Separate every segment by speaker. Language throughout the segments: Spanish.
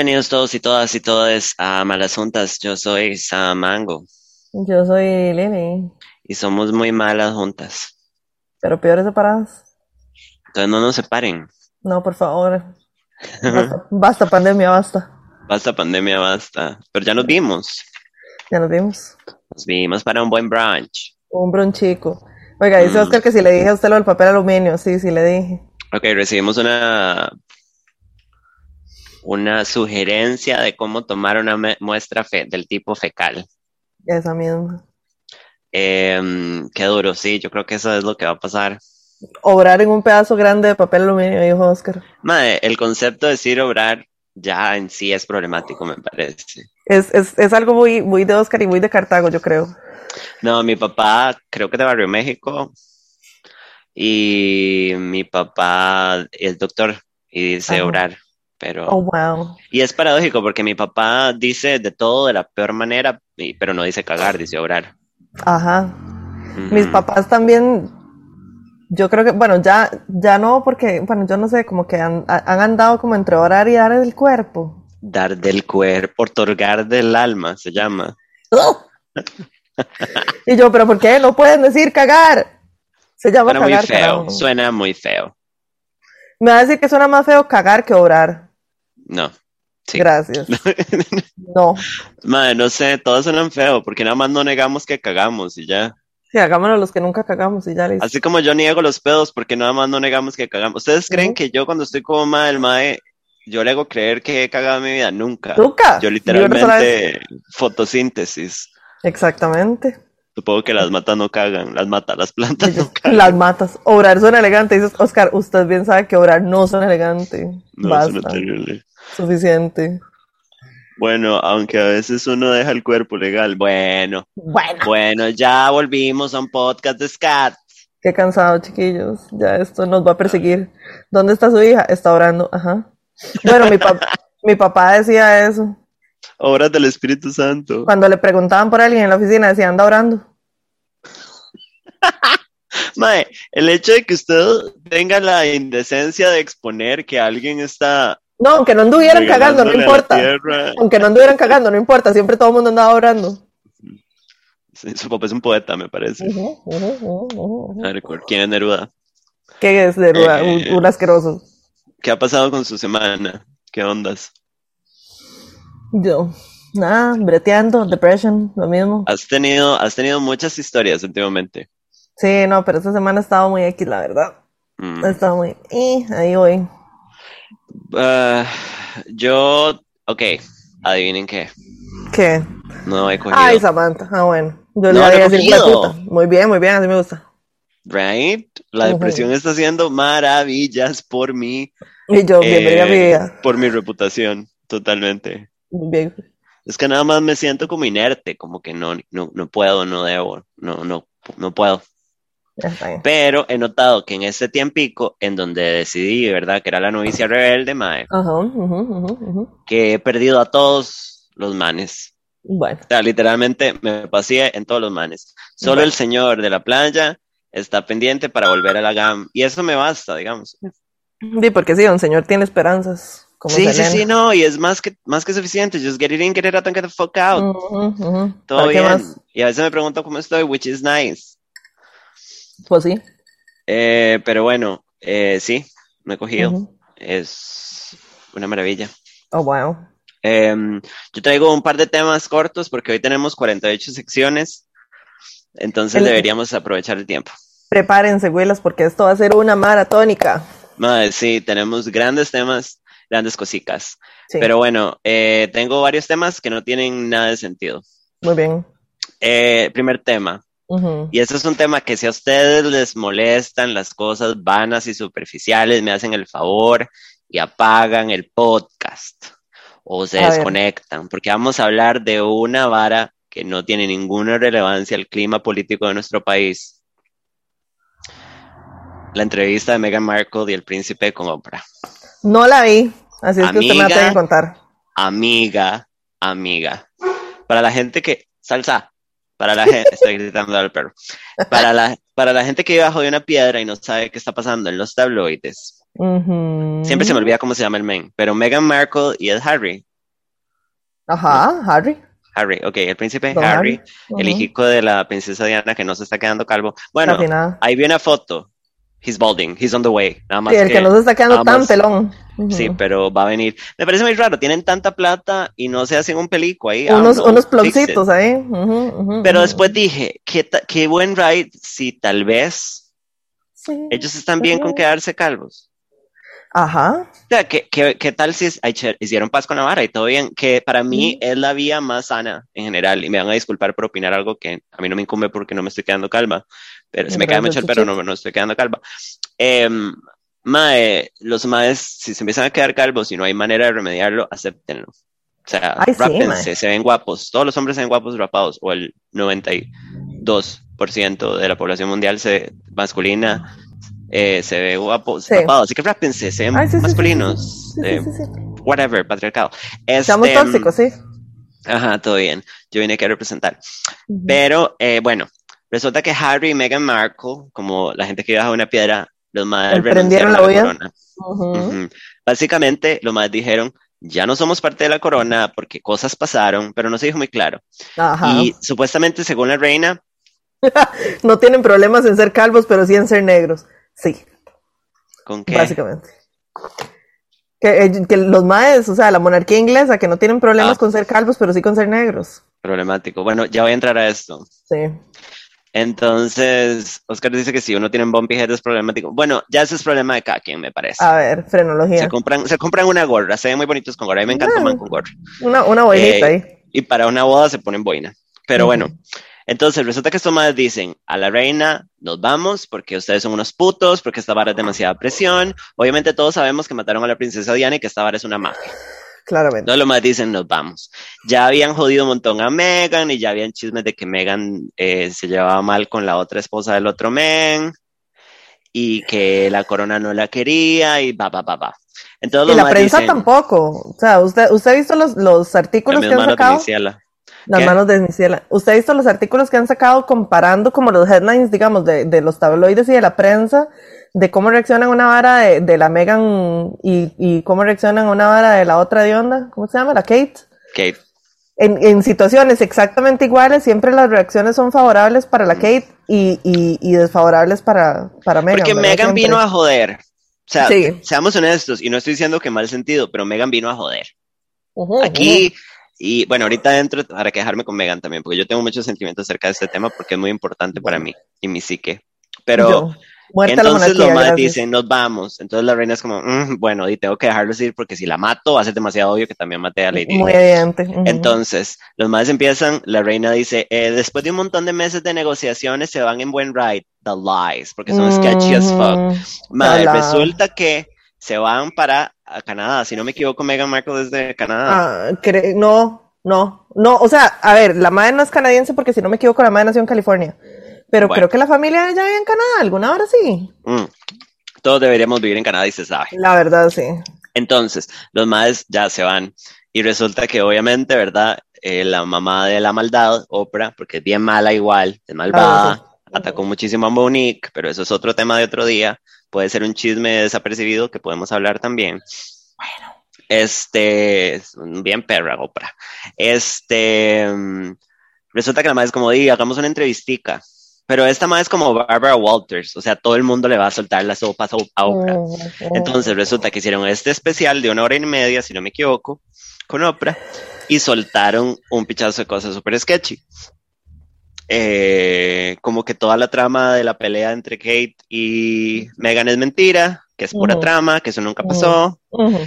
Speaker 1: Bienvenidos todos y todas y todas a Malas Juntas. Yo soy Samango
Speaker 2: Yo soy Lili,
Speaker 1: y somos muy malas juntas.
Speaker 2: pero peores separadas.
Speaker 1: Entonces no nos separen.
Speaker 2: No, por favor. Basta, basta, pandemia, basta.
Speaker 1: Basta pandemia, basta. Pero ya nos vimos.
Speaker 2: Ya nos vimos.
Speaker 1: Nos vimos para un buen brunch.
Speaker 2: Un bronchico. Oiga, dice
Speaker 1: Mm.
Speaker 2: Oscar que si le dije a usted lo del papel aluminio. Sí, sí, le dije.
Speaker 1: Ok, recibimos una una sugerencia de cómo tomar una muestra fe- del tipo fecal.
Speaker 2: Esa misma.
Speaker 1: Em, qué duro, sí, yo creo que eso es lo que va a pasar.
Speaker 2: Obrar en un pedazo grande de papel aluminio, dijo Oscar.
Speaker 1: Madre, el concepto de decir obrar ya en sí es problemático, me parece.
Speaker 2: Es, es, es algo muy, muy de Oscar y muy de Cartago, yo creo.
Speaker 1: No, mi papá creo que de Barrio México y mi papá es doctor y dice
Speaker 2: Ajá.
Speaker 1: obrar, pero
Speaker 2: Oh, wow.
Speaker 1: y es paradójico porque mi papá dice de todo de la peor manera, pero no dice cagar, dice obrar.
Speaker 2: Ajá.
Speaker 1: Ujú.
Speaker 2: Mis papás también, yo creo que, bueno, ya, ya no, porque, bueno, yo no sé, como que han, han andado como entre orar y dar el cuerpo.
Speaker 1: Dar del cuerpo, otorgar del alma, se llama.
Speaker 2: Y yo, pero ¿por qué no pueden decir cagar? Se llama
Speaker 1: Suena muy
Speaker 2: cagar,
Speaker 1: feo, suena muy feo.
Speaker 2: Me va a decir que suena más feo cagar que obrar.
Speaker 1: No. Sí.
Speaker 2: Gracias. No.
Speaker 1: Madre, no sé, todos suenan feo porque nada más no negamos que cagamos y ya.
Speaker 2: Sí, hagámoslo los que nunca cagamos y ya listo.
Speaker 1: Así como yo niego los pedos porque nada más no negamos que cagamos. ¿Ustedes creen que yo cuando estoy como el mae, yo le hago creer que he cagado en mi vida? Nunca.
Speaker 2: ¿Nunca?
Speaker 1: Yo literalmente fotosíntesis.
Speaker 2: Exactamente.
Speaker 1: Supongo que las matas no cagan, las matas, las plantas no cagan.
Speaker 2: Las matas. Obrar suena elegante. Dices, Oscar, usted bien sabe que obrar no suena elegante.
Speaker 1: No,
Speaker 2: Basta.
Speaker 1: suena terrible.
Speaker 2: Suficiente.
Speaker 1: Bueno, aunque a veces uno deja el cuerpo legal. Bueno,
Speaker 2: Bueno.
Speaker 1: bueno, ya volvimos a un podcast de Scat.
Speaker 2: Qué cansado, chiquillos. Ya esto nos va a perseguir. ¿Dónde está su hija? Está orando. Ajá. Bueno, mi, pap- mi papá decía eso.
Speaker 1: Obras del Espíritu Santo.
Speaker 2: Cuando le preguntaban por alguien en la oficina, decía, anda orando.
Speaker 1: Mae, el hecho de que usted tenga la indecencia de exponer que alguien está
Speaker 2: No, aunque no anduvieran cagando, no importa. Aunque no anduvieran cagando, no importa. Siempre todo el mundo andaba orando.
Speaker 1: Sí, su papá es un poeta, me parece.
Speaker 2: Ujú.
Speaker 1: A ver, ¿quién es Neruda?
Speaker 2: ¿Qué es verdad?
Speaker 1: Eh.
Speaker 2: un, un asqueroso?
Speaker 1: ¿Qué ha pasado con su semana? ¿Qué ondas?
Speaker 2: Yo, nada, breteando, depression, lo mismo.
Speaker 1: Has tenido, has tenido muchas historias últimamente.
Speaker 2: Sí, no, pero esta semana ha estado muy X, la verdad.
Speaker 1: Mm.
Speaker 2: Estado muy... eh, ahí voy.
Speaker 1: Ah, yo, ok, adivinen qué.
Speaker 2: ¿Qué?
Speaker 1: No he cogido.
Speaker 2: Ay, Samantha. Ah, bueno. Yo
Speaker 1: No,
Speaker 2: le voy a decir hueputa. Muy bien, muy bien, así me gusta.
Speaker 1: Right? La depresión está haciendo maravillas por mí,
Speaker 2: Y yo, bienvenida a mi
Speaker 1: eh,
Speaker 2: vida.
Speaker 1: por mi reputación, totalmente.
Speaker 2: Bien.
Speaker 1: Es que nada más me siento como inerte, como que no, no, no puedo, no debo, no, no, no puedo. Pero he notado que en este tiempico, en donde decidí, ¿verdad? Que era la novicia rebelde, mae,
Speaker 2: ujú, ujú, ujú.
Speaker 1: que he perdido a todos los manes.
Speaker 2: Bueno,
Speaker 1: O sea, literalmente me pasé en todos los manes. Solo
Speaker 2: Bueno.
Speaker 1: el señor de la playa está pendiente para volver a la GAM. Y eso me basta, digamos.
Speaker 2: sí, porque sí, un señor tiene esperanzas. Como
Speaker 1: Sí, sí,
Speaker 2: Selena.
Speaker 1: sí, no, y es más que, más que suficiente. Just get it in, get it out, and get the fuck out.
Speaker 2: Ujú, ujú.
Speaker 1: Todo
Speaker 2: ¿Para qué
Speaker 1: bien.
Speaker 2: más?
Speaker 1: Y a veces me pregunto cómo estoy, which is nice.
Speaker 2: Pues sí.
Speaker 1: Eh, pero bueno, eh, sí, me he cogido. Es una maravilla.
Speaker 2: Oh, wow.
Speaker 1: Em, yo traigo un par de temas cortos porque hoy tenemos 48 secciones, entonces
Speaker 2: El-
Speaker 1: deberíamos aprovechar el tiempo.
Speaker 2: Prepárense, güelas, porque esto va a ser una maratónica.
Speaker 1: Madre, sí, tenemos grandes temas, grandes cositas.
Speaker 2: Sí,
Speaker 1: Pero bueno, eh, tengo varios temas que no tienen nada de sentido.
Speaker 2: muy bien.
Speaker 1: Eh, primer tema, Y este es un tema que si a ustedes les molestan las cosas vanas y superficiales, me hacen el favor y apagan el podcast o se
Speaker 2: A ver.
Speaker 1: desconectan, porque vamos a hablar de una vara que no tiene ninguna relevancia al clima político de nuestro país. La entrevista de Meghan Markle y el príncipe con Oprah.
Speaker 2: No la vi, así es que usted me la tiene que contar.
Speaker 1: Amiga, amiga. Para la gente que. Salsa. Para la gente. Estoy gritando al perro. Para la, para la gente que vive bajo de una piedra y no sabe qué está pasando en los tabloides. Siempre se me olvida cómo se llama el men, pero Meghan Markle y el Harry.
Speaker 2: Ajá, Harry.
Speaker 1: Harry, ok, el príncipe
Speaker 2: Don
Speaker 1: Harry,
Speaker 2: Harry.
Speaker 1: el hijico de la princesa Diana que no se está quedando calvo. Bueno, ahí viene una foto. He's balding, he's on the way. Nada más
Speaker 2: Sí, el que no se está quedando tan
Speaker 1: más-
Speaker 2: pelón.
Speaker 1: Sí, pero va a venir. Me parece muy raro, tienen tanta plata y no se hacen un pelico ahí.
Speaker 2: Unos,
Speaker 1: know,
Speaker 2: unos
Speaker 1: fix it.
Speaker 2: ploncitos ahí. Ujú, ujú,
Speaker 1: Pero después dije, qué, qué buen ride si tal vez
Speaker 2: Sí.
Speaker 1: ellos están bien con quedarse calvos.
Speaker 2: Ajá.
Speaker 1: O sea, ¿qué, qué, qué tal si es- hicieron paz con la vara y todo bien? Que para mí es la vía más sana en general. Y me van a disculpar por opinar algo que a mí no me incumbe porque no me estoy quedando calva. Pero se me cae mucho el pelo,
Speaker 2: Chuchito.
Speaker 1: no, no estoy quedando calva. Em, mae, los maes, si se empiezan a quedar calvos y no hay manera de remediarlo, acéptenlo. O sea,
Speaker 2: Ay,
Speaker 1: rápense, se ven guapos. Todos los hombres se ven guapos rapados, o el 92% de la población mundial se, masculina eh, se ve guapo,
Speaker 2: Sí.
Speaker 1: rapado. Así que rápense, se ven
Speaker 2: Ay, sí,
Speaker 1: masculinos. Eh, whatever, patriarcado.
Speaker 2: Seamos
Speaker 1: Este,
Speaker 2: tóxicos, sí.
Speaker 1: Ajá, todo bien. Yo vine aquí a representar. Pero, eh, bueno, resulta que Harry y Meghan Markle, como la gente que viaja una piedra, los madres renunciaron
Speaker 2: la
Speaker 1: a la corona. Básicamente, los madres dijeron, ya no somos parte de la corona porque cosas pasaron, pero no se dijo muy claro.
Speaker 2: Ajá.
Speaker 1: Y supuestamente, según la reina,
Speaker 2: No tienen problemas en ser calvos, pero sí en ser negros. Sí,
Speaker 1: ¿con qué?
Speaker 2: básicamente. Que, eh, que los maes, o sea, la monarquía inglesa, que no tienen problemas
Speaker 1: Ah.
Speaker 2: con ser calvos, pero sí con ser negros.
Speaker 1: Problemático. Bueno, ya voy a entrar a esto.
Speaker 2: Sí.
Speaker 1: Entonces, Oscar dice que si uno tiene un bumpy head es problemático. Bueno, ya ese es problema de cada quien, me parece.
Speaker 2: A ver, frenología.
Speaker 1: Se compran, se compran una gorra, se ven muy bonitos con gorra. A mí me encanta man con gorra.
Speaker 2: Una, una boinita
Speaker 1: Eh,
Speaker 2: ahí.
Speaker 1: Y para una boda se ponen boina. Pero bueno, entonces resulta que estos madres dicen a la reina, nos vamos porque ustedes son unos putos, porque esta vara es demasiada presión. Obviamente todos sabemos que mataron a la princesa Diana y que esta vara es una mafia.
Speaker 2: Claramente.
Speaker 1: Entonces los madres dicen, nos vamos. Ya habían jodido un montón a Megan y ya habían chismes de que Megan eh, se llevaba mal con la otra esposa del otro men y que la corona no la quería y va, va, va, va. Entonces
Speaker 2: Y la prensa
Speaker 1: dicen,
Speaker 2: tampoco. O sea, usted, usted ha visto los, los artículos
Speaker 1: "Mis
Speaker 2: que han
Speaker 1: manos de
Speaker 2: sacado.
Speaker 1: mi ciela".
Speaker 2: Las
Speaker 1: ¿Qué?
Speaker 2: manos de Niciela. ¿Usted ha visto los artículos que han sacado comparando como los headlines, digamos, de, de los tabloides y de la prensa, de cómo reaccionan una vara de, de la Megan y, y cómo reaccionan una vara de la otra de onda? ¿Cómo se llama? La Kate.
Speaker 1: Kate.
Speaker 2: En, en situaciones exactamente iguales, siempre las reacciones son favorables para la Kate y, y, y desfavorables para, para Megan.
Speaker 1: Porque. Megan vino a joder. O sea,
Speaker 2: Sí.
Speaker 1: seamos honestos, y no estoy diciendo que mal sentido, pero Megan vino a joder. Aquí, y bueno, ahorita entro para quejarme con Megan también, porque yo tengo muchos sentimientos acerca de este tema porque es muy importante para mí y mi psique. Pero
Speaker 2: Yo, muerta
Speaker 1: entonces los
Speaker 2: gracias.
Speaker 1: dicen, nos vamos. Entonces la reina es como, "Mm, bueno, y tengo que dejarlos ir porque si la mato va a ser demasiado obvio que también maté a Lady Di".
Speaker 2: Muy evidente. ujú.
Speaker 1: Entonces, los más empiezan, la reina dice, eh, después de un montón de meses de negociaciones se van en buen ride, the lies, porque son sketchy as fuck.
Speaker 2: Ujú.
Speaker 1: Madre, resulta que se van para a Canadá, si no me equivoco, Meghan Markle es de Canadá.
Speaker 2: Ah, no, no, no, o sea, a ver, la madre no es canadiende porque si no me equivoco, la madre nació en California. Pero
Speaker 1: Bueno.
Speaker 2: creo que la familia ya vive en Canadá, alguna hora sí.
Speaker 1: Mm. Todos deberíamos vivir en Canadá y se sabe.
Speaker 2: La verdad, sí.
Speaker 1: Entonces, los madres ya se van y resulta que obviamente, ¿verdad? Eh, la mamá de la maldad, Oprah, porque es bien mala igual, es malvada,
Speaker 2: Ah, sí.
Speaker 1: atacó muchísimo a Monique, pero eso es otro tema de otro día. Puede ser un chisme desapercibido que podemos hablar también. Este, es bien perra, Oprah. Este, mm, resulta que la madre es como, di, hagamos una entrevistica. Pero esta madre es como Barbara Walters, o sea, todo el mundo le va a soltar las sopas a Oprah.
Speaker 2: Ujú.
Speaker 1: Entonces resulta que hicieron este especial de una hora y media, si no me equivoco, con Oprah, y soltaron un pichazo de cosas súper sketchy. Eh, como que toda la trama de la pelea entre Kate y Megan es mentira, que es pura trama, que eso nunca pasó.
Speaker 2: Ujú.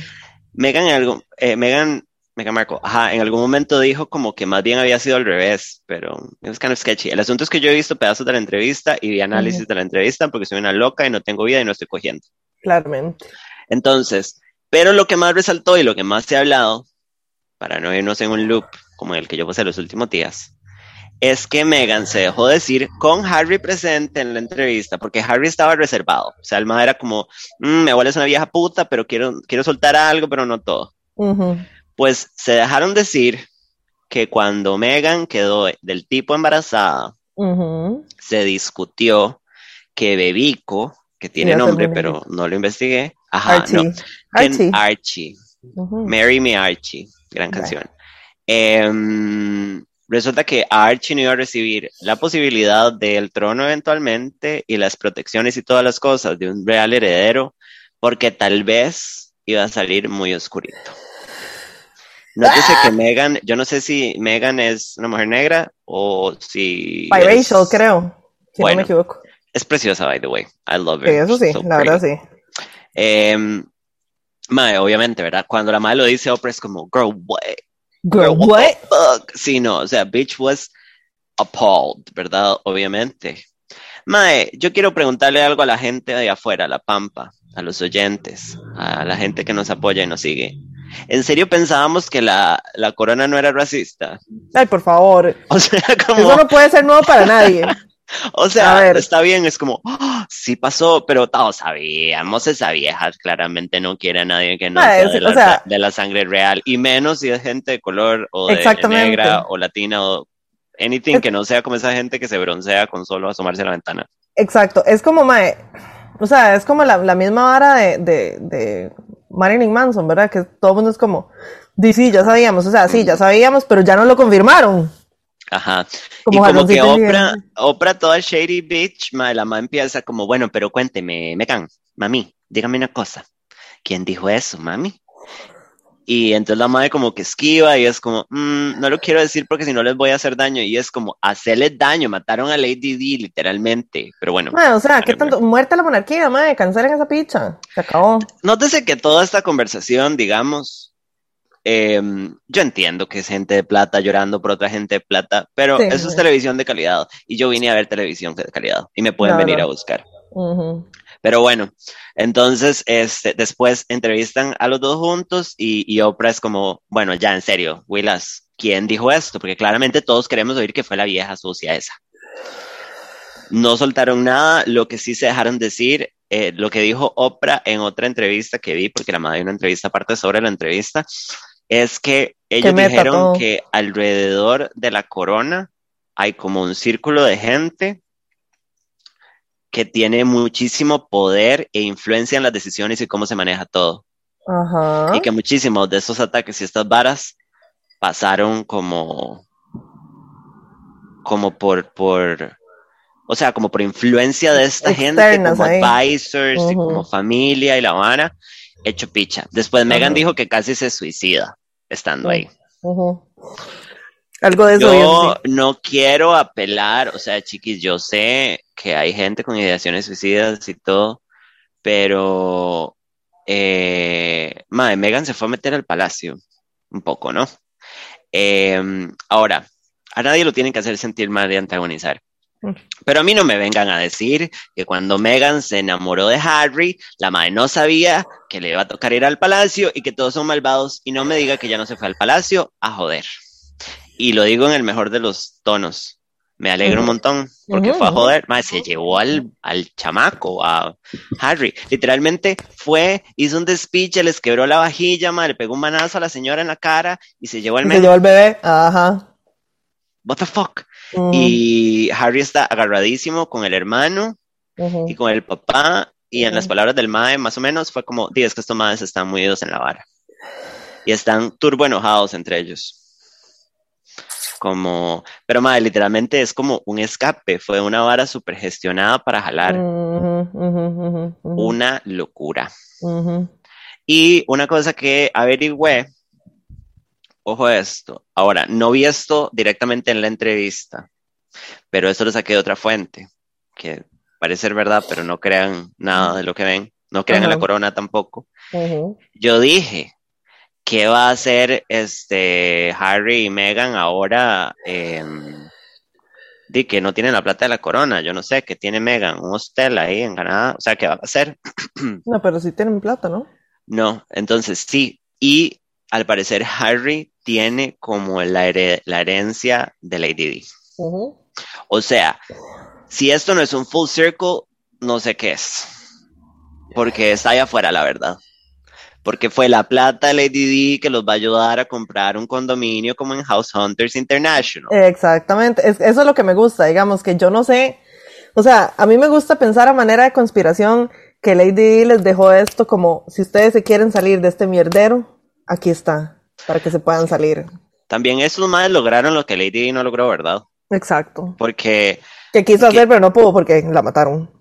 Speaker 1: Megan, algún, eh, Megan, Megan Markle, ajá, en algún momento dijo como que más bien había sido al revés, pero es kind of sketchy. El asunto es que yo he visto pedazos de la entrevista y vi análisis de la entrevista porque soy una loca y no tengo vida y no estoy cogiendo.
Speaker 2: Claramente.
Speaker 1: Entonces, pero lo que más resaltó y lo que más se ha hablado, para no irnos en un loop como el que yo pasé los últimos días, es que Megan se dejó decir con Harry presente en la entrevista, porque Harry estaba reservado. O sea, el más era como, "Mm, mi abuela es una vieja puta, pero quiero, quiero soltar algo, pero no todo.
Speaker 2: Ujú.
Speaker 1: Pues se dejaron decir que cuando Megan quedó del tipo embarazada, se discutió que Bebico, que tiene nombre, pero no lo investigué, Ajá,
Speaker 2: Archie.
Speaker 1: no.
Speaker 2: Archie.
Speaker 1: Archie. Marry Me Archie, gran canción. Em, resulta que Archie no iba a recibir la posibilidad del trono eventualmente y las protecciones y todas las cosas de un real heredero, porque tal vez iba a salir muy oscurito. Nótese que Megan, yo no sé si Megan es una mujer negra o si
Speaker 2: Biracial,
Speaker 1: es,
Speaker 2: creo. Si
Speaker 1: Bueno,
Speaker 2: no me equivoco.
Speaker 1: es preciosa, by the way. I love
Speaker 2: Sí,
Speaker 1: her.
Speaker 2: eso sí,
Speaker 1: So
Speaker 2: la verdad sí.
Speaker 1: Em, mae, obviamente, ¿verdad? Cuando la madre lo dice, Oprah es como, girl, what?
Speaker 2: Girl,
Speaker 1: Girl,
Speaker 2: what?
Speaker 1: the fuck? Sí, no, o sea, bitch was appalled, ¿verdad? Obviamente. Mae, yo quiero preguntarle algo a la gente de afuera, a la Pampa, a los oyentes, a la gente que nos apoya y nos sigue. ¿En serio pensábamos que la, la corona no era racista?
Speaker 2: Ay, por favor.
Speaker 1: O sea,
Speaker 2: Eso
Speaker 1: como,
Speaker 2: no puede ser nuevo para nadie.
Speaker 1: o sea,
Speaker 2: a ver.
Speaker 1: está bien, es como, "Ah, sí pasó, pero todos sabíamos, esa vieja claramente no quiere a nadie que no
Speaker 2: Ah,
Speaker 1: sea,
Speaker 2: es-
Speaker 1: de, la,
Speaker 2: o sea-
Speaker 1: de la sangre real, y menos si es gente de color o de negra o latina o anything
Speaker 2: Es-
Speaker 1: que no sea como esa gente que se broncea con solo asomarse a la ventana.
Speaker 2: Exacto. Es como, mae, o sea, es como la, la misma vara de, de, de Marilyn Manson, ¿verdad? Que todo el mundo es como, sí, ya sabíamos, o sea, sí, ya sabíamos, pero ya no lo confirmaron.
Speaker 1: Ajá.
Speaker 2: Como
Speaker 1: y como que Oprah, Oprah toda shady bitch, ma, la ma empieza como, bueno, pero cuénteme, Megan, mami, dígame una cosa. ¿Quién dijo eso, mami? Y entonces la madre como que esquiva y es como, "Mm, no lo quiero decir porque si no les voy a hacer daño. Y es como, hacerles daño, mataron a Lady D literalmente. Pero bueno,
Speaker 2: o sea, ¿qué tanto? Muerta la monarquía, mae, cancelen esa picha. Se acabó.
Speaker 1: Nótese que toda esta conversación, digamos, em, yo entiendo que es gente de plata llorando por otra gente de plata, pero
Speaker 2: Sí,
Speaker 1: eso es televisión de calidad y yo vine a ver televisión de calidad y me pueden venir a buscar.
Speaker 2: Ujú.
Speaker 1: Pero bueno, entonces este, después entrevistan a los dos juntos y, y Oprah es como, bueno, ya en serio, Willas, ¿quién dijo esto? Porque claramente todos queremos oír que fue la vieja sucia esa. No soltaron nada, lo que sí se dejaron decir, eh, lo que dijo Oprah en otra entrevista que vi, porque la madre dio una entrevista aparte sobre la entrevista, es que ellos dijeron
Speaker 2: todo.
Speaker 1: que alrededor de la corona hay como un círculo de gente que tiene muchísimo poder e influencia en las decisiones y cómo se maneja todo.
Speaker 2: Ajá.
Speaker 1: Y que muchísimos de estos ataques y estas varas pasaron como, como por, por, o sea, como por influencia de esta gente, como
Speaker 2: ahí.
Speaker 1: advisors y como familia y la vara, hecho picha. Después Megan dijo que casi se suicida estando ahí.
Speaker 2: Algo de eso.
Speaker 1: Yo
Speaker 2: bien,
Speaker 1: no quiero apelar, o sea, chiquis, yo sé que hay gente con ideaciones suicidas y todo, pero eh, madre, Megan se fue a meter al palacio, un poco, ¿no? Eh, ahora, a nadie lo tienen que hacer sentir mal de antagonizar. Pero a mí no me vengan a decir que cuando Megan se enamoró de Harry, la madre no sabía que le iba a tocar ir al palacio y que todos son malvados y no me diga que ya no se fue al palacio a joder. Y lo digo en el mejor de los tonos. Me alegro un montón porque fue a joder. Madre, se llevó al, al chamaco, a Harry. Literalmente fue, hizo un despiche, les quebró la vajilla, madre, le pegó un manazo a la señora en la cara y se llevó al
Speaker 2: sí. Se llevó el bebé. Ajá.
Speaker 1: What the fuck? Y Harry está agarradísimo con el hermano y con el papá. Y en las palabras del mae, más o menos, fue como, di, es que estos maes están muy idos en la vara. Y están turbo enojados entre ellos. Como, pero mae, literalmente es como un escape. Fue una vara súper gestionada para jalar. Una locura. Y una cosa que averigüé, ojo a esto, ahora, no vi esto directamente en la entrevista, pero esto lo saqué de otra fuente, que parece ser verdad, pero no crean nada de lo que ven, no crean en la corona tampoco. Yo dije, ¿qué va a hacer este Harry y Meghan ahora? em, di que no tienen la plata de la corona, yo no sé, que tiene Meghan, un hostel ahí en Canadá, o sea, ¿qué va a hacer?
Speaker 2: No, pero sí tienen plata, ¿no?
Speaker 1: No, entonces sí, y al parecer Harry tiene como la, la herencia de Lady Di. O sea, si esto no es un full circle, no sé qué es. Porque está allá afuera, la verdad. Porque fue la plata de Lady Di que los va a ayudar a comprar un condominio como en House Hunters International.
Speaker 2: Exactamente, es- eso es lo que me gusta, digamos, que yo no sé, o sea, a mí me gusta pensar a manera de conspiración que Lady Di les dejó esto como, si ustedes se quieren salir de este mierdero, aquí está, para que se puedan salir.
Speaker 1: También esos madres lograron lo que Lady Di no logró, ¿verdad?
Speaker 2: Exacto.
Speaker 1: Porque,
Speaker 2: Que quiso
Speaker 1: que-
Speaker 2: hacer, pero no pudo porque la mataron.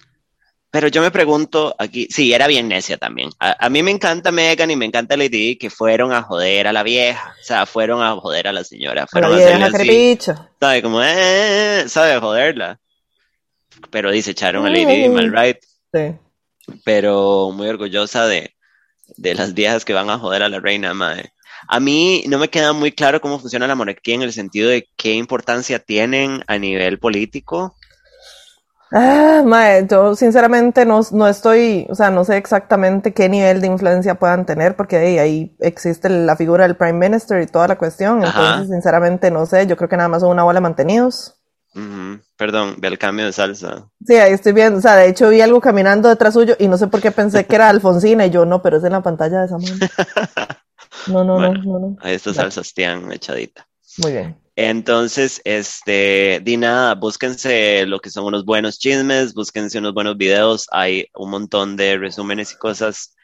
Speaker 1: Pero yo me pregunto aquí, sí, era bien necia también. A, a mí me encanta Megan y me encanta Lady Di que fueron a joder a la vieja, o sea, fueron a joder a la señora,
Speaker 2: A la
Speaker 1: fueron a
Speaker 2: vieja
Speaker 1: hacerle así, sabe, como, eh, sabe, joderla. Pero dice, echaron a Lady Di mal right.
Speaker 2: Sí.
Speaker 1: pero muy orgullosa de, de las viejas que van a joder a la reina, madre. A mí no me queda muy claro cómo funciona la monarquía en el sentido de qué importancia tienen a nivel político.
Speaker 2: Ah, mae, yo sinceramente no, no estoy, o sea, no sé exactamente qué nivel de influencia puedan tener, porque ahí, ahí existe la figura del Prime Minister y toda la cuestión,
Speaker 1: Ajá.
Speaker 2: entonces sinceramente no sé, yo creo que nada más son una bola de mantenidos.
Speaker 1: Ujú, Perdón, ve el cambio de salsa.
Speaker 2: Sí, ahí estoy viendo, o sea, de hecho vi algo caminando detrás suyo y no sé por qué pensé que era Alfonsina y yo no, pero es en la pantalla de esa mano. No, no,
Speaker 1: Bueno.
Speaker 2: no, no, no.
Speaker 1: Ahí está salsa Stian echadita.
Speaker 2: Muy bien.
Speaker 1: Entonces, este, di nada, búsquense lo que son unos buenos chismes, búsquense unos buenos videos, hay un montón de resúmenes y cosas.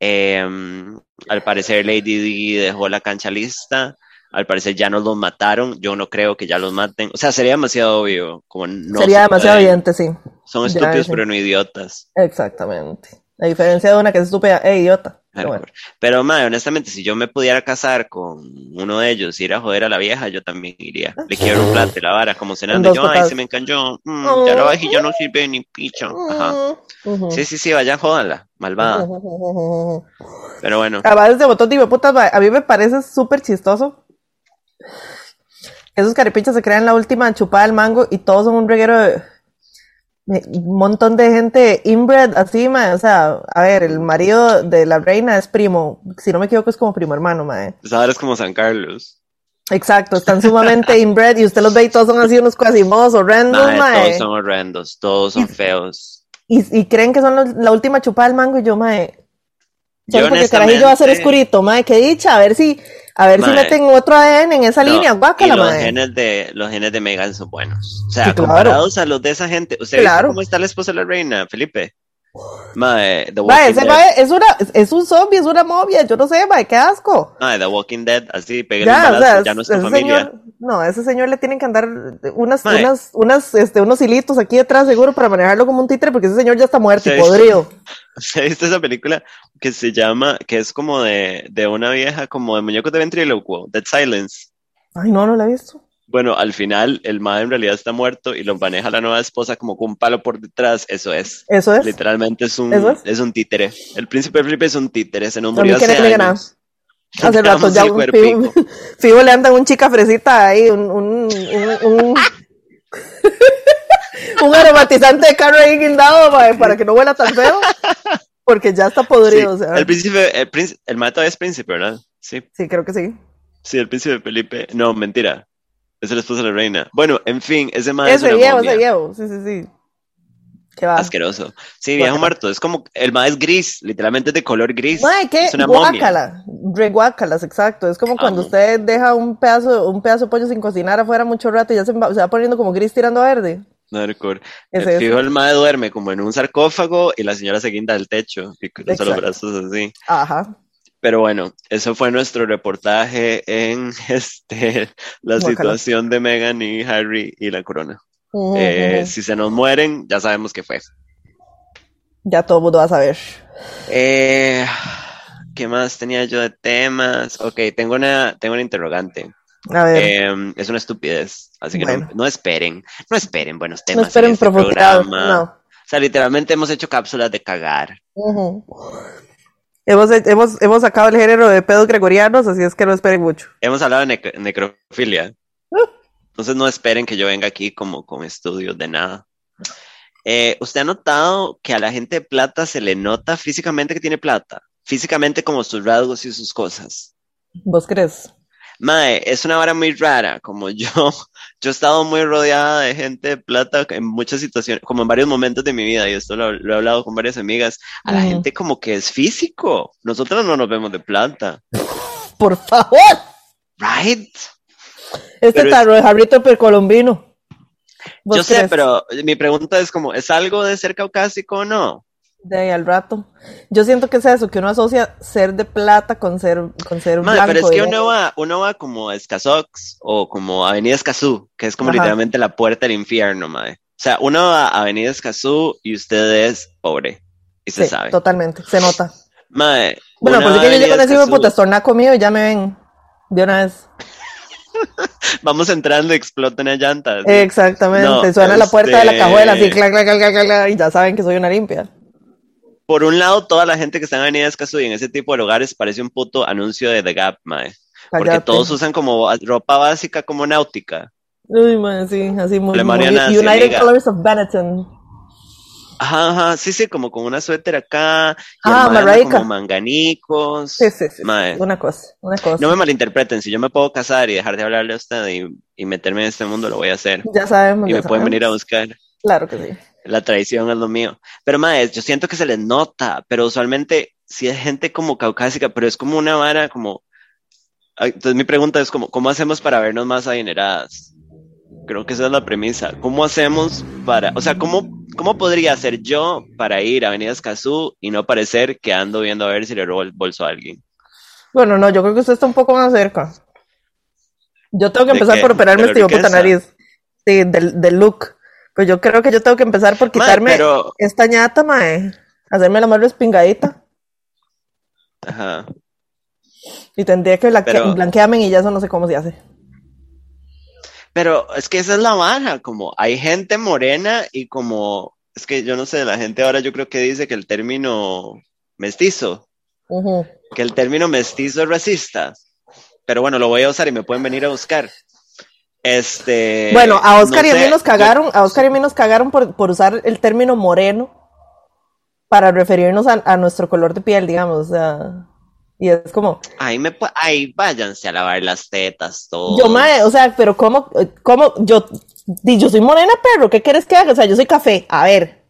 Speaker 1: Em, al parecer Lady Di dejó la cancha lista, al parecer ya no los mataron, yo no creo que ya los maten, o sea, sería demasiado obvio, como no
Speaker 2: Sería
Speaker 1: se
Speaker 2: demasiado evidente, sí.
Speaker 1: Son
Speaker 2: Ya,
Speaker 1: estúpidos
Speaker 2: sí.
Speaker 1: pero no idiotas.
Speaker 2: Exactamente. A diferencia de una que es estúpida e idiota. Pero bueno.
Speaker 1: Pero, madre, honestamente, si yo me pudiera casar con uno de ellos, ir a joder a la vieja, yo también iría. Le quiero un plato y la vara, como cenando. Yo, ay, se me encalló. Mm, ya la vajilla no sirve ni picha. Ajá. Sí, sí, sí, vayan, jódanla. Malvada. Pero bueno,
Speaker 2: Además, ese botón de putas, a mí me parece súper chistoso. Esos caripichas se crean la última chupada del mango y todos son un reguero de. Un montón de gente inbred así, mae. O sea, a ver, el marido de la reina es primo. Si no me equivoco, es como primo hermano, mae.
Speaker 1: pues ahora es como San Carlos.
Speaker 2: Exacto, están sumamente inbred y usted los ve y todos son así unos cuasimodos horrendos,
Speaker 1: Madre,
Speaker 2: mae.
Speaker 1: todos son horrendos, todos son feos.
Speaker 2: Y, y creen que son los- la última chupada del mango y yo, mae. Solo
Speaker 1: Yo
Speaker 2: porque carajillo va a ser oscurito, mae, qué dicha, a ver si, a ver si
Speaker 1: Mae.
Speaker 2: meten otro ADN en esa
Speaker 1: No,
Speaker 2: línea,
Speaker 1: y
Speaker 2: guácala,
Speaker 1: los
Speaker 2: mae.
Speaker 1: genes de los genes de Megan son buenos. O sea,
Speaker 2: Sí, claro.
Speaker 1: comparados a los de esa gente. ¿Usted
Speaker 2: Claro.
Speaker 1: cómo está la esposa de la reina, Felipe? Mae, The
Speaker 2: Mae,
Speaker 1: Walking
Speaker 2: ese
Speaker 1: Dead.
Speaker 2: mae es una, es- un zombie, es una momia, yo no sé, mae, qué asco.
Speaker 1: Mae, The Walking Dead, así, peguen
Speaker 2: Ya,
Speaker 1: un
Speaker 2: o
Speaker 1: balazo,
Speaker 2: sea,
Speaker 1: ya no es tu familia.
Speaker 2: señor, no, a ese señor le tienen que andar unas,
Speaker 1: Mae.
Speaker 2: unas, unas, este, unos hilitos aquí detrás seguro para manejarlo como un títere porque ese señor ya está muerto y podrido.
Speaker 1: ¿Usted ha visto esa película que se llama, que es como de, de una vieja, como de muñecos de ventrílocuo, Dead Silence?
Speaker 2: Ay, no, no la he visto.
Speaker 1: Bueno, al final el madre en realidad está muerto y lo maneja la nueva esposa como con un palo por detrás. Eso es.
Speaker 2: Eso es.
Speaker 1: Literalmente es un,
Speaker 2: ¿Eso es?
Speaker 1: es un títere. El príncipe Felipe es un títere, se nos murió
Speaker 2: que
Speaker 1: hace
Speaker 2: diga
Speaker 1: años.
Speaker 2: Hace rato ya un fijo le andan un chica fresita ahí, un, un, un, un, aromatizante de carro ahí guindado mae, para que no huela tan feo. Porque ya está podrido,
Speaker 1: Sí,
Speaker 2: o sea.
Speaker 1: El príncipe, el príncipe, el todavía es príncipe, ¿verdad? Sí,
Speaker 2: Sí, creo que sí.
Speaker 1: sí, el príncipe Felipe. No, mentira. Es el esposo de la reina. Bueno, en fin, ese mae es
Speaker 2: Ese
Speaker 1: una
Speaker 2: viejo,
Speaker 1: momia.
Speaker 2: ese viejo. Sí, sí, sí. ¿Qué va?
Speaker 1: Asqueroso. Sí, viejo muerto. Es como, el mae es gris, literalmente es de color gris.
Speaker 2: Mae, qué
Speaker 1: es una
Speaker 2: guácala. Guácalas, exacto. Es como cuando
Speaker 1: Amo.
Speaker 2: usted deja un pedazo, un pedazo de pollo sin cocinar afuera mucho rato y ya se va, se va poniendo como gris tirando a verde.
Speaker 1: Hardcore.
Speaker 2: Es
Speaker 1: Eh,
Speaker 2: eso.
Speaker 1: Fijo, el mae duerme como en un sarcófago y la señora se guinda del techo y cruza los
Speaker 2: Exacto.
Speaker 1: brazos así.
Speaker 2: Ajá.
Speaker 1: Pero bueno, eso fue nuestro reportaje en este la situación de Meghan y Harry y la corona. Eh, si se nos mueren, ya sabemos qué fue.
Speaker 2: Ya todo el mundo va a saber.
Speaker 1: Eh, ¿qué más tenía yo de temas? Ok, tengo una, tengo una interrogante.
Speaker 2: A ver.
Speaker 1: Eh, es una estupidez, así que no,
Speaker 2: Bueno.
Speaker 1: no esperen, no esperen buenos temas
Speaker 2: no esperen
Speaker 1: en este programa.
Speaker 2: No.
Speaker 1: O sea, literalmente hemos hecho cápsulas de cagar.
Speaker 2: Ujú. Hemos, hemos, hemos sacado el género de pedos gregorianos, así es que no esperen mucho.
Speaker 1: Hemos hablado de nec- necrofilia.
Speaker 2: Uh.
Speaker 1: Entonces no esperen que yo venga aquí como con estudios de nada. Eh, ¿Usted ha notado que a la gente de plata se le nota físicamente que tiene plata? Físicamente como sus rasgos y sus cosas.
Speaker 2: ¿Vos crees?
Speaker 1: Mae, es una vara muy rara, como yo, yo he estado muy rodeada de gente de plata en muchas situaciones, como en varios momentos de mi vida, y esto lo, lo he hablado con varias amigas, a la gente como que es físico, nosotros no nos vemos de plata,
Speaker 2: Por favor.
Speaker 1: right?
Speaker 2: Este
Speaker 1: es-
Speaker 2: tarro de jarrito precolombino. ¿Vos
Speaker 1: Yo sé, pero mi pregunta es como, ¿es algo de ser caucásico o no?
Speaker 2: De ahí al rato. Yo siento que es eso, que uno asocia ser de plata con ser, con ser
Speaker 1: Mae,
Speaker 2: blanco.
Speaker 1: pero es que uno va, uno va como a Escazox o como Avenida Escazú, que es como
Speaker 2: Ajá.
Speaker 1: literalmente la puerta del infierno, mae. O sea, uno va a Avenida Escazú y usted es pobre. Y se
Speaker 2: Sí,
Speaker 1: sabe.
Speaker 2: totalmente, se nota.
Speaker 1: Mae,
Speaker 2: Bueno, pues es que yo llego a decirme, puta, estornaco mío y ya me ven de una vez.
Speaker 1: Vamos entrando y explota una llanta.
Speaker 2: Exactamente,
Speaker 1: No,
Speaker 2: suena la puerta de la
Speaker 1: este-
Speaker 2: cajuela así, clac, clac, clac, clac, y ya saben que soy una limpia.
Speaker 1: Por un lado, toda la gente que está en Avenida Escazú y en ese tipo de lugares parece un puto anuncio de The Gap, mae. Porque
Speaker 2: Cállate.
Speaker 1: todos usan como ropa básica como náutica.
Speaker 2: Uy, man, sí, así muy, muy
Speaker 1: nazi,
Speaker 2: United
Speaker 1: amiga.
Speaker 2: Colors of Benetton.
Speaker 1: Ajá, ajá, sí, sí, como con una suéter acá. Y
Speaker 2: Ah,
Speaker 1: mae como manganicos.
Speaker 2: Sí, sí, sí.
Speaker 1: Mae.
Speaker 2: Una cosa, una cosa.
Speaker 1: No me malinterpreten, si yo me puedo casar y dejar de hablarle a usted y, y meterme en este mundo, lo voy a hacer.
Speaker 2: Ya sabemos.
Speaker 1: Y
Speaker 2: ya
Speaker 1: me pueden venir a buscar.
Speaker 2: Claro que sí.
Speaker 1: La traición es lo mío. Pero, mae, yo siento que se les nota, pero usualmente sí es gente como caucásica, pero es como una vara como... Entonces mi pregunta es como, ¿cómo hacemos para vernos más adineradas? Creo que esa es la premisa. ¿Cómo hacemos para, o sea, cómo, cómo podría hacer yo para ir a Avenida Escazú y no parecer que ando viendo a ver si le robo el bolso a alguien?
Speaker 2: Bueno, no, yo creo que usted está un poco más cerca. Yo tengo que
Speaker 1: ¿De
Speaker 2: empezar
Speaker 1: qué?
Speaker 2: por operarme
Speaker 1: ¿De la
Speaker 2: este puta nariz. Sí, del, del look. Pues yo creo que yo tengo que empezar por
Speaker 1: Mae,
Speaker 2: quitarme
Speaker 1: pero,
Speaker 2: esta ñata, mae. Hacerme la más respingadita.
Speaker 1: ajá.
Speaker 2: Y tendría que blanque-
Speaker 1: Pero-
Speaker 2: blanquearme y ya eso no sé cómo se hace.
Speaker 1: Pero es que esa es la vara, como hay gente morena y como, es que yo no sé, la gente ahora yo creo que dice que el término mestizo, que el término mestizo es racista. Pero bueno, lo voy a usar y me pueden venir a buscar. Este.
Speaker 2: Bueno, a Oscar
Speaker 1: no
Speaker 2: y a mí nos cagaron, a Oscar y a mí nos cagaron por, por usar el término moreno para referirnos a, a nuestro color de piel, digamos. o sea, y es como,
Speaker 1: ahí me, ahí váyanse a lavar las tetas, todo.
Speaker 2: yo mae, o sea, pero cómo, cómo, yo, yo soy morena, perro, ¿qué quieres que haga? O sea, yo soy café, a ver.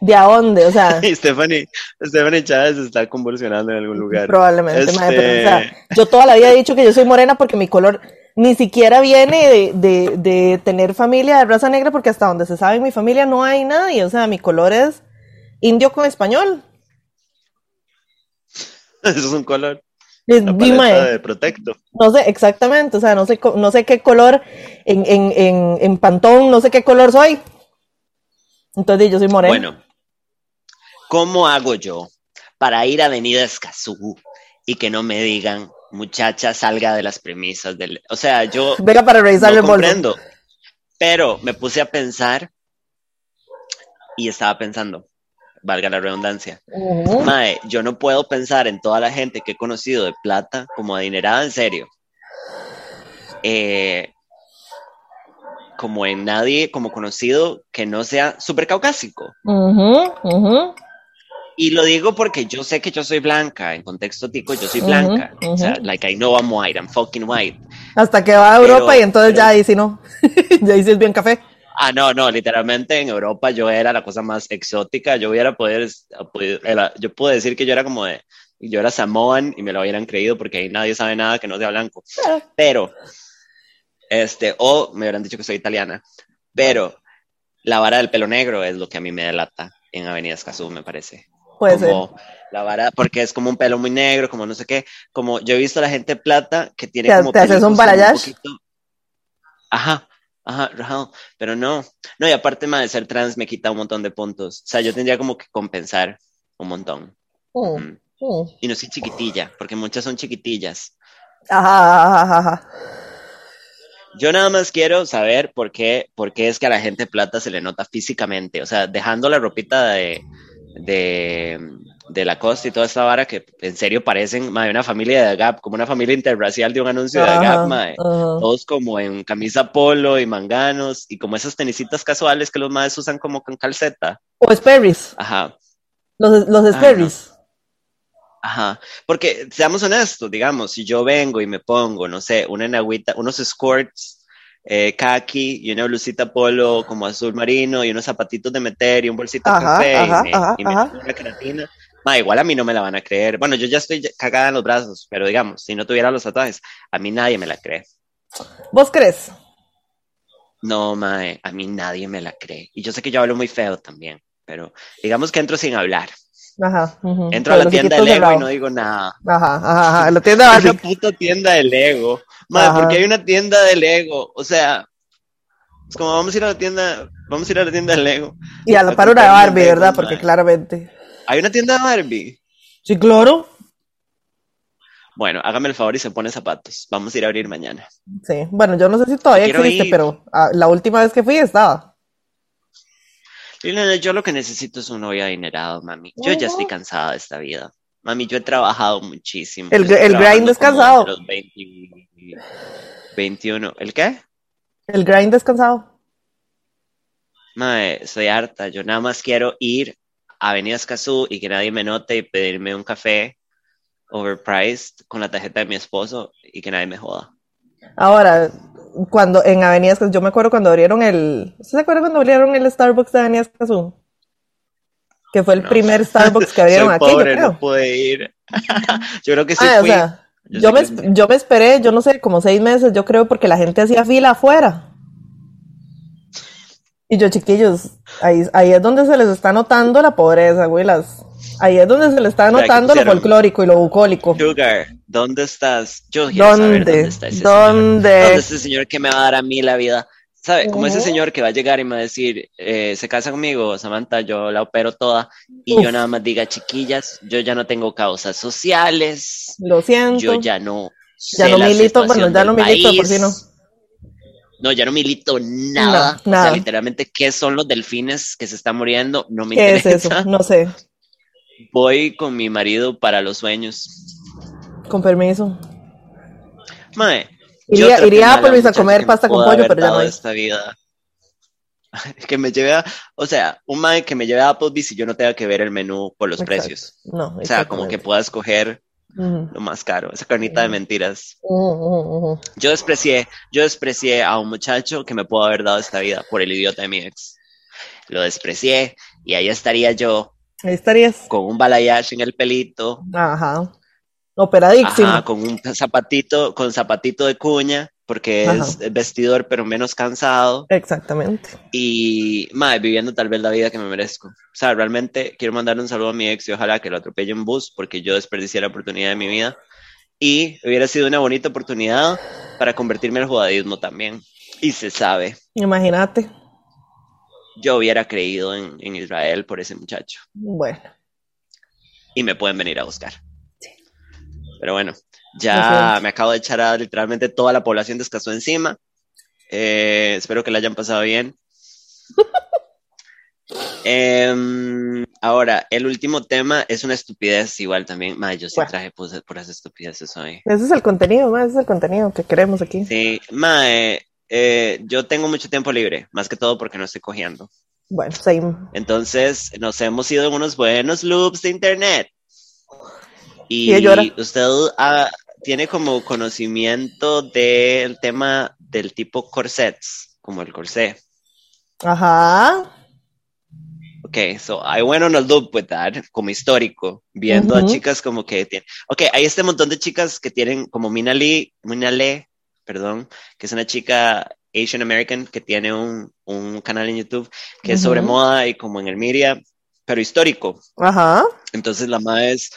Speaker 2: ¿De a dónde? O sea,
Speaker 1: Y Stephanie, Stephanie Chávez está convulsionando en algún lugar.
Speaker 2: probablemente, mae, pero, o sea,
Speaker 1: Este-
Speaker 2: yo toda la vida he dicho que yo soy morena porque mi color ni siquiera viene de, de, de tener familia de raza negra, porque hasta donde se sabe en mi familia no hay nadie. O sea, mi color es indio con español.
Speaker 1: Eso es un color.
Speaker 2: Es-
Speaker 1: de protecto.
Speaker 2: No sé exactamente, o sea, no sé, no sé qué color en, en, en, en Pantón, no sé qué color soy. Entonces yo soy morena.
Speaker 1: Bueno, ¿cómo hago yo para ir a Avenida Escazú y que no me digan, muchacha, salga de las premisas del... O sea, yo
Speaker 2: Venga para revisar
Speaker 1: no
Speaker 2: el bolso.
Speaker 1: comprendo, pero me puse a pensar y estaba pensando, valga la redundancia,
Speaker 2: Ujú.
Speaker 1: Mae, yo no puedo pensar en toda la gente que he conocido de plata como adinerada en serio. Eh, como en nadie como conocido que no sea súper caucásico.
Speaker 2: Ujú, ujú.
Speaker 1: Y lo digo porque yo sé que yo soy blanca, en contexto tico yo soy blanca. O sea,
Speaker 2: ujú.
Speaker 1: like I know I'm white, I'm fucking white.
Speaker 2: Hasta que va a Europa
Speaker 1: Pero-
Speaker 2: y entonces
Speaker 1: pero-
Speaker 2: ya ahí sí no. ya ahí sí es bien café.
Speaker 1: Ah, no, no, literalmente en Europa yo era la cosa más exótica. Yo hubiera poder, podido- era- yo puedo decir que yo era como de, yo era Samoan y me lo hubieran creído porque ahí nadie sabe nada que no sea blanco. Pero, este, o me hubieran dicho que soy italiana. Pero la vara del pelo negro es lo que a mí me delata en Avenida Escazú, me parece.
Speaker 2: Puede ser.
Speaker 1: como la vara, porque es como un pelo muy negro, como no sé qué. Como yo he visto a la gente plata que tiene
Speaker 2: Te-
Speaker 1: como
Speaker 2: te haces un balayage.
Speaker 1: Ajá, ajá, pero no. No, y aparte más de ser trans me quita un montón de puntos. O sea, yo tendría como que compensar un montón.
Speaker 2: Mm,
Speaker 1: Mm.
Speaker 2: mm.
Speaker 1: Y no soy chiquitilla, porque muchas son chiquitillas.
Speaker 2: Ajá, ajá, ajá.
Speaker 1: Yo nada más quiero saber por qué, por qué es que a la gente plata se le nota físicamente. O sea, dejando la ropita de, de, de la costa y toda esta vara que en serio parecen mae, una familia de Gap, como una familia interracial de un anuncio de Gap. Todos como en camisa polo y manganos y como esas tenisitas casuales que los maes usan como con calceta.
Speaker 2: O Sperry's.
Speaker 1: Ajá.
Speaker 2: Los, los. Sperry's.
Speaker 1: Ajá, porque seamos honestos, digamos, si yo vengo y me pongo, no sé, una enagüita, unos skirts, eh, khaki y una blusita polo como azul marino y unos zapatitos de meter y un bolsito de café
Speaker 2: ajá,
Speaker 1: y me,
Speaker 2: ajá,
Speaker 1: y me una queratina, ma, igual a mí no me la van a creer. Bueno, yo ya estoy cagada en los brazos, pero digamos, si no tuviera los tatuajes, a mí nadie me la cree.
Speaker 2: ¿Vos crees?
Speaker 1: No, mae, a mí nadie me la cree. Y yo sé que yo hablo muy feo también. pero digamos que entro sin hablar.
Speaker 2: Ajá. ujú.
Speaker 1: Entro a la tienda de
Speaker 2: ojitos
Speaker 1: Lego y no digo nada.
Speaker 2: Ajá, ajá, ajá. La tienda
Speaker 1: Una
Speaker 2: Barbie.
Speaker 1: puta tienda de Lego. Madre, porque hay una tienda de Lego. O sea, es como vamos a ir a la tienda, vamos a ir a la tienda de Lego.
Speaker 2: Y a la par una de Barbie, ¿verdad? Porque claramente.
Speaker 1: Hay una tienda de Barbie.
Speaker 2: Sí, claro.
Speaker 1: Bueno, hágame el favor y se pone zapatos. Vamos a ir a abrir mañana.
Speaker 2: Sí. Bueno, yo no sé si todavía
Speaker 1: Quiero
Speaker 2: existe,
Speaker 1: ir.
Speaker 2: pero ah, la última vez que fui estaba.
Speaker 1: Liliana, yo lo que necesito es un novio adinerado, mami. Yo ya estoy cansada de esta vida. Mami, yo he trabajado muchísimo.
Speaker 2: El- el grind es cansado.
Speaker 1: desde los 20 21. ¿El qué?
Speaker 2: El grind descansado.
Speaker 1: Mae, estoy harta. Yo nada más quiero ir a Avenida Escazú y que nadie me note y pedirme un café overpriced con la tarjeta de mi esposo y que nadie me joda.
Speaker 2: Ahora, cuando en Avenida Escazú, yo me acuerdo cuando abrieron el. ¿Usted se acuerda cuando abrieron el Starbucks de Avenida Escazú? Que fue el
Speaker 1: No.
Speaker 2: primer Starbucks que abrieron
Speaker 1: Soy
Speaker 2: aquí, yo creo.
Speaker 1: no pude ir. yo creo que sí
Speaker 2: Ah, o
Speaker 1: fui.
Speaker 2: sea,
Speaker 1: Yo
Speaker 2: me,
Speaker 1: que
Speaker 2: yo me esperé, yo no sé, como seis meses, yo creo, porque la gente hacía fila afuera. Y yo, chiquillos, ahí, ahí es donde se les está notando la pobreza, güey. Las, ahí es donde se les está
Speaker 1: Vea, ¿qué
Speaker 2: notando lo folclórico y lo bucólico.
Speaker 1: Sugar, ¿dónde estás? Yo quiero saber dónde
Speaker 2: ¿Dónde?
Speaker 1: está ese señor.
Speaker 2: ¿Dónde?
Speaker 1: ¿Dónde está ese señor que me va a dar a mí la vida? ¿Sabe? Como ese
Speaker 2: Ujú.
Speaker 1: señor que va a llegar y me va a decir, eh, se casa conmigo, Samantha, yo la opero toda. Y yo nada más diga, chiquillas, yo ya no tengo causas sociales,
Speaker 2: Lo siento.
Speaker 1: yo ya no
Speaker 2: Ya
Speaker 1: sé
Speaker 2: no
Speaker 1: la
Speaker 2: milito, bueno, ya no milito, por si no.
Speaker 1: No, ya no milito nada.
Speaker 2: No,
Speaker 1: O
Speaker 2: nada.
Speaker 1: sea, literalmente, ¿qué son los delfines que se están muriendo? No me
Speaker 2: ¿Qué es
Speaker 1: interesa.
Speaker 2: eso? No sé.
Speaker 1: Voy con mi marido para los sueños.
Speaker 2: Con permiso.
Speaker 1: Mae,
Speaker 2: Iría- iría a Applebee's a comer pasta con pollo, pero ya no hay.
Speaker 1: esta vida. Que me lleve a, o sea, un mae que me lleve a Applebee's y yo no tenga que ver el menú por los
Speaker 2: Exacto.
Speaker 1: precios.
Speaker 2: No,
Speaker 1: O sea, como que pueda escoger lo más caro, esa carnita de mentiras. Yo desprecié, yo desprecié a un muchacho que me pudo haber dado esta vida por el idiota de mi ex. Lo desprecié y ahí estaría yo
Speaker 2: Ahí estarías.
Speaker 1: con un balayage en el pelito,
Speaker 2: Ajá. Operadísimo.
Speaker 1: ajá, con un zapatito, con zapatito de cuña, porque
Speaker 2: Ajá.
Speaker 1: es vestidor pero menos cansado.
Speaker 2: Exactamente.
Speaker 1: y madre, viviendo tal vez la vida que me merezco. O sea, realmente quiero mandar un saludo a mi ex y ojalá que lo atropelle en bus porque yo desperdicié la oportunidad de mi vida y hubiera sido una bonita oportunidad para convertirme al judaísmo también. Y se sabe,
Speaker 2: Imagínate.
Speaker 1: yo hubiera creído en, en Israel por ese muchacho
Speaker 2: Bueno.
Speaker 1: y me pueden venir a buscar. Pero bueno, ya me acabo de echar a literalmente toda la población de Escazú encima. Eh, espero que la hayan pasado bien. Em, ahora, el último tema es una estupidez igual también. Mae, yo sí
Speaker 2: Bueno.
Speaker 1: traje puras, puras estupideces hoy.
Speaker 2: Ese es el contenido, ma, ese es el contenido que queremos aquí.
Speaker 1: Sí, mae, eh, yo tengo mucho tiempo libre, más que todo porque no estoy cogiendo.
Speaker 2: Bueno, same.
Speaker 1: Entonces, nos hemos ido en unos buenos loops de internet.
Speaker 2: Y
Speaker 1: usted ah, tiene como conocimiento del tema del tipo corsets, como el corsé.
Speaker 2: Ajá.
Speaker 1: Ok, so I went on a loop with that, como histórico, viendo a
Speaker 2: Ujú.
Speaker 1: chicas como que tienen. Ok, hay este montón de chicas que tienen, como Mina Lee, Mina Le, perdón, que es una chica Asian American que tiene un, un canal en YouTube que es sobre moda y como en el media, pero histórico.
Speaker 2: Ajá.
Speaker 1: Entonces las madres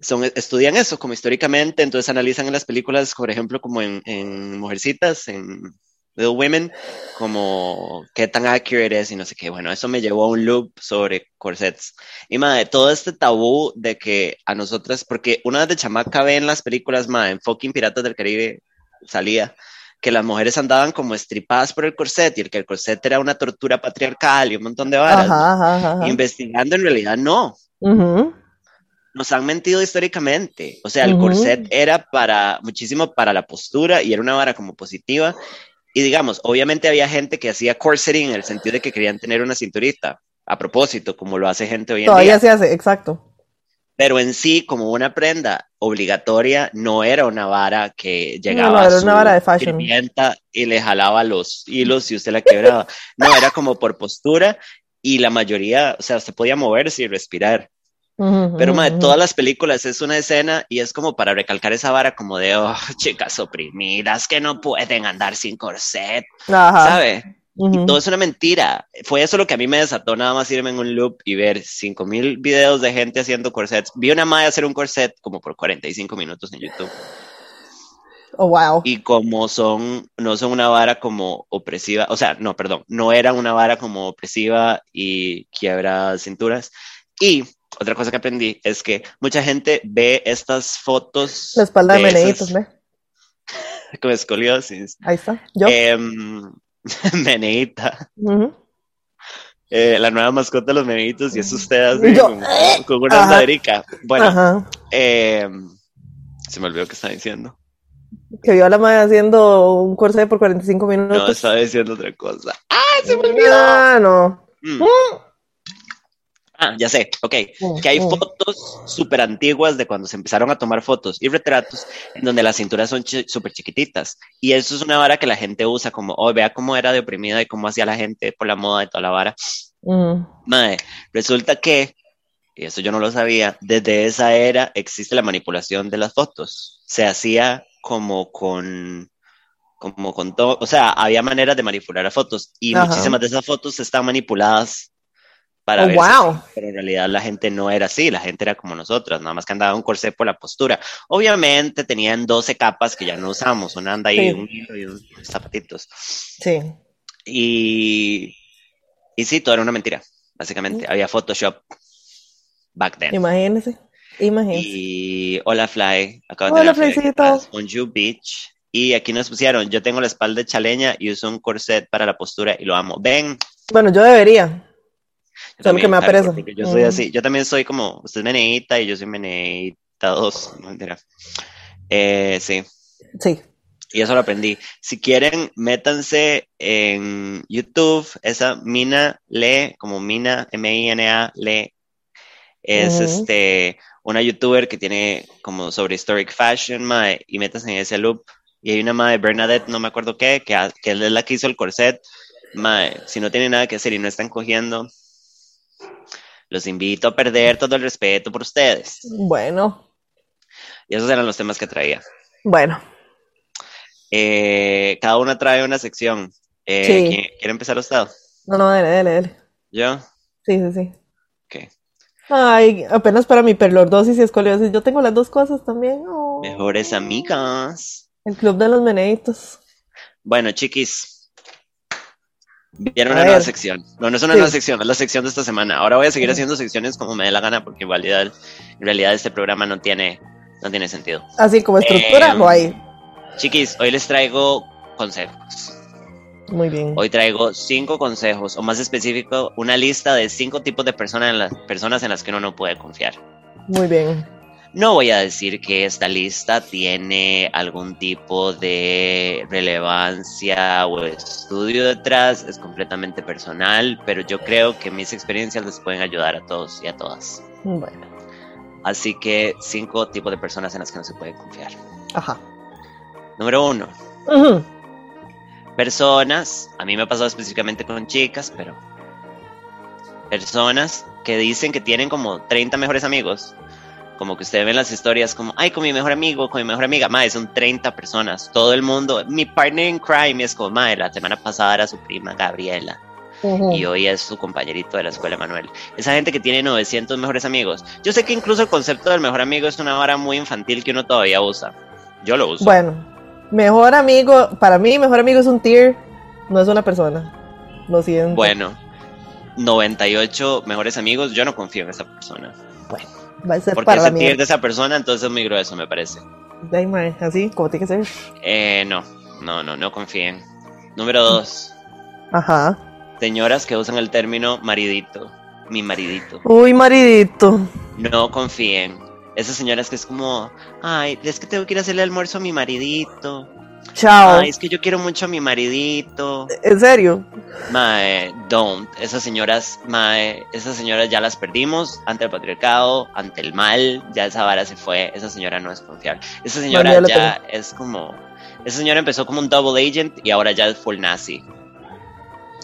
Speaker 1: son, estudian eso como históricamente, entonces analizan en las películas, por ejemplo, como en, en Mujercitas, en Little Women, como qué tan accurate es y no sé qué. Bueno, eso me llevó a un loop sobre corsets. Y madre, todo este tabú de que a nosotras, porque una vez de chamaca ve en las películas, madre, en fucking Piratas del Caribe salía que las mujeres andaban como estripadas por el corset y el que el corset era una tortura patriarcal y un montón de varas.
Speaker 2: Ajá, ajá, ajá.
Speaker 1: Investigando en realidad no
Speaker 2: Ujú.
Speaker 1: Nos han mentido históricamente. O sea, el corset era para muchísimo para la postura y era una vara como positiva. Y digamos, obviamente había gente que hacía corsetting en el sentido de que querían tener una cinturita, a propósito, como lo hace gente hoy en
Speaker 2: Todavía
Speaker 1: día.
Speaker 2: se hace, exacto.
Speaker 1: Pero en sí, como una prenda obligatoria, no era una vara que llegaba
Speaker 2: no,
Speaker 1: a
Speaker 2: era
Speaker 1: su
Speaker 2: una vara de fashion.
Speaker 1: y le jalaba los hilos y usted la quebraba. No, era como por postura y la mayoría, o sea, se podía moverse y respirar. Pero, madre, todas las películas es una escena y es como para recalcar esa vara como de, oh, chicas oprimidas que no pueden andar sin corset,
Speaker 2: Ajá.
Speaker 1: ¿sabe? Y todo es una mentira. Fue eso lo que a mí me desató nada más irme en un loop y ver 5000 videos de gente haciendo corsets. Vi una madre hacer un corset como por 45 minutos en YouTube.
Speaker 2: Oh, wow.
Speaker 1: Y como son, no son una vara como opresiva, o sea, no, perdón, no eran una vara como opresiva y quiebra cinturas. Y otra cosa que aprendí es que mucha gente ve estas fotos.
Speaker 2: La espalda de, Meneitos, ¿ve?
Speaker 1: Con escoliosis.
Speaker 2: Ahí está. Yo.
Speaker 1: Em, Meneita. Eh, la nueva mascota de los Meneitos y es usted así, con, una andaderica. Bueno, em, se me olvidó que estaba diciendo.
Speaker 2: Que vio a la madre haciendo un corset por 45 minutos.
Speaker 1: No, estaba diciendo otra cosa. ¡Ah, se me olvidó!
Speaker 2: Ah, no.
Speaker 1: Mm. Ah, ya sé, ok. Que hay fotos súper antiguas de cuando se empezaron a tomar fotos y retratos en donde las cinturas son súper chiquititas. Y eso es una vara que la gente usa como, oh, vea cómo era de oprimida y cómo hacía la gente por la moda y toda la vara.
Speaker 2: Mm.
Speaker 1: Madre, resulta que, y eso yo no lo sabía, desde esa era existe la manipulación de las fotos. Se hacía como con como con todo, o sea, había maneras de manipular las fotos y muchísimas de esas fotos están manipuladas para
Speaker 2: oh, wow.
Speaker 1: pero en realidad la gente no era así, la gente era como nosotras, nada más que andaba un corsé por la postura. Obviamente tenían 12 capas que ya no usamos, una anda ahí, un hilo y unos zapatitos.
Speaker 2: Sí.
Speaker 1: Y, y sí, todo era una mentira, básicamente. Había Photoshop back then.
Speaker 2: Imagínese, imagínese.
Speaker 1: Y hola Fly,
Speaker 2: acabo hola, de
Speaker 1: On You Beach. Y aquí nos pusieron, yo tengo la espalda chaleña y uso un corset para la postura y lo amo. Ven.
Speaker 2: Bueno, yo debería. Yo que me aprecio.
Speaker 1: Yo soy así. Yo también soy como, usted es Meneita y yo soy Meneita 2. No eh, sí.
Speaker 2: Sí.
Speaker 1: Y eso lo aprendí. Si quieren, métanse en YouTube. Esa Mina Le, como Mina, M-I-N-A, Le, es este una youtuber que tiene como sobre historic fashion, mae, y métanse en ese loop. Y hay una madre, Bernadette, no me acuerdo qué, que, que es la que hizo el corset. Mae, si no tienen nada que hacer y no están cogiendo, los invito a perder todo el respeto por ustedes.
Speaker 2: Bueno.
Speaker 1: Y esos eran los temas que traía.
Speaker 2: Bueno.
Speaker 1: Eh, cada una trae una sección. Eh, sí. ¿Quiere empezar usted?
Speaker 2: No, no, dale, dale, dale.
Speaker 1: ¿Yo?
Speaker 2: Sí, sí, sí.
Speaker 1: Ok.
Speaker 2: Ay, apenas para mi perlordosis y escoliosis. Yo tengo las dos cosas también.
Speaker 1: Mejores amigas.
Speaker 2: El club de los meneitos.
Speaker 1: Bueno, chiquis. Viene una nueva sección. No, no es una nueva sección, es la sección de esta semana. Ahora voy a seguir haciendo secciones como me dé la gana, porque en realidad, en realidad este programa no tiene, no tiene sentido.
Speaker 2: Así como estructura, no hay.
Speaker 1: Chiquis, hoy les traigo consejos.
Speaker 2: Muy bien.
Speaker 1: Hoy traigo cinco consejos, o más específico, una lista de cinco tipos de personas en las, personas en las que uno no puede confiar.
Speaker 2: Muy bien.
Speaker 1: No voy a decir que esta lista tiene algún tipo de relevancia o estudio detrás, es completamente personal, pero yo creo que mis experiencias les pueden ayudar a todos y a todas.
Speaker 2: Bueno.
Speaker 1: Así que cinco tipos de personas en las que no se puede confiar.
Speaker 2: Ajá.
Speaker 1: Número uno. Personas, a mí me ha pasado específicamente con chicas, pero personas que dicen que tienen como 30 mejores amigos como que usted ve las historias como, ay, con mi mejor amigo, con mi mejor amiga, madre, son 30 personas, todo el mundo, mi partner in crime es como, madre, la semana pasada era su prima Gabriela. Y hoy es su compañerito de la escuela Manuel. Esa gente que tiene 900 mejores amigos. Yo sé que incluso el concepto del mejor amigo es una vara muy infantil que uno todavía usa. Yo lo uso.
Speaker 2: Bueno, mejor amigo, para mí, mejor amigo es un tier, no es una persona. Lo siento.
Speaker 1: Bueno, 98 mejores amigos, yo no confío en esa persona.
Speaker 2: Bueno va a ser
Speaker 1: Porque
Speaker 2: para
Speaker 1: sentir de esa persona, entonces es muy grueso, me parece.
Speaker 2: así, como tiene que ser.
Speaker 1: Eh, no, no, no, no confíen. Número dos.
Speaker 2: Ajá.
Speaker 1: Señoras que usan el término maridito. Mi maridito.
Speaker 2: Uy, maridito.
Speaker 1: No confíen. Esas señoras que es como, ay, es que tengo que ir a hacerle almuerzo a mi maridito.
Speaker 2: Chao.
Speaker 1: Ay, es que yo quiero mucho a mi maridito.
Speaker 2: ¿En serio?
Speaker 1: Mae, don't. Esas señoras, mae, esas señoras ya las perdimos ante el patriarcado, ante el mal. Ya esa vara se fue. Esa señora no es confiable. Esa señora ya es como. Esa señora empezó como un double agent y ahora ya es full nazi.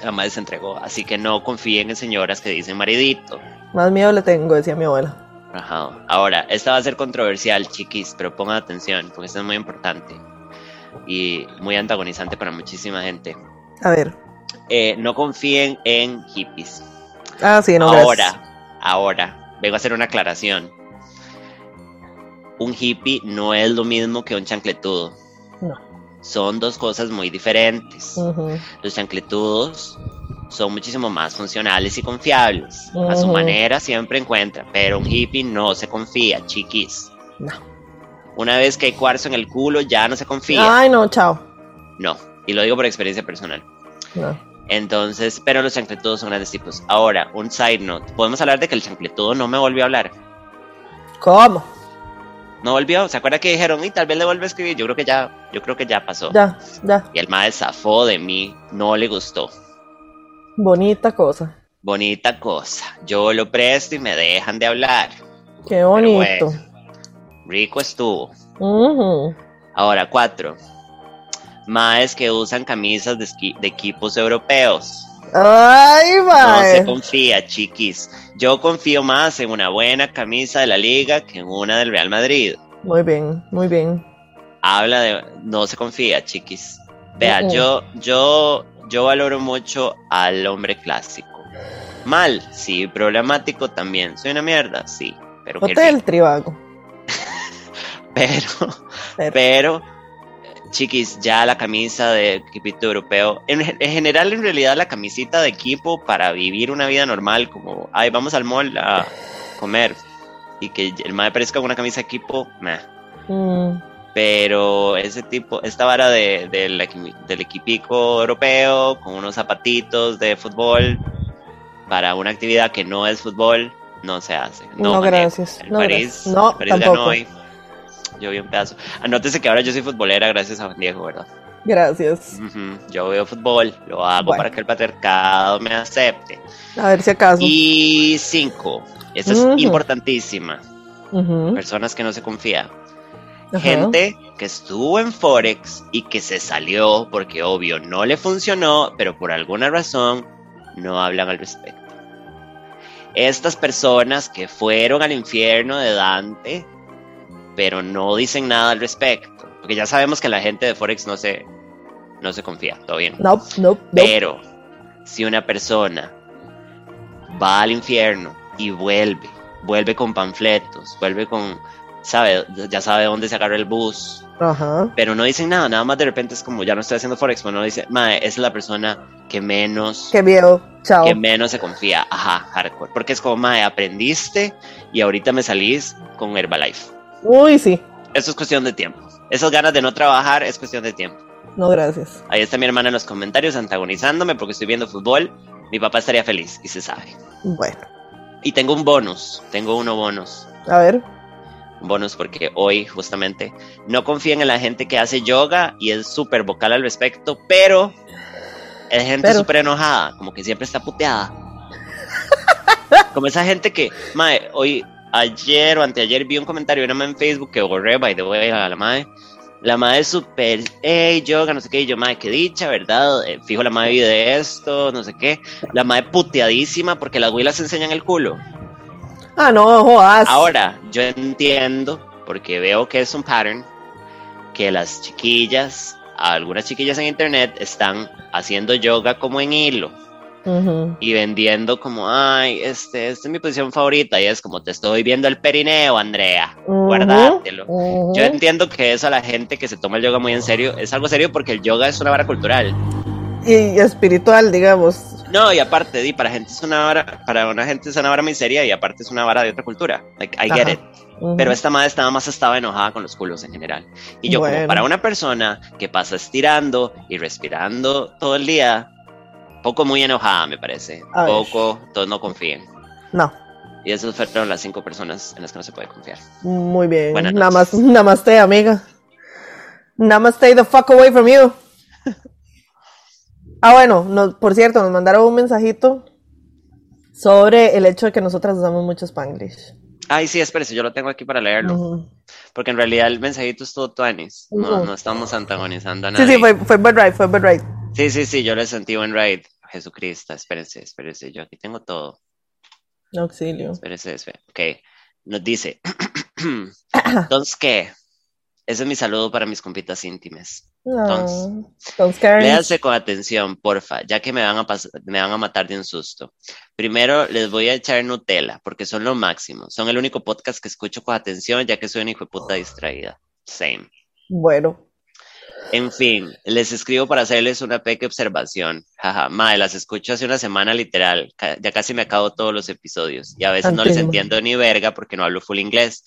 Speaker 1: Jamás se entregó. Así que no confíen en señoras que dicen maridito.
Speaker 2: Más miedo le tengo, decía mi abuela.
Speaker 1: Ajá. Ahora, esta va a ser controversial, chiquis, pero pongan atención, porque esto es muy importante y muy antagonizante para muchísima gente.
Speaker 2: A ver.
Speaker 1: eh, no confíen en hippies.
Speaker 2: Ah, sí, no,
Speaker 1: ahora,
Speaker 2: gracias.
Speaker 1: ahora, vengo a hacer una aclaración. Un hippie no es lo mismo que un chancletudo.
Speaker 2: No.
Speaker 1: Son dos cosas muy diferentes. Los chancletudos son muchísimo más funcionales y confiables. A su manera siempre encuentran, pero un hippie no se confía, chiquis.
Speaker 2: No.
Speaker 1: Una vez que hay cuarzo en el culo, ya no se confía.
Speaker 2: Ay, no, chao.
Speaker 1: No, y lo digo por experiencia personal.
Speaker 2: No.
Speaker 1: Entonces, pero los chancletudos son grandes tipos. Ahora, un side note. Podemos hablar de que el chancletudo no me volvió a hablar.
Speaker 2: ¿Cómo?
Speaker 1: No volvió. ¿Se acuerda que dijeron, y tal vez le vuelve a escribir? Yo creo que ya, yo creo que ya pasó.
Speaker 2: Ya, ya.
Speaker 1: Y el mae zafó de mí, no le gustó.
Speaker 2: Bonita cosa.
Speaker 1: Bonita cosa. Yo lo presto y me dejan de hablar.
Speaker 2: Qué bonito.
Speaker 1: Rico estuvo. Ahora, cuatro. Maes que usan camisas de, equipos europeos.
Speaker 2: Ay,
Speaker 1: No
Speaker 2: mae.
Speaker 1: se confía, chiquis. Yo confío más en una buena camisa de la liga que en una del Real Madrid.
Speaker 2: Muy bien, muy bien.
Speaker 1: Habla de. No se confía, chiquis. Vea, yo, yo, yo valoro mucho al hombre clásico. Mal, sí. Problemático también. Soy una mierda, sí. Pero
Speaker 2: Hotel. Tribago.
Speaker 1: Pero,
Speaker 2: Pero-
Speaker 1: pero, chiquis, ya la camisa de equipito europeo, en, en general, en realidad, la camisita de equipo para vivir una vida normal, como, ay, vamos al mall a comer y que el mae parezca con una camisa de equipo, meh.
Speaker 2: Mm,
Speaker 1: Pero ese tipo, esta vara de, del equi- del equipico europeo con unos zapatitos de fútbol para una actividad que no es fútbol, no se hace.
Speaker 2: No, gracias.
Speaker 1: El
Speaker 2: No,
Speaker 1: París,
Speaker 2: gracias. No,
Speaker 1: París
Speaker 2: tampoco.
Speaker 1: ganó hoy. Yo vi un pedazo. Anótese que ahora yo soy futbolera gracias a Juan Diego, ¿verdad?
Speaker 2: gracias.
Speaker 1: Yo veo fútbol, lo hago
Speaker 2: Bueno.
Speaker 1: para que el patriarcado me acepte.
Speaker 2: A ver si acaso.
Speaker 1: Y cinco, esta es importantísima, personas que no se confían. Gente que estuvo en Forex y que se salió porque obvio no le funcionó, pero por alguna razón no hablan al respecto. Estas personas que fueron al infierno de Dante, pero no dicen nada al respecto, porque ya sabemos que la gente de Forex no se, no se confía, todo bien.
Speaker 2: No, no, no.
Speaker 1: Pero si una persona va al infierno y vuelve, vuelve con panfletos, vuelve con, sabe, ya sabe dónde se agarra el bus,
Speaker 2: Ajá.
Speaker 1: pero no dicen nada, nada más de repente es como, ya no estoy haciendo Forex, pero no dice, mae, es la persona que menos,
Speaker 2: Qué viejo. Chao.
Speaker 1: que menos se confía, ajá, hardcore, porque es como, mae, aprendiste y ahorita me salís con Herbalife.
Speaker 2: Uy, sí.
Speaker 1: Eso es cuestión de tiempo. Esas ganas de no trabajar es cuestión de tiempo.
Speaker 2: No, gracias.
Speaker 1: Ahí está mi hermana en los comentarios antagonizándome porque estoy viendo fútbol. Mi papá estaría feliz y se sabe.
Speaker 2: Bueno,
Speaker 1: Y tengo un bonus, tengo uno bonus.
Speaker 2: a ver.
Speaker 1: Un bonus porque hoy justamente no confíen en la gente que hace yoga y es súper vocal al respecto, pero es gente súper enojada, como que siempre está puteada. como esa gente que, mae, hoy, ayer o anteayer vi un comentario de una en Facebook que borré, by the way, a la mae. La es súper, hey, yoga, no sé qué, y yo, mae, qué dicha, ¿verdad? Eh, fijo, la mae vive de esto, no sé qué. La mae puteadísima porque las huilas enseñan el culo.
Speaker 2: Ah, no, jodas.
Speaker 1: Ahora, yo entiendo, porque veo que es un pattern, que las chiquillas, algunas chiquillas en internet están haciendo yoga como en hilo Y vendiendo como, ay, este, esta es mi posición favorita, y es como, te estoy viendo el perineo, Andrea, guardátelo.
Speaker 2: Ujú.
Speaker 1: Yo entiendo que eso a la gente que se toma el yoga muy en serio, es algo serio porque el yoga es una vara cultural.
Speaker 2: Y espiritual, digamos.
Speaker 1: No, y aparte, di, para gente es una vara, para una gente es una vara muy seria y aparte es una vara de otra cultura. Like, I get it. Pero esta madre estaba más estaba enojada con los culos en general. Y yo, como para una persona que pasa estirando y respirando todo el día, poco muy enojada, me parece.
Speaker 2: A ver.
Speaker 1: Poco, todos no confíen.
Speaker 2: No.
Speaker 1: Y esas fueron las cinco personas en las que no se puede confiar.
Speaker 2: Muy bien. Namas-
Speaker 1: noches.
Speaker 2: namaste, amiga. Namaste the fuck away from you. Ah, bueno, nos- por cierto, nos mandaron un mensajito sobre el hecho de que nosotras usamos mucho Spanglish.
Speaker 1: Ay, sí, espérese, yo lo tengo aquí para leerlo. Porque en realidad el mensajito es todo tuanis. No, no estamos antagonizando a
Speaker 2: Sí,
Speaker 1: nadie.
Speaker 2: sí, fue, fue buen right, fue buen right.
Speaker 1: sí, sí, sí, yo le sentí buen ride. Jesucristo, espérense, espérense, yo aquí tengo todo.
Speaker 2: Auxilio.
Speaker 1: Espérese, espérese. Ok, nos dice, entonces, ¿qué? Ese es mi saludo para mis compitas íntimas.
Speaker 2: No, me.
Speaker 1: Léanse con atención, porfa, ya que me van, a me van a matar de un susto. Primero les voy a echar Nutella, porque son lo máximo. Son el único podcast que escucho con atención, ya que soy una hijo de puta distraída. Same.
Speaker 2: Bueno,
Speaker 1: En fin, les escribo para hacerles una pequeña observación. Jaja, madre, las escucho hace una semana literal. Ya casi me acabo todos los episodios. Y a veces no les
Speaker 2: Entiendo.
Speaker 1: ni verga porque no hablo full inglés.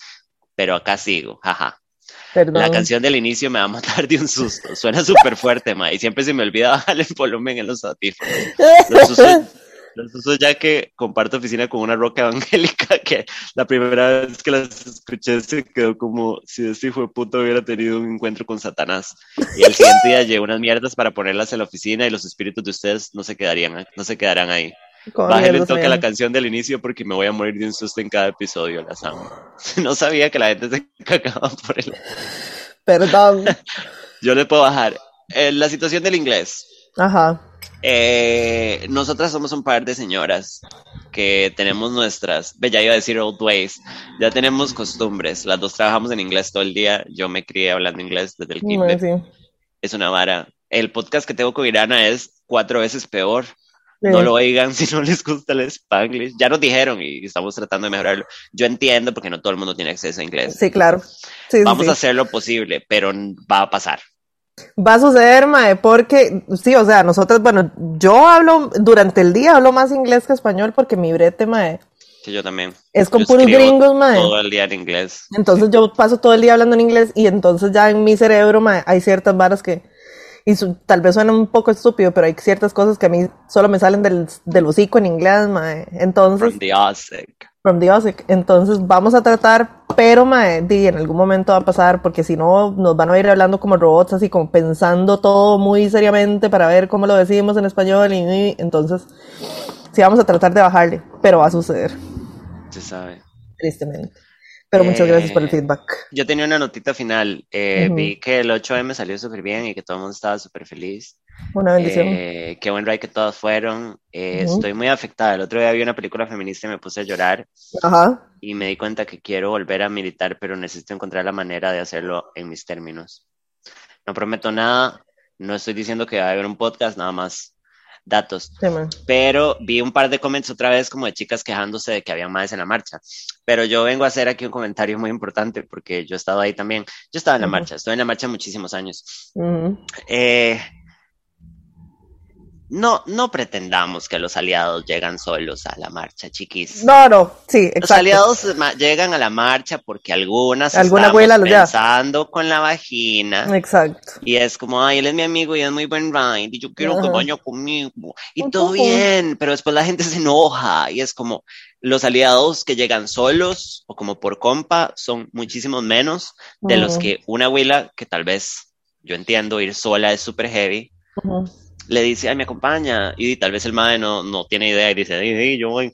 Speaker 1: Pero acá sigo, jaja.
Speaker 2: perdón.
Speaker 1: La canción del inicio me va a matar de un susto. Suena súper fuerte, ma. Y siempre se me olvida bajarle el volumen en los audífonos. Los uso ya que comparto oficina con una roca evangélica que la primera vez que las escuché se quedó como si este hijo de puta hubiera tenido un encuentro con Satanás. Y el siguiente día llevé unas mierdas para ponerlas en la oficina y los espíritus de ustedes no se quedarían, no se quedarán ahí. Bájenle un toque a la canción del inicio porque me voy a morir de un susto en cada episodio, las amo. No sabía que la gente se cagaba por el
Speaker 2: Perdón.
Speaker 1: yo le puedo bajar. Eh, la situación del inglés.
Speaker 2: Ajá.
Speaker 1: Eh, nosotras somos un par de señoras que tenemos nuestras, ya iba a decir old ways, ya tenemos costumbres. Las dos trabajamos en inglés todo el día. Yo me crié hablando inglés desde el
Speaker 2: Bueno,
Speaker 1: kinder.
Speaker 2: sí.
Speaker 1: Es una vara. El podcast que tengo con Irana es cuatro veces peor.
Speaker 2: Sí.
Speaker 1: No lo oigan si no les gusta el Spanglish. Ya nos dijeron y estamos tratando de mejorarlo. Yo entiendo porque no todo el mundo tiene acceso a inglés.
Speaker 2: Sí, claro. Sí,
Speaker 1: Vamos
Speaker 2: sí.
Speaker 1: a hacer lo posible, pero va a pasar.
Speaker 2: Va a suceder, mae, porque, sí, o sea, nosotros, bueno, yo hablo, durante el día hablo más inglés que español porque mi brete, mae,
Speaker 1: Que yo también.
Speaker 2: es con
Speaker 1: Yo
Speaker 2: puros gringos, mae.
Speaker 1: Todo el día en inglés.
Speaker 2: Entonces yo paso todo el día hablando en inglés y entonces ya en mi cerebro mae, hay ciertas varas que, y su- tal vez suena un poco estúpido, pero hay ciertas cosas que a mí solo me salen del, del hocico en inglés, mae. Entonces,
Speaker 1: From the.
Speaker 2: From the. Entonces vamos a tratar, pero mae, di, en algún momento va a pasar, porque si no nos van a ir hablando como robots, así como pensando todo muy seriamente para ver cómo lo decimos en español y, y- entonces sí vamos a tratar de bajarle, pero va a suceder,
Speaker 1: Se sabe.
Speaker 2: tristemente. Pero muchas
Speaker 1: Eh,
Speaker 2: gracias por el feedback.
Speaker 1: Yo tenía una notita final. Eh. Vi que el 8M salió súper bien y que todo el mundo estaba súper feliz.
Speaker 2: Una bendición.
Speaker 1: Eh, qué buen ride que todos fueron. Eh,
Speaker 2: Ujú.
Speaker 1: Estoy muy afectada. El otro día vi una película feminista y me puse a llorar
Speaker 2: Ajá.
Speaker 1: y me di cuenta que quiero volver a militar, pero necesito encontrar la manera de hacerlo en mis términos. No prometo nada. No estoy diciendo que va a haber un podcast, nada más datos.
Speaker 2: Sí,
Speaker 1: pero vi un par de comments otra vez como de chicas quejándose de que había más en la marcha. Pero yo vengo a hacer aquí un comentario muy importante porque yo he estado ahí también. Yo estaba en la
Speaker 2: Ujú.
Speaker 1: marcha, estuve en la marcha muchísimos años.
Speaker 2: Ujú.
Speaker 1: Eh, no, no pretendamos que los aliados llegan solos a la marcha, chiquis.
Speaker 2: No, no, sí,
Speaker 1: Los
Speaker 2: exacto.
Speaker 1: aliados ma- llegan a la marcha porque algunas
Speaker 2: Alguna
Speaker 1: estamos
Speaker 2: los
Speaker 1: pensando con la vagina.
Speaker 2: Exacto.
Speaker 1: Y es como, ay, él es mi amigo y es muy buen ride y yo quiero que vaya conmigo. Y todo bien, pero después la gente se enoja y es como, los aliados que llegan solos o como por compa son muchísimos menos de los que una abuela que tal vez, yo entiendo, ir sola es súper heavy. Le dice, ay, me acompaña. Y tal vez el madre no, no tiene idea y dice, "Sí, sí, yo voy.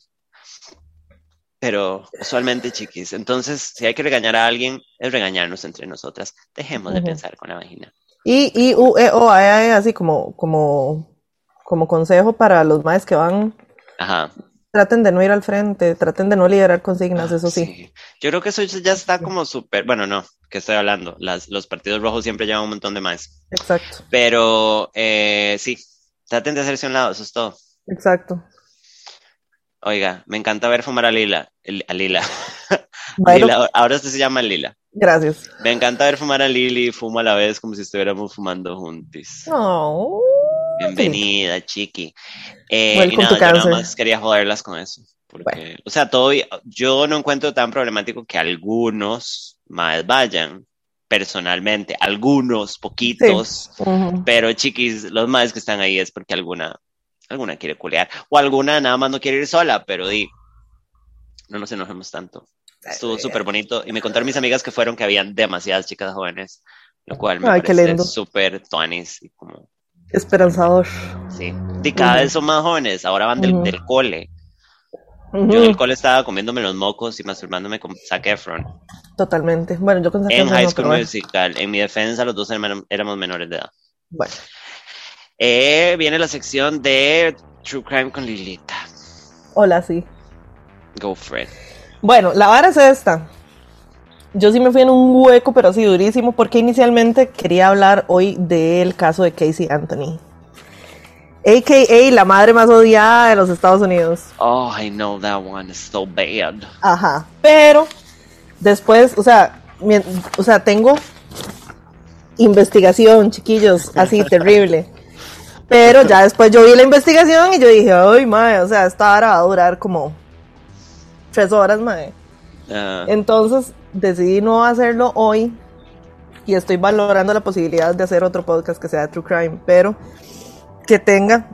Speaker 1: Pero usualmente, chiquis, entonces, si hay que regañar a alguien, es regañarnos entre nosotras. Dejemos de pensar con la vagina.
Speaker 2: Y, y U, E, O, A, E, así como, como, como consejo para los maes que van,
Speaker 1: Ajá.
Speaker 2: Traten de no ir al frente, traten de no liderar consignas, eso sí.
Speaker 1: Yo creo que eso ya está como súper, bueno, no, que estoy hablando, Las, los partidos rojos siempre llevan un montón de más,
Speaker 2: Exacto,
Speaker 1: pero eh, sí, traten de hacerse a un lado, eso es todo.
Speaker 2: exacto.
Speaker 1: Oiga, me encanta ver fumar a Lila, a Lila,
Speaker 2: Bueno,
Speaker 1: Lila, ahora usted se llama Lila.
Speaker 2: gracias.
Speaker 1: Me encanta ver fumar a Lili y fumo a la vez como si estuviéramos fumando juntos.
Speaker 2: Oh,
Speaker 1: Bienvenida, chiqui. Eh, y nada, yo nada más quería joderlas con eso. Porque, o sea, todo, yo no encuentro tan problemático que algunos más vayan, personalmente, algunos, poquitos, pero chiquis, los más que están ahí es porque alguna, alguna quiere culear, o alguna nada más no quiere ir sola, pero di, no nos enojemos tanto. Estuvo súper bonito y me contaron mis amigas que fueron que habían demasiadas chicas jóvenes, lo cual me
Speaker 2: Ay,
Speaker 1: parece súper tuanis y como
Speaker 2: Esperanzador.
Speaker 1: Sí, y cada vez son más jóvenes, ahora van del, del cole.
Speaker 2: Ujú,
Speaker 1: Yo en el cole estaba comiéndome los mocos y masturbándome con Zac Efron.
Speaker 2: Totalmente. Bueno, yo con Zac
Speaker 1: En High School. Musical, en mi defensa, los dos hermanos éramos menores de edad.
Speaker 2: Bueno,
Speaker 1: Eh, viene la sección de True Crime con Lilita.
Speaker 2: hola, sí.
Speaker 1: Go it.
Speaker 2: Bueno, la vara es esta. Yo sí me fui en un hueco, pero así durísimo, porque inicialmente quería hablar hoy del caso de Casey Anthony. AKA la madre más odiada de los Estados Unidos.
Speaker 1: Oh, I know that one is so bad.
Speaker 2: Ajá. Pero después, o sea, mi- o sea, tengo investigación, chiquillos, así terrible. Pero ya después yo vi la investigación y yo dije, ay, madre, o sea, esta hora va a durar como tres horas, madre.
Speaker 1: Ah,
Speaker 2: Entonces decidí no hacerlo hoy y estoy valorando la posibilidad de hacer otro podcast que sea de True Crime, pero que tenga,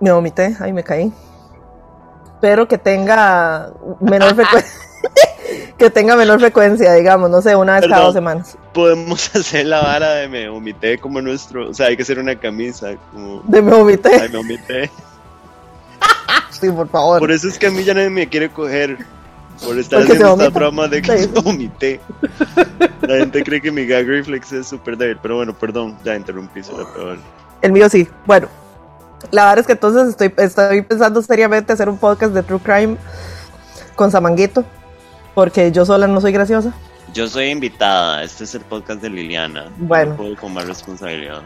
Speaker 2: me vomité, ay me caí, pero que tenga menor frecuencia, que tenga menor frecuencia, digamos, no sé, una vez cada
Speaker 1: Perdón.
Speaker 2: dos semanas.
Speaker 1: podemos hacer la vara de me vomité como nuestro. O sea, hay que hacer una camisa. Como.
Speaker 2: De me vomité,
Speaker 1: Ay, me vomité.
Speaker 2: sí, por favor.
Speaker 1: Por eso es que a mí ya nadie me quiere coger. Por estar
Speaker 2: Porque
Speaker 1: haciendo esta broma de que
Speaker 2: Sí.
Speaker 1: me vomité. La gente cree que mi gag reflex es súper débil. Pero bueno, perdón, ya interrumpí, se la peor.
Speaker 2: El mío sí. Bueno, la verdad es que entonces estoy, estoy pensando seriamente hacer un podcast de True Crime con Samanguito, porque yo sola no soy graciosa.
Speaker 1: Yo soy invitada. Este es el podcast de Liliana.
Speaker 2: Bueno.
Speaker 1: No puedo con más responsabilidad.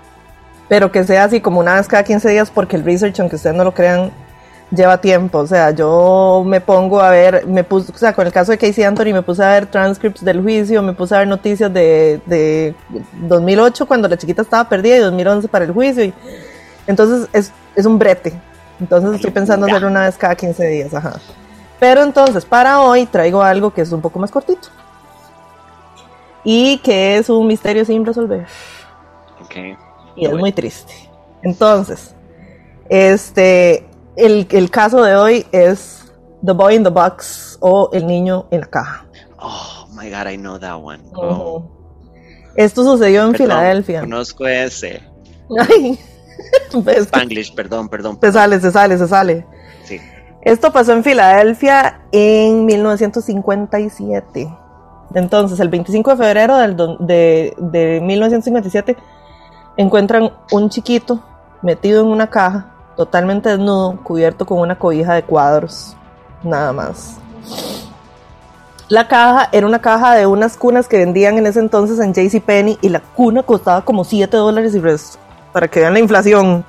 Speaker 2: pero que sea así como una vez cada 15 días porque el research, aunque ustedes no lo crean, lleva tiempo. O sea, yo me pongo a ver, me puse, o sea, con el caso de Casey Anthony me puse a ver transcripts del juicio, me puse a ver noticias de, de 2008 cuando la chiquita estaba perdida y 2011 para el juicio. Y, entonces es, es un brete. Entonces estoy pensando hacerlo una vez cada 15 días, ajá. Pero entonces, para hoy traigo algo que es un poco más cortito. Y que es un misterio sin resolver.
Speaker 1: Ok.
Speaker 2: Y es muy triste. Entonces, este, el, el caso de hoy es The Boy in the Box o El niño en la caja.
Speaker 1: Oh my god, I know that one. Oh.
Speaker 2: Esto sucedió en
Speaker 1: Perdón,
Speaker 2: Filadelfia.
Speaker 1: Conozco ese.
Speaker 2: Ay, ves,
Speaker 1: Spanglish, perdón, perdón.
Speaker 2: se sale, se sale, se sale.
Speaker 1: Sí.
Speaker 2: Esto pasó en Filadelfia en 1957. Entonces, el 25 de febrero del de, de 1957, encuentran un chiquito metido en una caja, totalmente desnudo, cubierto con una cobija de cuadros. Nada más. La caja era una caja de unas cunas que vendían en ese entonces en JCPenney y la cuna costaba como 7 dólares y resto. Para que vean la inflación.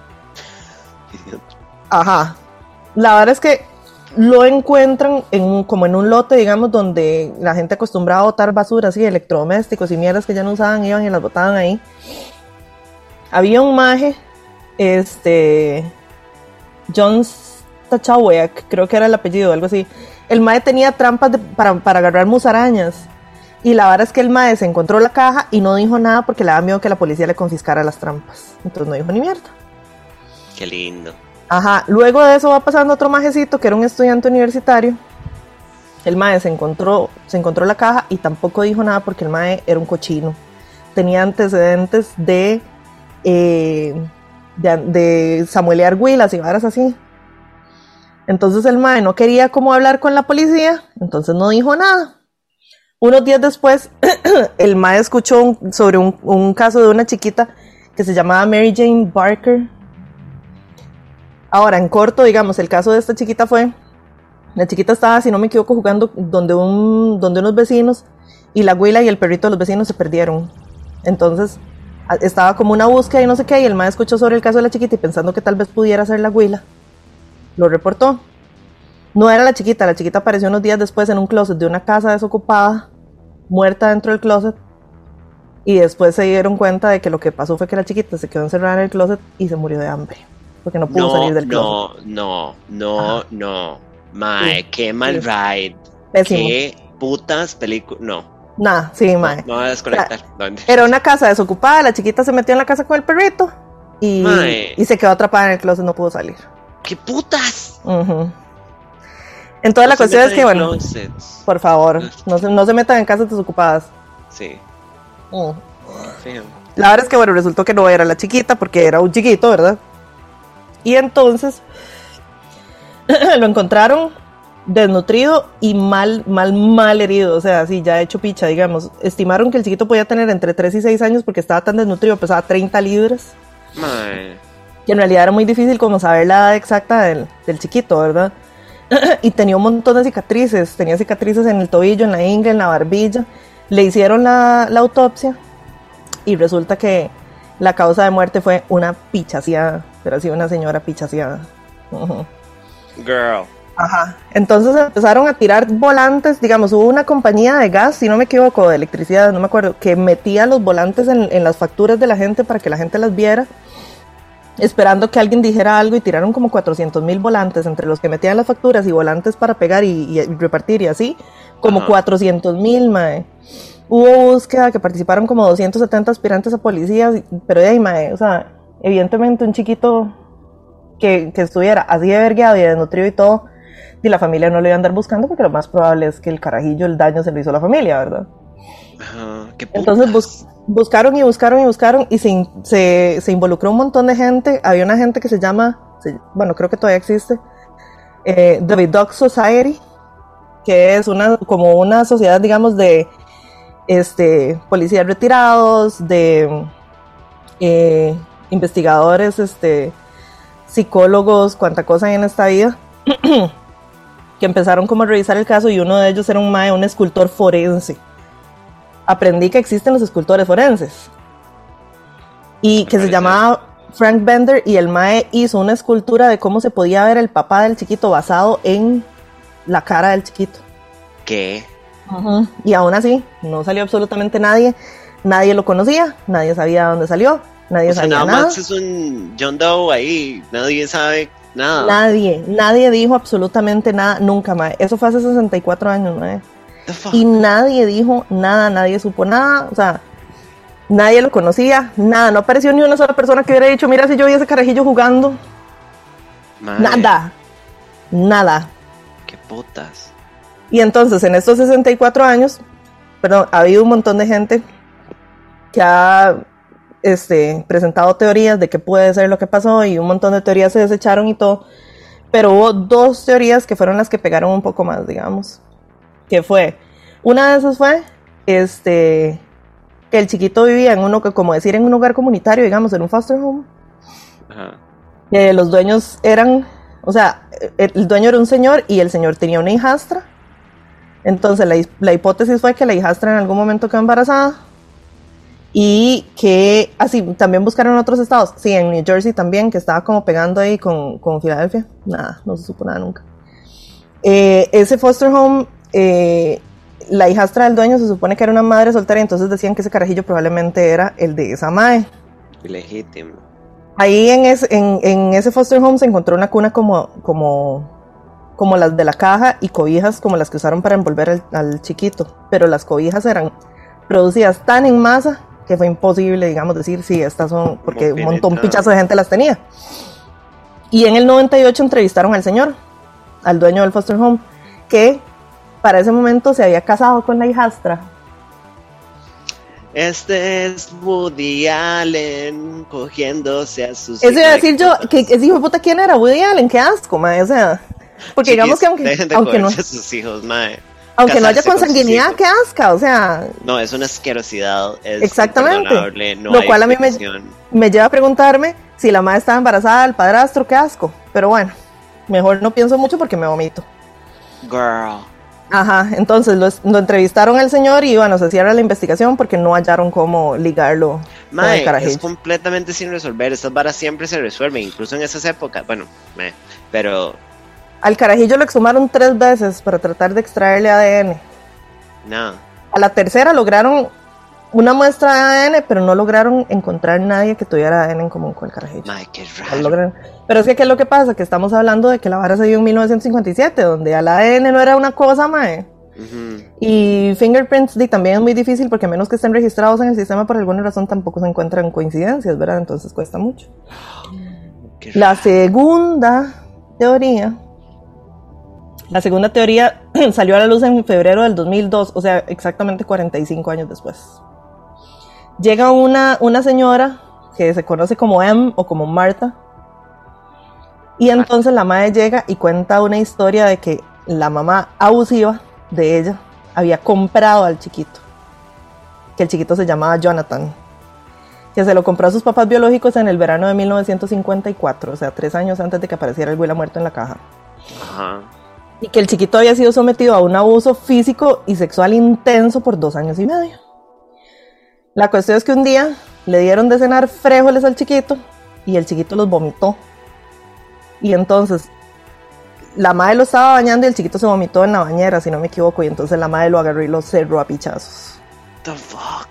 Speaker 2: Ajá. La verdad es que lo encuentran en como en un lote, digamos, donde la gente acostumbraba a botar basura, así, electrodomésticos y mierdas que ya no usaban, iban y las botaban ahí. Había un maje, este, John Stachawek, creo que era el apellido, algo así. El maje tenía trampas de- para, para agarrar musarañas. Y la verdad es que el maje se encontró la caja y no dijo nada porque le daba miedo que la policía le confiscara las trampas. Entonces no dijo ni mierda.
Speaker 1: Qué lindo.
Speaker 2: Ajá, luego de eso va pasando otro majecito que era un estudiante universitario. El mae se encontró, se encontró la caja y tampoco dijo nada porque el mae era un cochino. Tenía antecedentes de, eh, de, de samuelear huilas y varas así. Entonces el mae no quería como hablar con la policía, entonces no dijo nada. Unos días después, el mae escuchó sobre un, un caso de una chiquita que se llamaba Mary Jane Barker, Ahora, en corto, digamos, el caso de esta chiquita fue, la chiquita estaba, si no me equivoco, jugando donde, un, donde unos vecinos y la huila y el perrito de los vecinos se perdieron. Entonces, estaba como una búsqueda y no sé qué, y el maestro escuchó sobre el caso de la chiquita y pensando que tal vez pudiera ser la huila, lo reportó. No era la chiquita, la chiquita apareció unos días después en un closet de una casa desocupada, muerta dentro del closet, y después se dieron cuenta de que lo que pasó fue que la chiquita se quedó encerrada en el closet y se murió de hambre, porque no pudo
Speaker 1: No,
Speaker 2: salir del closet.
Speaker 1: no, no, no,
Speaker 2: Ajá.
Speaker 1: no. Mae,
Speaker 2: Sí,
Speaker 1: qué mal
Speaker 2: sí.
Speaker 1: ride.
Speaker 2: Pésimo.
Speaker 1: Qué putas películas. No,
Speaker 2: Nada, sí, mae.
Speaker 1: me voy a desconectar. ¿Dónde?
Speaker 2: Era una casa desocupada, la chiquita se metió en la casa con el perrito y,
Speaker 1: Mae.
Speaker 2: y se quedó atrapada en el closet, no pudo salir.
Speaker 1: ¡Qué putas!
Speaker 2: Ujú. Entonces la
Speaker 1: No
Speaker 2: cuestión es que,
Speaker 1: en
Speaker 2: bueno,
Speaker 1: closets.
Speaker 2: por favor, no se, no se metan en casas desocupadas.
Speaker 1: Sí,
Speaker 2: Mm. La verdad es que, bueno, resultó que no era la chiquita porque era un chiquito, ¿verdad? Y entonces lo encontraron desnutrido y mal, mal, mal herido, o sea, así ya hecho picha, digamos. Estimaron que el chiquito podía tener entre 3 y 6 años porque estaba tan desnutrido, pesaba 30 libras. Y en realidad era muy difícil como saber la edad exacta del, del chiquito, ¿verdad? y tenía un montón de cicatrices, tenía cicatrices en el tobillo, en la ingle, en la barbilla. Le hicieron la, la autopsia y resulta que la causa de muerte fue una pichaseada, pero sí una señora pichaseada. Ujú.
Speaker 1: Girl.
Speaker 2: Ajá. Entonces empezaron a tirar volantes, digamos, hubo una compañía de gas, si no me equivoco, de electricidad, no me acuerdo, que metía los volantes en, en las facturas de la gente para que la gente las viera, esperando que alguien dijera algo y tiraron como 400 mil volantes entre los que metían las facturas y volantes para pegar y, repartir y así, como
Speaker 1: Ajá.
Speaker 2: 400 mil, mae. Hubo búsqueda que participaron como 270 aspirantes a policías, pero de ahí, mae, o sea, evidentemente un chiquito que, que estuviera así de vergueado y desnutrido y todo, y la familia no lo iba a andar buscando porque lo más probable es que el carajillo, el daño se lo hizo a la familia, ¿verdad?
Speaker 1: Qué
Speaker 2: Entonces bus- buscaron y buscaron y buscaron y se, se, se involucró un montón de gente. Había una gente que se llama, se- bueno, creo que todavía existe, eh, The Vidocq Society, que es una, como una sociedad, digamos, de este, policías retirados, de eh, investigadores, este, psicólogos, cuánta cosa hay en esta vida, que empezaron como a revisar el caso y uno de ellos era un mae, un escultor forense aprendí que existen los escultores forenses. Y que se llamaba Frank Bender y el Mae hizo una escultura de cómo se podía ver el papá del chiquito basado en la cara del chiquito.
Speaker 1: ¿Qué?
Speaker 2: Y aún así, no salió absolutamente nadie. Nadie lo conocía, nadie sabía dónde salió, nadie
Speaker 1: O sea,
Speaker 2: sabía
Speaker 1: nada
Speaker 2: nada.
Speaker 1: más es un John Doe ahí. Nadie sabe nada.
Speaker 2: Nadie, nadie dijo absolutamente nada nunca, Mae. Eso fue hace 64 años,
Speaker 1: fuck?
Speaker 2: y nadie dijo nada, nadie supo nada, o sea, nadie lo conocía, nada, no apareció ni una sola persona que hubiera dicho, mira si yo vi ese carajillo jugando,
Speaker 1: Madre,
Speaker 2: nada, nada.
Speaker 1: Qué putas.
Speaker 2: Y entonces en estos 64 años, perdón, ha habido un montón de gente que ha este, presentado teorías de qué puede ser lo que pasó y un montón de teorías se desecharon y todo, pero hubo dos teorías que fueron las que pegaron un poco más, digamos, que fue, una de esas fue, este, que el chiquito vivía en uno, como decir, en un hogar comunitario, digamos, en un foster home,
Speaker 1: Ajá.
Speaker 2: que los dueños eran, o sea, el dueño era un señor y el señor tenía una hijastra. Entonces la, la hipótesis fue que la hijastra en algún momento quedó embarazada y que así también buscaron otros estados. Sí, en New Jersey también, que estaba como pegando ahí con, con Filadelfia. Nada, no se supo nada nunca. Eh, ese foster home, eh, la hijastra del dueño se supone que era una madre soltera y entonces decían que ese carajillo probablemente era el de esa madre.
Speaker 1: Ilegítimo.
Speaker 2: Ahí en, ese- en, en ese foster home se encontró una cuna como, como, como las de la caja y cobijas como las que usaron para envolver al chiquito. Pero las cobijas eran producidas tan en masa que fue imposible, digamos, decir, sí, estas son, porque un montón, pichazo de gente las tenía. Y en el 98 entrevistaron al señor, al dueño del foster home, que para ese momento se había casado con la hijastra
Speaker 1: Este es Woody Allen cogiéndose a sus.
Speaker 2: Eso iba a decir yo, que ese hijo de puta, ¿quién era? Woody Allen, qué asco, mae, o sea, porque digamos que aunque,
Speaker 1: dejen de
Speaker 2: aunque, no,
Speaker 1: a sus hijos, mae.
Speaker 2: Aunque no haya
Speaker 1: con
Speaker 2: consanguinidad,
Speaker 1: hijos.
Speaker 2: qué asca, o sea,
Speaker 1: No, es una asquerosidad. Es
Speaker 2: Exactamente.
Speaker 1: no
Speaker 2: Lo cual a mí me- me lleva a preguntarme si la madre estaba embarazada del padrastro, qué asco, pero bueno, mejor no pienso mucho porque me vomito.
Speaker 1: Girl.
Speaker 2: Ajá, entonces lo, lo entrevistaron al señor y bueno, se cierra la investigación porque no hallaron cómo ligarlo con el
Speaker 1: Mae, es completamente sin resolver. Estas varas siempre se resuelven, incluso en esas épocas. Bueno, meh, pero
Speaker 2: Al carajillo lo exhumaron tres veces para tratar de extraerle ADN.
Speaker 1: nada.
Speaker 2: A la tercera lograron una muestra de ADN, pero no lograron encontrar nadie que tuviera ADN en común con el carajillo.
Speaker 1: Mae, qué
Speaker 2: No
Speaker 1: raro.
Speaker 2: Pero es que, ¿qué es lo que pasa? Que estamos hablando de que la vara se dio en 1957, donde al ADN no era una cosa, mae. Y fingerprints di, también es muy difícil porque a menos que estén registrados en el sistema por alguna razón tampoco se encuentran coincidencias, ¿verdad? Entonces cuesta mucho. La segunda teoría, la segunda teoría salió a la luz en febrero del 2002, o sea, exactamente 45 años después. Llega una, una señora que se conoce como M o como Marta, y entonces la madre llega y cuenta una historia de que la mamá abusiva de ella había comprado al chiquito, que el chiquito se llamaba Jonathan que se lo compró a sus papás biológicos en el verano de 1954, o sea, tres años antes de que apareciera el Huila muerto en la caja.
Speaker 1: Ajá.
Speaker 2: Y que el chiquito había sido sometido a un abuso físico y sexual intenso por dos años y medio. La cuestión es que un día le dieron de cenar frijoles al chiquito y el chiquito los vomitó. Y entonces la madre lo estaba bañando y el chiquito se vomitó en la bañera, si no me equivoco, y entonces la madre lo agarró y lo cerró a pichazos.
Speaker 1: The fuck.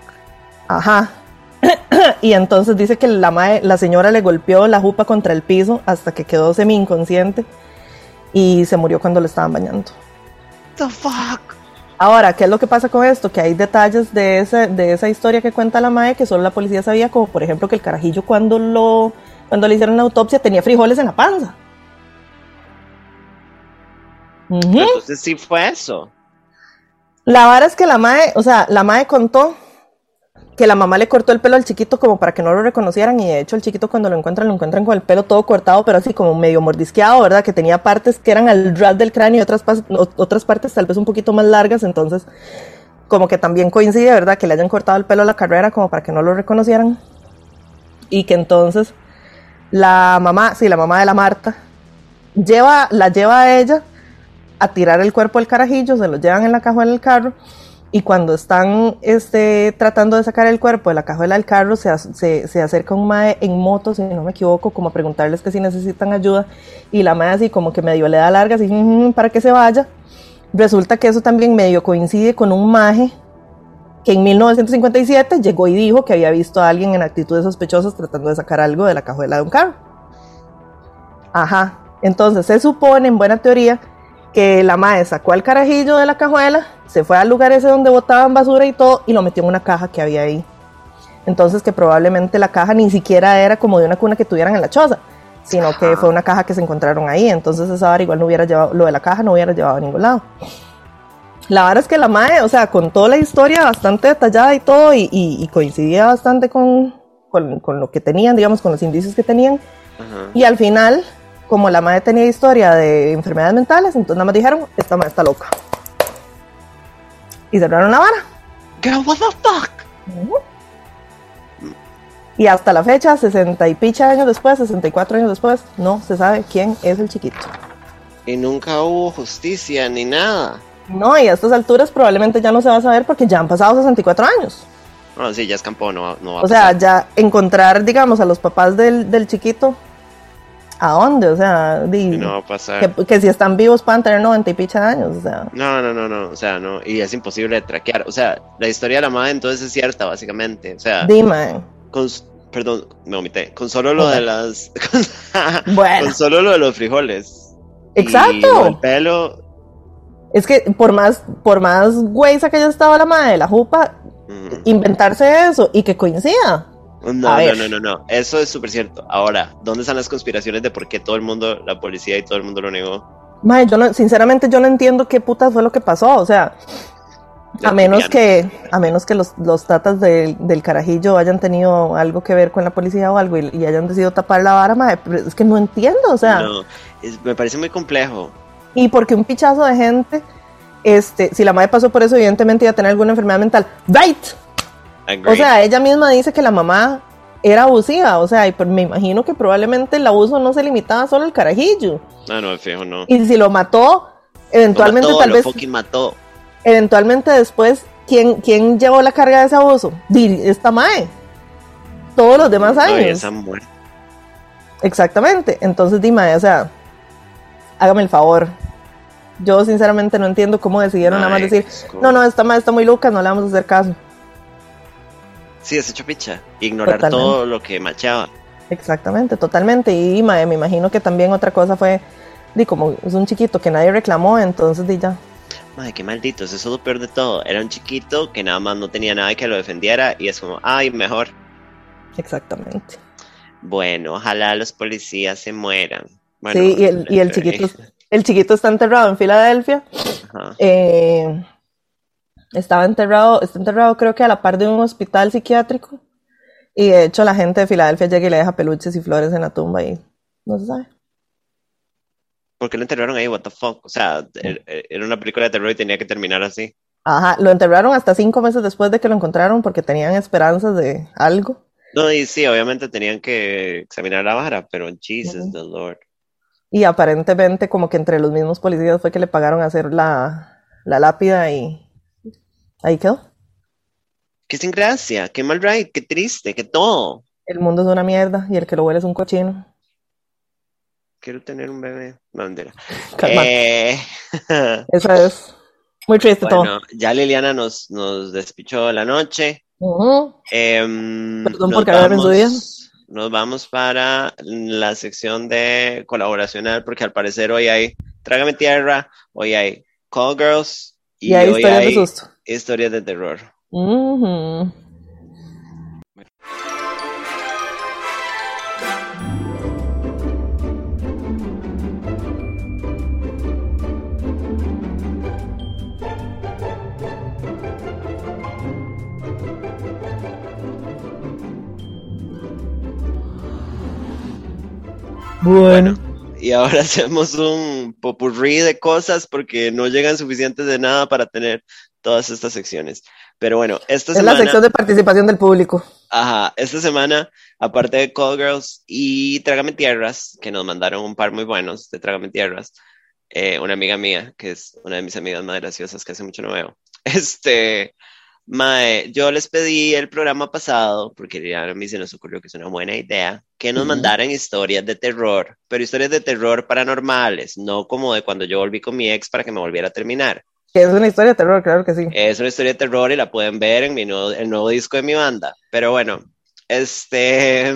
Speaker 2: Ajá. y entonces dice que la, madre, la señora le golpeó la jupa contra el piso hasta que quedó semi inconsciente y se murió cuando le estaban bañando.
Speaker 1: The fuck.
Speaker 2: Ahora, ¿qué es lo que pasa con esto? Que hay detalles de, ese, de esa historia que cuenta la madre que solo la policía sabía, como por ejemplo que el carajillo cuando, lo, cuando le hicieron la autopsia tenía frijoles en la panza.
Speaker 1: Entonces sí fue eso.
Speaker 2: La vara es que la mae, o sea, la mae contó que la mamá le cortó el pelo al chiquito como para que no lo reconocieran y de hecho el chiquito cuando lo encuentran lo encuentran con el pelo todo cortado pero así como medio mordisqueado, ¿verdad? Que tenía partes que eran al ras del cráneo y otras, otras partes tal vez un poquito más largas, entonces como que también coincide, ¿verdad? Que le hayan cortado el pelo a la carrera como para que no lo reconocieran y que entonces la mamá, sí, la mamá de la Marta, lleva, la lleva a ella a tirar el cuerpo del carajillo, se lo llevan en la cajuela del carro y cuando están este, tratando de sacar el cuerpo de la cajuela del carro se, se, se acerca un mae en moto, si no me equivoco, como a preguntarles que si necesitan ayuda y la mae así como que medio le da largas y "Mm, para que se vaya. Resulta que eso también medio coincide con un maje que en 1957 llegó y dijo que había visto a alguien en actitudes sospechosas tratando de sacar algo de la cajuela de un carro. Ajá. Entonces se supone, en buena teoría, que la mae sacó al carajillo de la cajuela, se fue al lugar ese donde botaban basura y todo, y lo metió en una caja que había ahí. Entonces que probablemente la caja ni siquiera era como de una cuna que tuvieran en la choza, sino que fue una caja que se encontraron ahí. Entonces esa vara igual no hubiera llevado, lo de la caja no hubiera llevado a ningún lado. La verdad es que la mae, o sea, con toda la historia bastante detallada y todo, y, y- y coincidía bastante con, con, con lo que tenían, digamos, con los indicios que tenían,
Speaker 1: Ajá.
Speaker 2: y al final, como la madre tenía historia de enfermedades mentales, entonces nada más dijeron, esta madre está loca. Y cerraron la vara.
Speaker 1: Girl, what the fuck?
Speaker 2: Y hasta la fecha, 60 y picha años después, 64 años después, no se sabe quién es el chiquito.
Speaker 1: Y nunca hubo justicia ni nada.
Speaker 2: No, y a estas alturas probablemente ya no se va a saber porque ya han pasado 64 años.
Speaker 1: No, sí, ya escampó, no, no va a
Speaker 2: O sea, ya encontrar, digamos, a los papás del, del chiquito, ¿a dónde? O sea, di-
Speaker 1: No va a pasar.
Speaker 2: que, que si están vivos puedan tener 90 y picha años, o sea.
Speaker 1: No, no, no, no, o sea, no, y es imposible de traquear. O sea, la historia de la madre entonces es cierta, básicamente. O sea,
Speaker 2: Dime.
Speaker 1: con, perdón, me omité, con solo lo de las, con,
Speaker 2: Bueno.
Speaker 1: solo lo de los frijoles. Y
Speaker 2: Exacto.
Speaker 1: lo del pelo.
Speaker 2: Es que por más, por más güeyza que haya estado la madre de la jupa,
Speaker 1: mm,
Speaker 2: inventarse eso y que coincida.
Speaker 1: No, no, no, no, no, eso es súper cierto. Ahora, ¿dónde están las conspiraciones de por qué todo el mundo, la policía y todo el mundo lo negó?
Speaker 2: Madre, yo no, sinceramente yo no entiendo qué putas fue lo que pasó. O sea, a menos que, a menos que los, los tatas del- del carajillo hayan tenido algo que ver con la policía o algo y, y hayan decidido tapar la vara, madre, pero es que no entiendo, o sea.
Speaker 1: No, es- me parece muy complejo.
Speaker 2: Y porque un pichazo de gente, este, si la madre pasó por eso, evidentemente iba a tener alguna enfermedad mental. Right. O sea, ella misma dice que la mamá era abusiva, o sea, y me imagino que probablemente el abuso no se limitaba solo al carajillo.
Speaker 1: no, no, fijo, no.
Speaker 2: Y si lo mató, eventualmente
Speaker 1: lo mató,
Speaker 2: tal
Speaker 1: lo
Speaker 2: vez,
Speaker 1: fucking mató.
Speaker 2: eventualmente después, ¿quién, ¿quién llevó la carga de ese abuso? Esta mae. Todos los demás
Speaker 1: Ay,
Speaker 2: años.
Speaker 1: esa muerte.
Speaker 2: Exactamente. Entonces, dime, o sea, hágame el favor. Yo sinceramente no entiendo cómo decidieron nada más decir, no, no, esta madre está muy loca, no le vamos a hacer caso.
Speaker 1: Sí, es hecho picha. Ignorar
Speaker 2: Totalmente.
Speaker 1: todo lo que machaba.
Speaker 2: Exactamente, totalmente. Y mae, me imagino que también otra cosa fue, di, como es un chiquito que nadie reclamó, entonces di ya.
Speaker 1: Madre, qué malditos, eso es lo peor de todo. Era un chiquito que nada más no tenía nada que lo defendiera y es como, ay, mejor.
Speaker 2: Exactamente.
Speaker 1: Bueno, ojalá los policías se mueran. Bueno,
Speaker 2: sí, y el, y el chiquito, el chiquito está enterrado en Filadelfia.
Speaker 1: ajá.
Speaker 2: Eh, estaba enterrado, está enterrado creo que a la par de un hospital psiquiátrico. Y de hecho la gente de Filadelfia llega y le deja peluches y flores en la tumba y no se sabe.
Speaker 1: ¿Por qué lo enterraron ahí? What the fuck? O sea, er- er- era una película de terror y tenía que terminar así.
Speaker 2: Ajá, lo enterraron hasta cinco meses después de que lo encontraron porque tenían esperanzas de algo.
Speaker 1: No, y sí, obviamente tenían que examinar la vara, pero Jesus the Lord.
Speaker 2: Y aparentemente como que entre los mismos policías fue que le pagaron a hacer la, la lápida y ahí quedó.
Speaker 1: Qué sin gracia, qué mal ride, qué triste, qué todo.
Speaker 2: El mundo es una mierda y el que lo huele es un cochino.
Speaker 1: Quiero tener un bebé. Bandera. Eh,
Speaker 2: Esa es muy triste todo.
Speaker 1: bueno, ya Liliana nos, nos despichó la noche. Em,
Speaker 2: Perdón por cagar en su día.
Speaker 1: Nos vamos para la sección de colaboracional, porque al parecer hoy hay Trágame Tierra, hoy hay Call Girls y,
Speaker 2: Y hay
Speaker 1: hoy
Speaker 2: historias de
Speaker 1: hay
Speaker 2: susto.
Speaker 1: Historias de terror.
Speaker 2: Ujú. Bueno,
Speaker 1: Y ahora hacemos un popurrí de cosas porque no llegan suficientes de nada para tener todas estas secciones. Pero bueno, esta
Speaker 2: es la
Speaker 1: semana,
Speaker 2: sección de participación del público.
Speaker 1: ajá, esta semana, aparte de Call Girls y Trágame Tierras, que nos mandaron un par muy buenos de Trágame Tierras, eh, una amiga mía, que es una de mis amigas más graciosas que hace mucho no veo, este, Mae, yo les pedí el programa pasado, porque ya a mí se nos ocurrió que es una buena idea, que nos mandaran historias de terror, pero historias de terror paranormales, no como de cuando yo volví con mi ex para que me volviera a terminar.
Speaker 2: Que es una historia de terror, claro que sí.
Speaker 1: Es una historia de terror y la pueden ver en mi nuevo, el nuevo disco de mi banda. Pero bueno, este.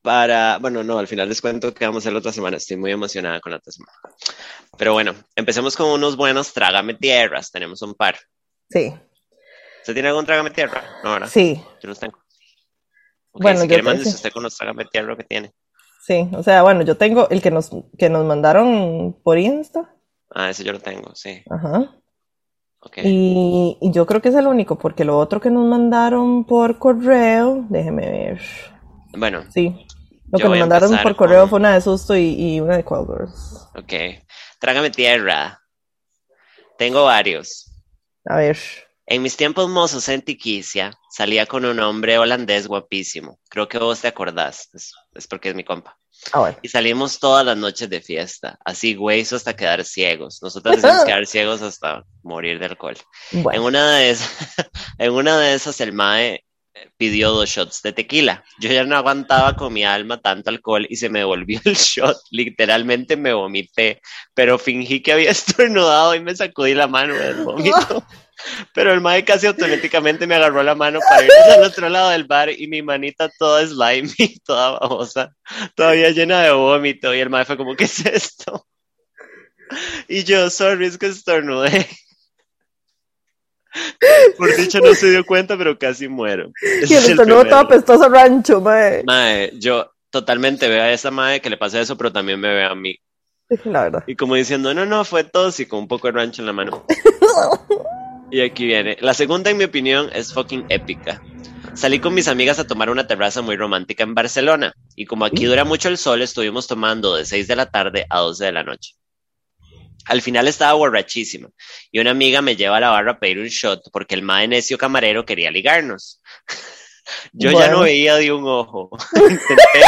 Speaker 1: Para. Bueno, no, al final les cuento que vamos a hacer la otra semana. Estoy muy emocionada con la otra semana. Pero bueno, empecemos con unos buenos Trágame Tierras. Tenemos un par.
Speaker 2: Sí,
Speaker 1: ¿Usted tiene algún Trágame Tierra? No, ¿verdad?
Speaker 2: sí,
Speaker 1: Yo los tengo. Ok,
Speaker 2: Bueno,
Speaker 1: si
Speaker 2: yo
Speaker 1: quiere, mándese
Speaker 2: sí.
Speaker 1: usted con los Trágame Tierra que tiene.
Speaker 2: sí. O sea, bueno, yo tengo el que nos, que nos mandaron por Insta.
Speaker 1: Ah, ese yo lo tengo, sí.
Speaker 2: Ajá.
Speaker 1: Ok.
Speaker 2: Y, y yo creo que es el único, porque lo otro que nos mandaron por correo, déjeme ver.
Speaker 1: Bueno,
Speaker 2: Sí, lo que nos mandaron por correo
Speaker 1: con-
Speaker 2: fue una de susto y, y una de Call Girls.
Speaker 1: ok. Trágame Tierra. Tengo varios.
Speaker 2: A ver.
Speaker 1: En mis tiempos mozos en Tiquicia, salía con un hombre holandés guapísimo. Creo que vos te acordás, es, es porque es mi compa.
Speaker 2: Ah, bueno.
Speaker 1: Y salimos todas las noches de fiesta, así güeyes hasta quedar ciegos. Nosotros decimos quedar ciegos hasta morir de alcohol. En una de esas, en una de esas el mae eh, pidió dos shots de tequila. Yo ya no aguantaba con mi alma tanto alcohol y se me devolvió el shot. Literalmente me vomité, pero fingí que había estornudado y me sacudí la mano del vómito. Pero el mae casi automáticamente me agarró la mano para ir al otro lado del bar y mi manita toda slimy, toda babosa, todavía llena de vómito. Y el mae fue como, ¿qué es esto? Y yo, sorry, es que estornudé. Por dicho no se dio cuenta, pero casi muero. Ese
Speaker 2: y el estornudo todo apestoso rancho, mae.
Speaker 1: Mae, yo totalmente veo a esa madre que le pasa eso, pero también me ve a mí.
Speaker 2: La verdad.
Speaker 1: Y como diciendo, no, no, fue tos y con un poco de rancho en la mano. Y aquí viene. La segunda, en mi opinión, es fucking épica. Salí con mis amigas a tomar una terraza muy romántica en Barcelona. Y como aquí dura mucho el sol, estuvimos tomando de 6 de la tarde a 12 de la noche. Al final estaba borrachísima. Y una amiga me lleva a la barra a pedir un shot porque el mae necio camarero quería ligarnos. Yo ya no veía de un ojo. Intenté...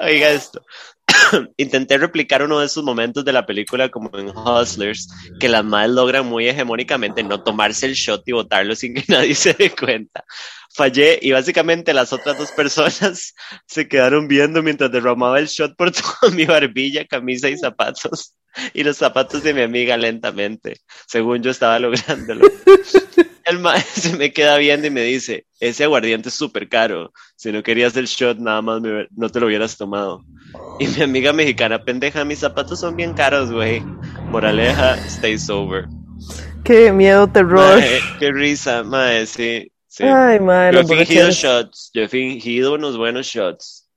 Speaker 1: Oiga esto. Intenté replicar uno de esos momentos de la película como en Hustlers, que las madres logran muy hegemónicamente no tomarse el shot y botarlo sin que nadie se dé cuenta. Fallé y básicamente las otras dos personas se quedaron viendo mientras derramaba el shot por toda mi barbilla, camisa y zapatos. Y los zapatos de mi amiga lentamente, según yo estaba lográndolo. El se me queda viendo y me dice, ese aguardiente es súper caro. Si no querías el shot, nada más me- no te lo hubieras tomado. Y mi amiga mexicana, pendeja, mis zapatos son bien caros, güey. Moraleja, stay sober.
Speaker 2: Qué miedo, terror.
Speaker 1: Mae, qué risa, mae, sí. sí.
Speaker 2: Ay, mae,
Speaker 1: Yo he fingido shots, yo he fingido unos buenos shots.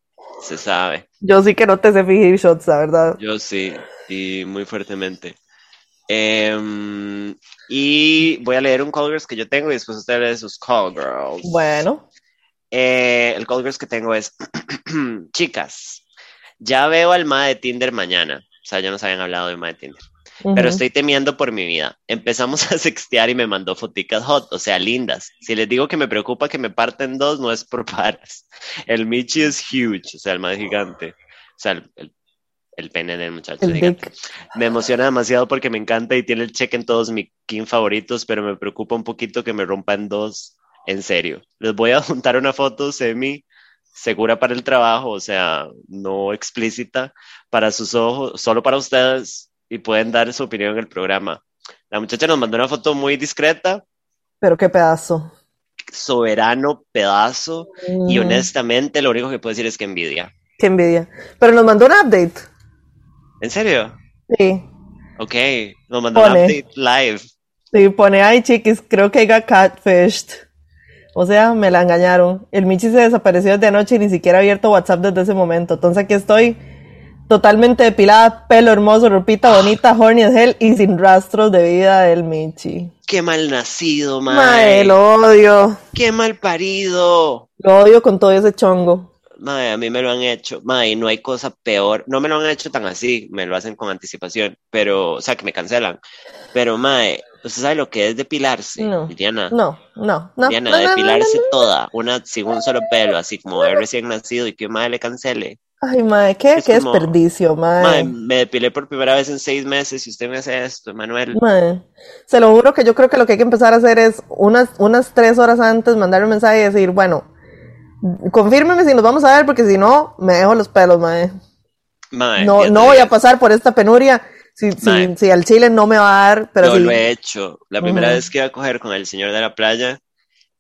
Speaker 1: Se sabe.
Speaker 2: Yo sí que no te sé fingir shots, la verdad.
Speaker 1: Yo sí, y muy fuertemente. Em, y voy a leer un call girls que yo tengo y después usted lee sus call girls.
Speaker 2: Bueno,
Speaker 1: Eh, el call girls que tengo es, chicas, ya veo al ma de Tinder mañana. O sea, ya nos habían hablado del ma de Tinder. pero estoy temiendo por mi vida. Empezamos a sextear y me mandó foticas hot, o sea, lindas. Si les digo que me preocupa que me parten dos, no es por paras. El Michi es huge, o sea, el más gigante. O sea, el, el, pene del muchacho. Me emociona demasiado porque me encanta y tiene el check en todos mis king favoritos, pero me preocupa un poquito que me rompan dos. En serio. Les voy a juntar una foto semi segura para el trabajo, o sea, no explícita para sus ojos, solo para ustedes y pueden dar su opinión en el programa. La muchacha nos mandó una foto muy discreta.
Speaker 2: Pero qué pedazo.
Speaker 1: Soberano pedazo. Y mm. honestamente, lo único que puedo decir es que envidia.
Speaker 2: Qué envidia. Pero nos mandó un update.
Speaker 1: ¿En serio?
Speaker 2: Sí.
Speaker 1: Ok, nos mandó un update live.
Speaker 2: Sí, pone, ay chiquis, creo que got catfished. O sea, me la engañaron. El Michi se desapareció desde anoche y ni siquiera ha abierto WhatsApp desde ese momento. Entonces aquí estoy totalmente depilada, pelo hermoso, ropita bonita, horny as hell y sin rastros de vida del Michi.
Speaker 1: Qué mal nacido, mae.
Speaker 2: Mae, lo odio.
Speaker 1: Qué mal parido.
Speaker 2: Lo odio con todo ese chongo.
Speaker 1: Mae, a mí me lo han hecho. Mae, no hay cosa peor. No me lo han hecho tan así, me lo hacen con anticipación, pero, o sea, que me cancelan. Pero, mae, ¿usted sabe lo que es depilarse,
Speaker 2: no,
Speaker 1: Diana?
Speaker 2: No, no, no.
Speaker 1: Diana, depilarse toda, una sin un solo pelo, así como es recién nacido y que mae le cancele.
Speaker 2: Ay, madre, qué, qué desperdicio, madre.
Speaker 1: Me depilé por primera vez en seis meses y usted me hace esto, Manuel.
Speaker 2: Madre. Se lo juro que yo creo que lo que hay que empezar a hacer es unas, unas tres horas antes mandar un mensaje y decir, bueno, confírmeme si nos vamos a ver porque si no, me dejo los pelos, madre. no, no voy a pasar por esta penuria. Si, si, si, al chile no me va a dar, pero
Speaker 1: Yo lo he hecho. La primera vez que iba a coger con el señor de la playa,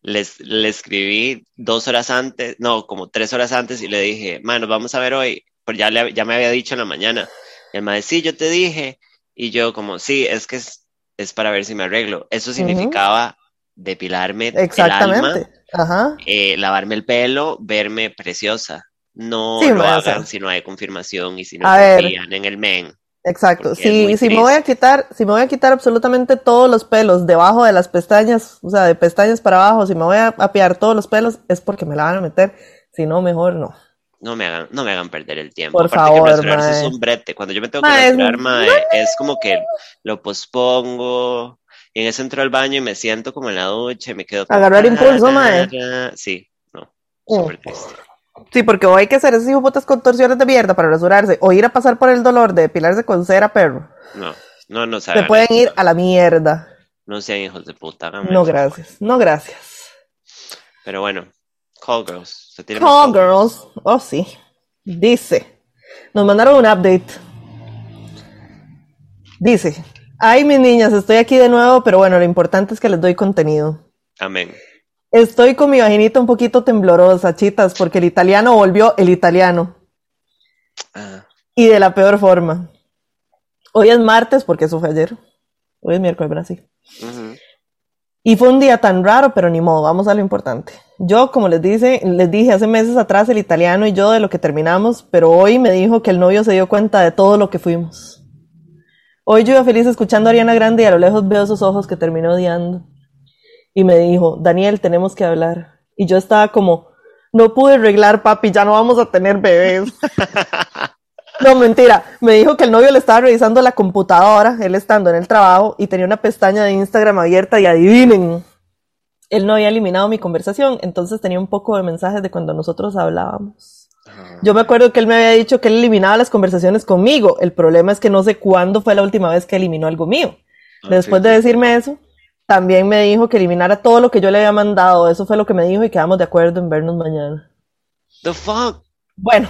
Speaker 1: les, le escribí dos horas antes, no, como tres horas antes y le dije, mano, vamos a ver hoy, pues ya, le, ya me había dicho en la mañana. Y el maestro, sí, yo te dije. Y yo como, sí, es que es, es para ver si me arreglo. Eso significaba depilarme
Speaker 2: Exactamente.
Speaker 1: el alma, eh, lavarme el pelo, verme preciosa. No lo hagan si no hay confirmación y si no confían en el men.
Speaker 2: Exacto. Si, si me voy a quitar, si me voy a quitar absolutamente todos los pelos debajo de las pestañas, o sea, de pestañas para abajo, si me voy a apiar todos los pelos, es porque me la van a meter. Si no, mejor no.
Speaker 1: No me hagan, no me hagan perder el tiempo.
Speaker 2: Por favor,
Speaker 1: que es un brete. Cuando yo me tengo que rasurar, mae, es como que lo pospongo. Y en eso entro al baño y me siento como en la ducha y me quedo.
Speaker 2: Agarrar impulso, mae.
Speaker 1: Sí, no. Súper triste.
Speaker 2: Sí, porque o hay que hacer esas hijoputas contorsiones de mierda para rasurarse, o ir a pasar por el dolor de depilarse con cera, perro.
Speaker 1: No, no, no
Speaker 2: Se pueden ir a la mierda.
Speaker 1: No sean hijos de puta.
Speaker 2: No, gracias. No, gracias.
Speaker 1: Pero bueno, Call Girls.
Speaker 2: call Girls. Oh, sí. Dice. Nos mandaron un update. Dice. Ay, mis niñas, estoy aquí de nuevo, pero bueno, lo importante es que les doy contenido.
Speaker 1: Amén.
Speaker 2: Estoy con mi vaginita un poquito temblorosa, chitas, porque el italiano volvió el italiano. Ah. Y de la peor forma. Hoy es martes, porque eso fue ayer. Hoy es miércoles, Brasil. Y fue un día tan raro, pero ni modo, vamos a lo importante. Yo, como les, dice, les dije hace meses atrás, el italiano y yo de lo que terminamos, pero hoy me dijo que el novio se dio cuenta de todo lo que fuimos. Hoy yo iba feliz escuchando a Ariana Grande y a lo lejos veo esos ojos que terminó odiando y me dijo, Daniel, tenemos que hablar. Y yo estaba como, no pude arreglar, papi, ya no vamos a tener bebés. no, mentira. Me dijo que el novio le estaba revisando la computadora, él estando en el trabajo, y tenía una pestaña de Instagram abierta y adivinen, él no había eliminado mi conversación, entonces tenía un poco de mensajes de cuando nosotros hablábamos. Yo me acuerdo que él me había dicho que él eliminaba las conversaciones conmigo. El problema es que no sé cuándo fue la última vez que eliminó algo mío. Ah, Después de decirme eso, también me dijo que eliminara todo lo que yo le había mandado. Eso fue lo que me dijo y quedamos de acuerdo en vernos mañana.
Speaker 1: The fuck.
Speaker 2: Bueno,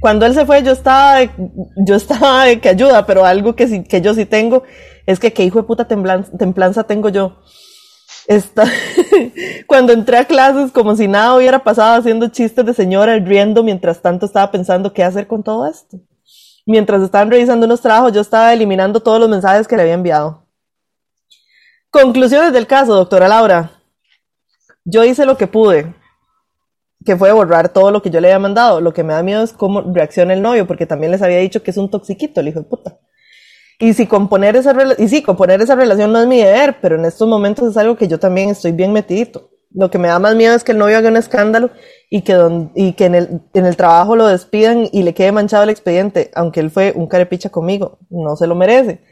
Speaker 2: cuando él se fue yo estaba de, yo estaba de que ayuda, pero algo que, sí, que yo sí tengo es que qué hijo de puta templanza, tengo yo. Esta, cuando entré a clases como si nada hubiera pasado haciendo chistes de señora riendo mientras tanto estaba pensando qué hacer con todo esto. Mientras estaban revisando unos trabajos yo estaba eliminando todos los mensajes que le había enviado. Conclusiones del caso, doctora Laura. Yo hice lo que pude, que fue borrar todo lo que yo le había mandado. Lo que me da miedo es cómo reacciona el novio, porque también les había dicho que es un toxiquito, el hijo de puta. Y si componer esa, y sí, componer esa relación no es mi deber, pero en estos momentos es algo que yo también estoy bien metidito. Lo que me da más miedo es que el novio haga un escándalo y que, y que en, el, en el trabajo lo despidan y le quede manchado el expediente, aunque él fue un carepicha conmigo, no se lo merece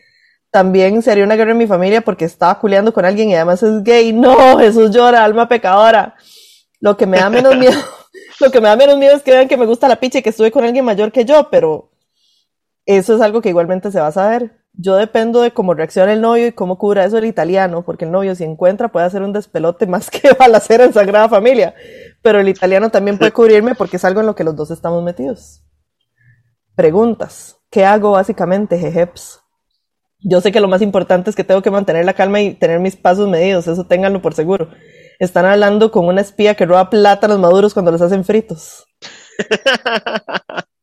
Speaker 2: También sería una guerra en mi familia porque estaba culeando con alguien y además es gay. No, Jesús llora, alma pecadora. Lo que me da menos miedo, lo que me da menos miedo es que vean que me gusta la picha y que estuve con alguien mayor que yo, pero eso es algo que igualmente se va a saber. Yo dependo de cómo reacciona el novio y cómo cubra eso el italiano, porque el novio si encuentra puede hacer un despelote más que balacera en Sagrada Familia, pero el italiano también puede cubrirme porque es algo en lo que los dos estamos metidos. Preguntas. ¿Qué hago básicamente, jejeps? Yo sé que lo más importante es que tengo que mantener la calma y tener mis pasos medidos, eso ténganlo por seguro. Están hablando con una espía que roba plátanos maduros cuando los hacen fritos.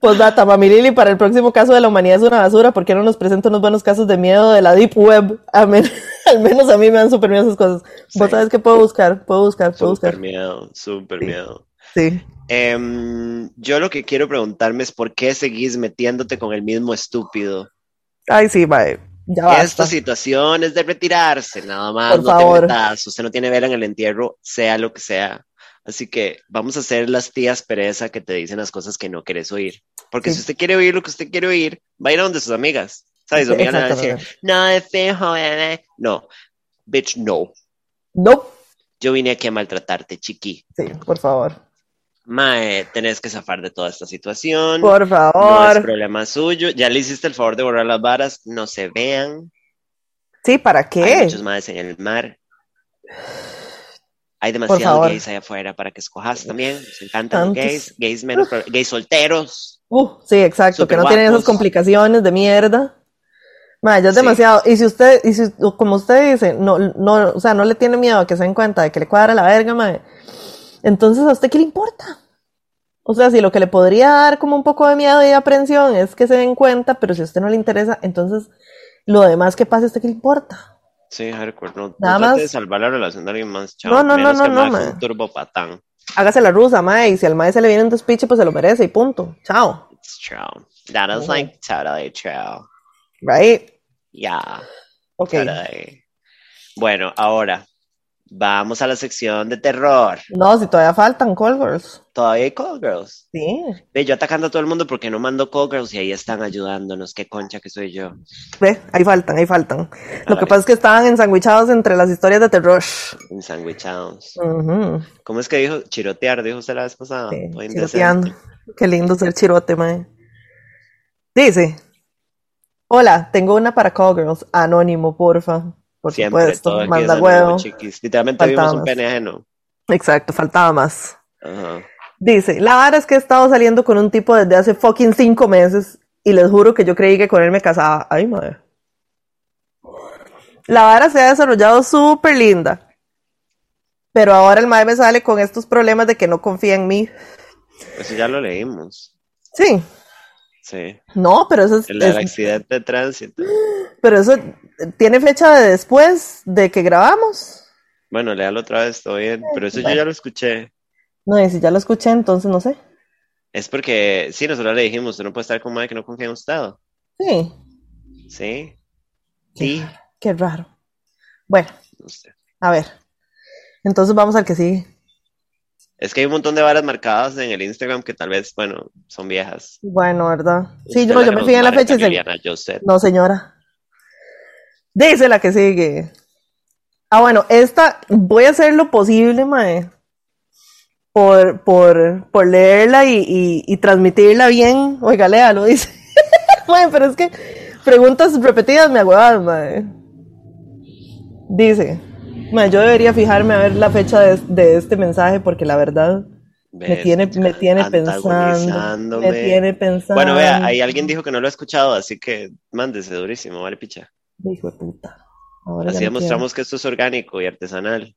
Speaker 2: Pues data, Mami Lili, para el próximo caso de la humanidad es una basura, ¿por qué no nos presenta unos buenos casos de miedo de la Deep Web? A men- al menos a mí me dan súper miedo esas cosas. Vos
Speaker 1: Sí.
Speaker 2: sabes que puedo buscar, puedo buscar, puedo
Speaker 1: Súper
Speaker 2: buscar.
Speaker 1: miedo, súper
Speaker 2: Sí.
Speaker 1: miedo.
Speaker 2: Sí.
Speaker 1: Em, yo lo que quiero preguntarme es por qué seguís metiéndote con el mismo estúpido.
Speaker 2: Ay, sí, mae. Ya.
Speaker 1: Esta situación es de retirarse, nada más.
Speaker 2: Por
Speaker 1: no
Speaker 2: favor.
Speaker 1: te metas, usted no tiene vela en el entierro, sea lo que sea. Así que vamos a ser las tías pereza que te dicen las cosas que no quieres oír. Porque
Speaker 2: Sí.
Speaker 1: si usted quiere oír lo que usted quiere oír, va a ir a donde sus amigas. ¿Sabes? Sus amigas le van a decir, no, es fijo, bebé". No, bitch, no.
Speaker 2: Nope.
Speaker 1: Yo vine aquí a maltratarte, chiqui.
Speaker 2: Sí, por favor.
Speaker 1: Mae, tenés que zafar de toda esta situación.
Speaker 2: Por
Speaker 1: No es
Speaker 2: favor.
Speaker 1: problema suyo. Ya le hiciste el favor de borrar las varas. No se vean.
Speaker 2: Sí, ¿para
Speaker 1: Hay
Speaker 2: qué?
Speaker 1: muchos más en el mar. Hay demasiados gays allá afuera para que escojas también. Nos encantan los
Speaker 2: Tantos.
Speaker 1: gays. Gays menos, gays solteros.
Speaker 2: Uh, sí, exacto, que no tienen esas
Speaker 1: guapos.
Speaker 2: complicaciones de mierda. Ma, ya es
Speaker 1: Sí.
Speaker 2: demasiado. Y si usted, y si, como usted dice, no, no, o sea, no le tiene miedo a que se den cuenta de que le cuadra la verga, ma, entonces a usted qué le importa. O sea, si lo que le podría dar como un poco de miedo y aprensión es que se den cuenta, pero si a usted no le interesa, entonces lo demás que pase, ¿a usted qué le importa?
Speaker 1: Sí. No, no
Speaker 2: Nada
Speaker 1: trate
Speaker 2: más.
Speaker 1: de salvar la relación de alguien más.
Speaker 2: No, no,
Speaker 1: Menos
Speaker 2: no, no,
Speaker 1: mae
Speaker 2: no,
Speaker 1: fue
Speaker 2: mae.
Speaker 1: un turbo patán.
Speaker 2: Hágase la rusa, ma, y si al mae se le viene un despiche, pues se lo merece y punto. Chao.
Speaker 1: It's true. That is like totally true.
Speaker 2: Right?
Speaker 1: Yeah.
Speaker 2: Ok.
Speaker 1: totally. Bueno, ahora vamos a la sección de terror.
Speaker 2: No, si todavía faltan call girls.
Speaker 1: Todavía hay call girls.
Speaker 2: Sí.
Speaker 1: Ve, yo atacando a todo el mundo porque no mando call girls y ahí están ayudándonos. Qué concha que soy yo.
Speaker 2: Ve, ahí faltan, ahí faltan. Lo que pasa es que estaban ensandwichados entre las historias de terror.
Speaker 1: Ensanguichados.
Speaker 2: Ujú.
Speaker 1: ¿Cómo es que dijo? Chirotear, dijo usted la vez pasada.
Speaker 2: Sí, chiroteando. Qué lindo ser chirote, mae. Dice: Hola, tengo una para call girls. Anónimo, porfa. Por
Speaker 1: Siempre,
Speaker 2: supuesto.
Speaker 1: todo
Speaker 2: Manda huevo.
Speaker 1: chiquis. Literalmente
Speaker 2: Faltaba
Speaker 1: vimos un pene ajeno.
Speaker 2: Exacto, faltaba más.
Speaker 1: Ajá.
Speaker 2: Dice: La vara es que he estado saliendo con un tipo desde hace fucking cinco meses. Y les juro que yo creí que con él me casaba. Ay, madre. La vara se ha desarrollado súper linda. Pero ahora el mae me sale con estos problemas de que no confía en mí.
Speaker 1: Eso ya lo leímos.
Speaker 2: Sí.
Speaker 1: Sí.
Speaker 2: No, pero eso es,
Speaker 1: El del
Speaker 2: es-
Speaker 1: accidente de tránsito.
Speaker 2: Pero eso tiene fecha de después de que grabamos.
Speaker 1: Bueno, léalo otra vez, todo bien. Pero eso yo ya lo escuché.
Speaker 2: No, y si ya lo escuché, entonces no sé.
Speaker 1: Es porque, sí, nosotros le dijimos, usted no puede estar con madre que no confía en usted.
Speaker 2: Sí.
Speaker 1: ¿Sí? Sí.
Speaker 2: Qué raro. Bueno,
Speaker 1: No sé.
Speaker 2: a ver. Entonces vamos al que sigue.
Speaker 1: Es que hay un montón de varas marcadas en el Instagram que tal vez, bueno, son viejas.
Speaker 2: Bueno, ¿verdad? Sí, yo, yo me fijé en la fecha se... No, señora. Dice la que sigue. Ah, bueno, esta voy a hacer lo posible, mae. Por, por, por leerla y, y, y transmitirla bien. Oiga, léalo, dice. Mae, pero es que preguntas repetidas me agüevan, mae. Dice, mae, yo debería fijarme a ver la fecha de, de este mensaje porque la verdad me tiene, me tiene pensando. Me tiene pensando.
Speaker 1: Bueno, vea, ahí alguien dijo que no lo ha escuchado, así que mándese durísimo, vale, picha.
Speaker 2: Hijo de puta. Ahora
Speaker 1: Así demostramos que esto es orgánico y artesanal.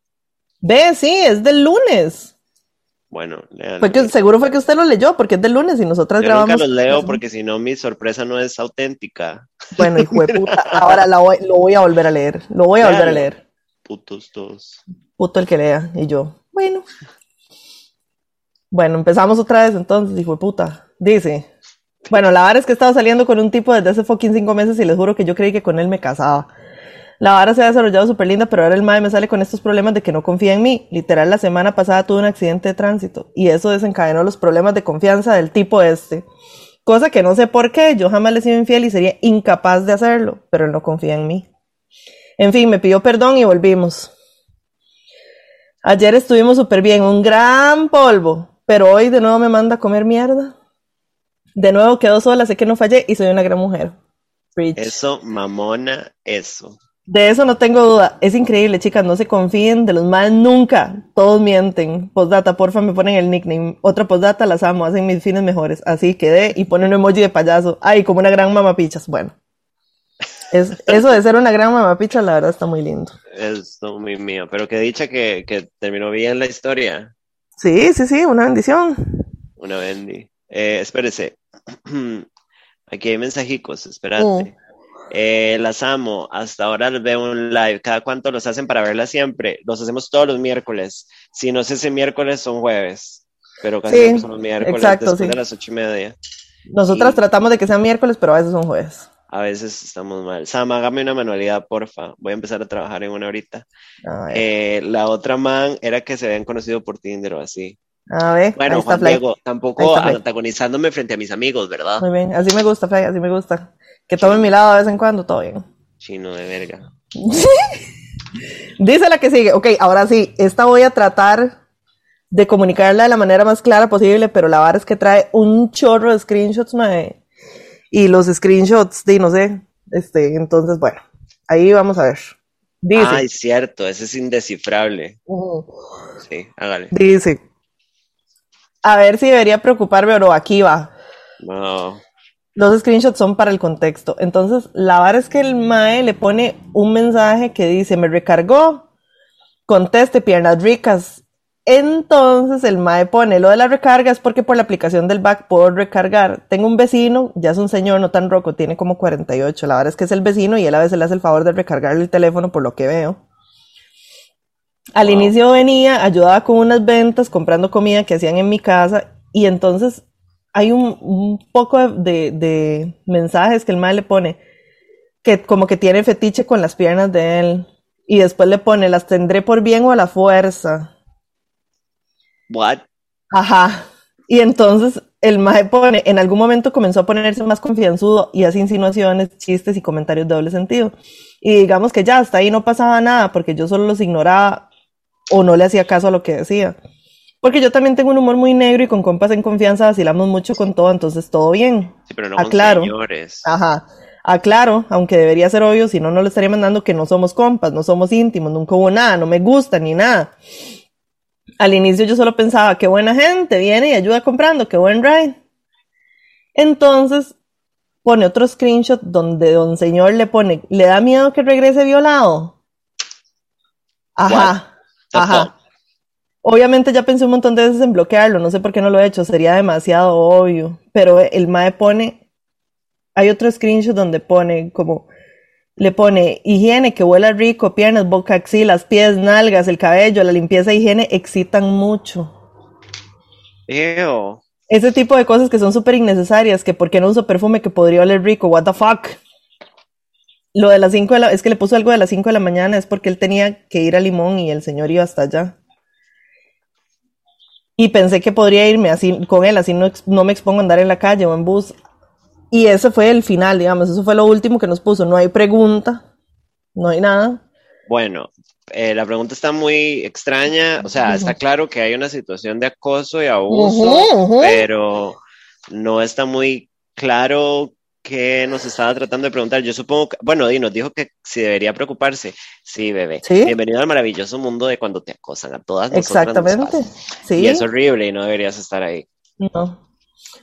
Speaker 2: Ve, sí, es del lunes.
Speaker 1: Bueno, lean.
Speaker 2: Fue que, seguro fue que usted lo leyó porque es del lunes y nosotras
Speaker 1: Yo nunca
Speaker 2: grabamos.
Speaker 1: los leo porque si no mi sorpresa no es auténtica.
Speaker 2: Bueno, hijo de puta. Ahora la voy- lo voy a volver a leer. Lo voy a volver a leer.
Speaker 1: Putos todos.
Speaker 2: Puto el que lea. Y yo, bueno. Bueno, empezamos otra vez entonces, hijo de puta. Dice. Bueno, la vara es que he estado saliendo con un tipo desde hace fucking cinco meses y les juro que yo creí que con él me casaba. La vara se ha desarrollado súper linda, pero ahora el mae me sale con estos problemas de que no confía en mí. Literal, la semana pasada tuve un accidente de tránsito y eso desencadenó los problemas de confianza del tipo este. Cosa que no sé por qué, yo jamás le he sido infiel y sería incapaz de hacerlo, pero él no confía en mí. En fin, me pidió perdón y volvimos. Ayer estuvimos súper bien, un gran polvo, pero hoy de nuevo me manda a comer mierda. De nuevo quedo sola, sé que no fallé y soy una gran mujer. Preach.
Speaker 1: Eso, mamona, eso.
Speaker 2: De eso no tengo duda. Es increíble, chicas, no se confíen de los males nunca. Todos mienten. Postdata, porfa, me ponen el nickname. Otra postdata, las amo, hacen mis fines mejores. Así quedé y ponen un emoji de payaso. Ay, como una gran mamapichas. Bueno. Es, eso de ser una gran mamapicha, la verdad está muy lindo.
Speaker 1: Es muy mío. Pero que dicha que, que terminó bien la historia.
Speaker 2: Sí, sí, sí, una bendición.
Speaker 1: Una bendi. Eh, espérese. Aquí hay mensajicos, espérate.
Speaker 2: Mm.
Speaker 1: Eh, las amo. Hasta ahora los veo en live. ¿Cada cuánto los hacen para verlas siempre? Los hacemos todos los miércoles. Si no es ese miércoles, son jueves. Pero casi
Speaker 2: Sí,
Speaker 1: son los miércoles
Speaker 2: exacto,
Speaker 1: después
Speaker 2: sí.
Speaker 1: de las ocho y media.
Speaker 2: Nosotras
Speaker 1: Y-
Speaker 2: tratamos de que sean miércoles, pero a veces son jueves.
Speaker 1: A veces estamos mal. Sam, hágame una manualidad, porfa. Voy a empezar a trabajar en una ahorita. Eh, la otra man era que se habían conocido por Tinder o así.
Speaker 2: A ver, ahí
Speaker 1: Bueno,
Speaker 2: está
Speaker 1: Juan
Speaker 2: Fly.
Speaker 1: Diego, tampoco
Speaker 2: está
Speaker 1: antagonizándome frente a mis amigos, ¿verdad?
Speaker 2: Muy bien, así me gusta, Fly, así me gusta. Que tomen mi lado de vez en cuando, todo bien.
Speaker 1: Chino de verga.
Speaker 2: Dice la que sigue. Ok, ahora sí, esta voy a tratar de comunicarla de la manera más clara posible, pero la vara es que trae un chorro de screenshots, mae. Y los screenshots, di, no sé. Este, entonces, bueno, ahí vamos a ver. Dice.
Speaker 1: Ay, cierto, ese es indescifrable. Sí, hágale.
Speaker 2: Dice. A ver si debería preocuparme o no. Aquí va.
Speaker 1: No.
Speaker 2: Los screenshots son para el contexto. Entonces, la vara es que el MAE le pone un mensaje que dice, me recargó, conteste, piernas ricas. Entonces, el MAE pone lo de la recarga es porque por la aplicación del back puedo recargar. Tengo un vecino, ya es un señor no tan roco, tiene como 48. La verdad es que es el vecino y él a veces le hace el favor de recargarle el teléfono por lo que veo. Al
Speaker 1: Wow.
Speaker 2: inicio venía, ayudaba con unas ventas, comprando comida que hacían en mi casa y entonces hay un, un poco de, de mensajes que el mae le pone que como que tiene fetiche con las piernas de él y después le pone las tendré por bien o a la fuerza.
Speaker 1: What?
Speaker 2: Ajá. Y entonces el mae pone, en algún momento comenzó a ponerse más confianzudo y hace insinuaciones, chistes y comentarios de doble sentido. Y digamos que ya hasta ahí no pasaba nada porque yo solo los ignoraba o no le hacía caso a lo que decía. Porque yo también tengo un humor muy negro y con compas en confianza vacilamos mucho con todo, entonces todo bien.
Speaker 1: Sí, pero no con
Speaker 2: Aclaro.
Speaker 1: señores.
Speaker 2: Ajá. Aclaro, aunque debería ser obvio, si no, no le estaría mandando que no somos compas, no somos íntimos, nunca hubo nada, no me gusta ni nada. Al inicio yo solo pensaba, qué buena gente, viene y ayuda comprando, qué buen ride. Entonces pone otro screenshot donde don señor le pone, ¿le da miedo que regrese violado? Ajá, ajá. Obviamente ya pensé un montón de veces en bloquearlo, no sé por qué no lo he hecho, sería demasiado obvio. Pero el MAE pone, hay otro screenshot donde pone como, le pone higiene, que huela rico, piernas, boca, axilas, pies, nalgas, el cabello, la limpieza e higiene excitan mucho.
Speaker 1: Ew.
Speaker 2: Ese tipo de cosas que son súper innecesarias, que por qué no uso perfume que podría oler rico, what the fuck. Lo de las 5 de la, es que le puso algo de las 5 de la mañana, es porque él tenía que ir a Limón y el señor iba hasta allá. Y pensé que podría irme así con él, así no, no me expongo a andar en la calle o en bus. Y ese fue el final, digamos, eso fue lo último que nos puso. No hay pregunta, no hay nada.
Speaker 1: Bueno, eh, la pregunta está muy extraña. O sea, está claro que hay una situación de acoso y abuso, pero no está muy claro qué nos estaba tratando de preguntar. Yo supongo que, bueno, y nos dijo que si debería preocuparse. Sí, bebé.
Speaker 2: Sí.
Speaker 1: Bienvenido al maravilloso mundo de cuando te acosan. A todas nos
Speaker 2: Exactamente.
Speaker 1: pasa.
Speaker 2: Sí.
Speaker 1: Y es horrible y no deberías estar ahí.
Speaker 2: No.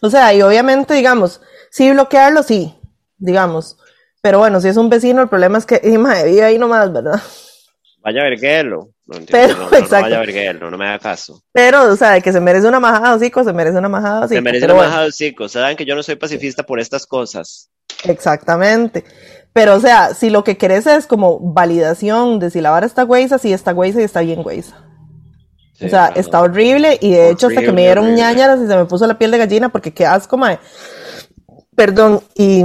Speaker 2: O sea, y obviamente, digamos, sí bloquearlo, sí, digamos. Pero bueno, si es un vecino, el problema es que, y, mae, vive ahí nomás, ¿verdad?
Speaker 1: Vaya a verguelo. No, entiendo,
Speaker 2: Pero,
Speaker 1: no, no, no
Speaker 2: exacto.
Speaker 1: vaya a verguelo, no me haga caso.
Speaker 2: Pero, o sea, de que se merece una majada hocico, se merece una majada hocico.
Speaker 1: Me merece una majada hocico. Saben que yo no soy pacifista por estas cosas.
Speaker 2: Exactamente. Pero, o sea, si lo que querés es como validación de si la vara está güeyza, sí está güeyza y está bien güeyza.
Speaker 1: Sí,
Speaker 2: o sea,
Speaker 1: claro.
Speaker 2: está horrible y de hecho hasta que me dieron
Speaker 1: horrible.
Speaker 2: ñañaras y se me puso la piel de gallina porque qué asco, mae. Perdón, y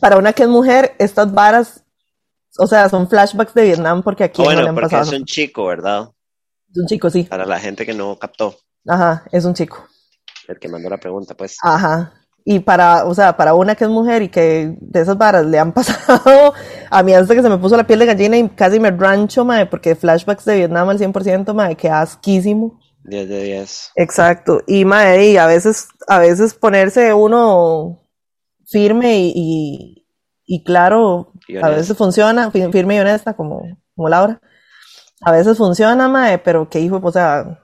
Speaker 2: para una que es mujer, estas varas, o sea, son flashbacks de Vietnam porque aquí no le
Speaker 1: Bueno,
Speaker 2: han
Speaker 1: porque
Speaker 2: pasado.
Speaker 1: es un chico, ¿verdad?
Speaker 2: Es un chico, sí.
Speaker 1: Para la gente que no captó,
Speaker 2: Ajá, es un chico.
Speaker 1: el que mandó la pregunta, pues.
Speaker 2: Ajá. Y para, o sea, para una que es mujer y que de esas varas le han pasado, a mí hasta que se me puso la piel de gallina y casi me rancho, mae, porque flashbacks de Vietnam al 100%, mae, que asquísimo.
Speaker 1: 10 de 10.
Speaker 2: Exacto. Y mae, y a veces, a veces ponerse uno firme y, y, y claro,
Speaker 1: Y
Speaker 2: a veces funciona, fi- firme y honesta, como, como Laura. A veces funciona, mae, pero que hijo, o sea,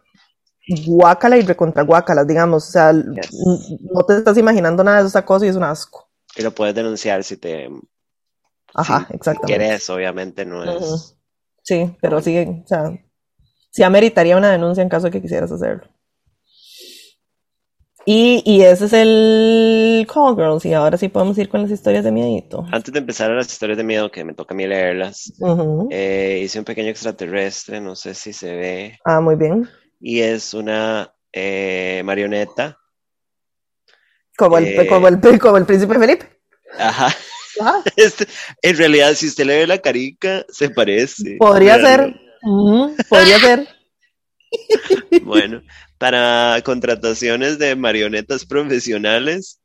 Speaker 2: guácala y recontra guácala, digamos. O sea, no te estás imaginando nada de esa cosa y es un asco.
Speaker 1: Y lo puedes denunciar si te
Speaker 2: Ajá,
Speaker 1: si
Speaker 2: exactamente.
Speaker 1: quieres, obviamente no es.
Speaker 2: Sí, pero sí, o sea, sí ameritaría una denuncia en caso de que quisieras hacerlo. Y, y ese es el Call Girls, y ahora sí podemos ir con las historias de miedito.
Speaker 1: Antes de empezar a las historias de miedo, que me toca a mí leerlas, eh, hice un pequeño extraterrestre, no sé si se ve,
Speaker 2: Ah, muy bien.
Speaker 1: y es una eh, marioneta.
Speaker 2: Como el,
Speaker 1: Eh.
Speaker 2: como el, como el príncipe Felipe.
Speaker 1: Ajá.
Speaker 2: Ajá.
Speaker 1: Este, en realidad, si usted le ve la carica, se parece.
Speaker 2: Podría ser. Podría ser.
Speaker 1: Bueno, para contrataciones de marionetas profesionales,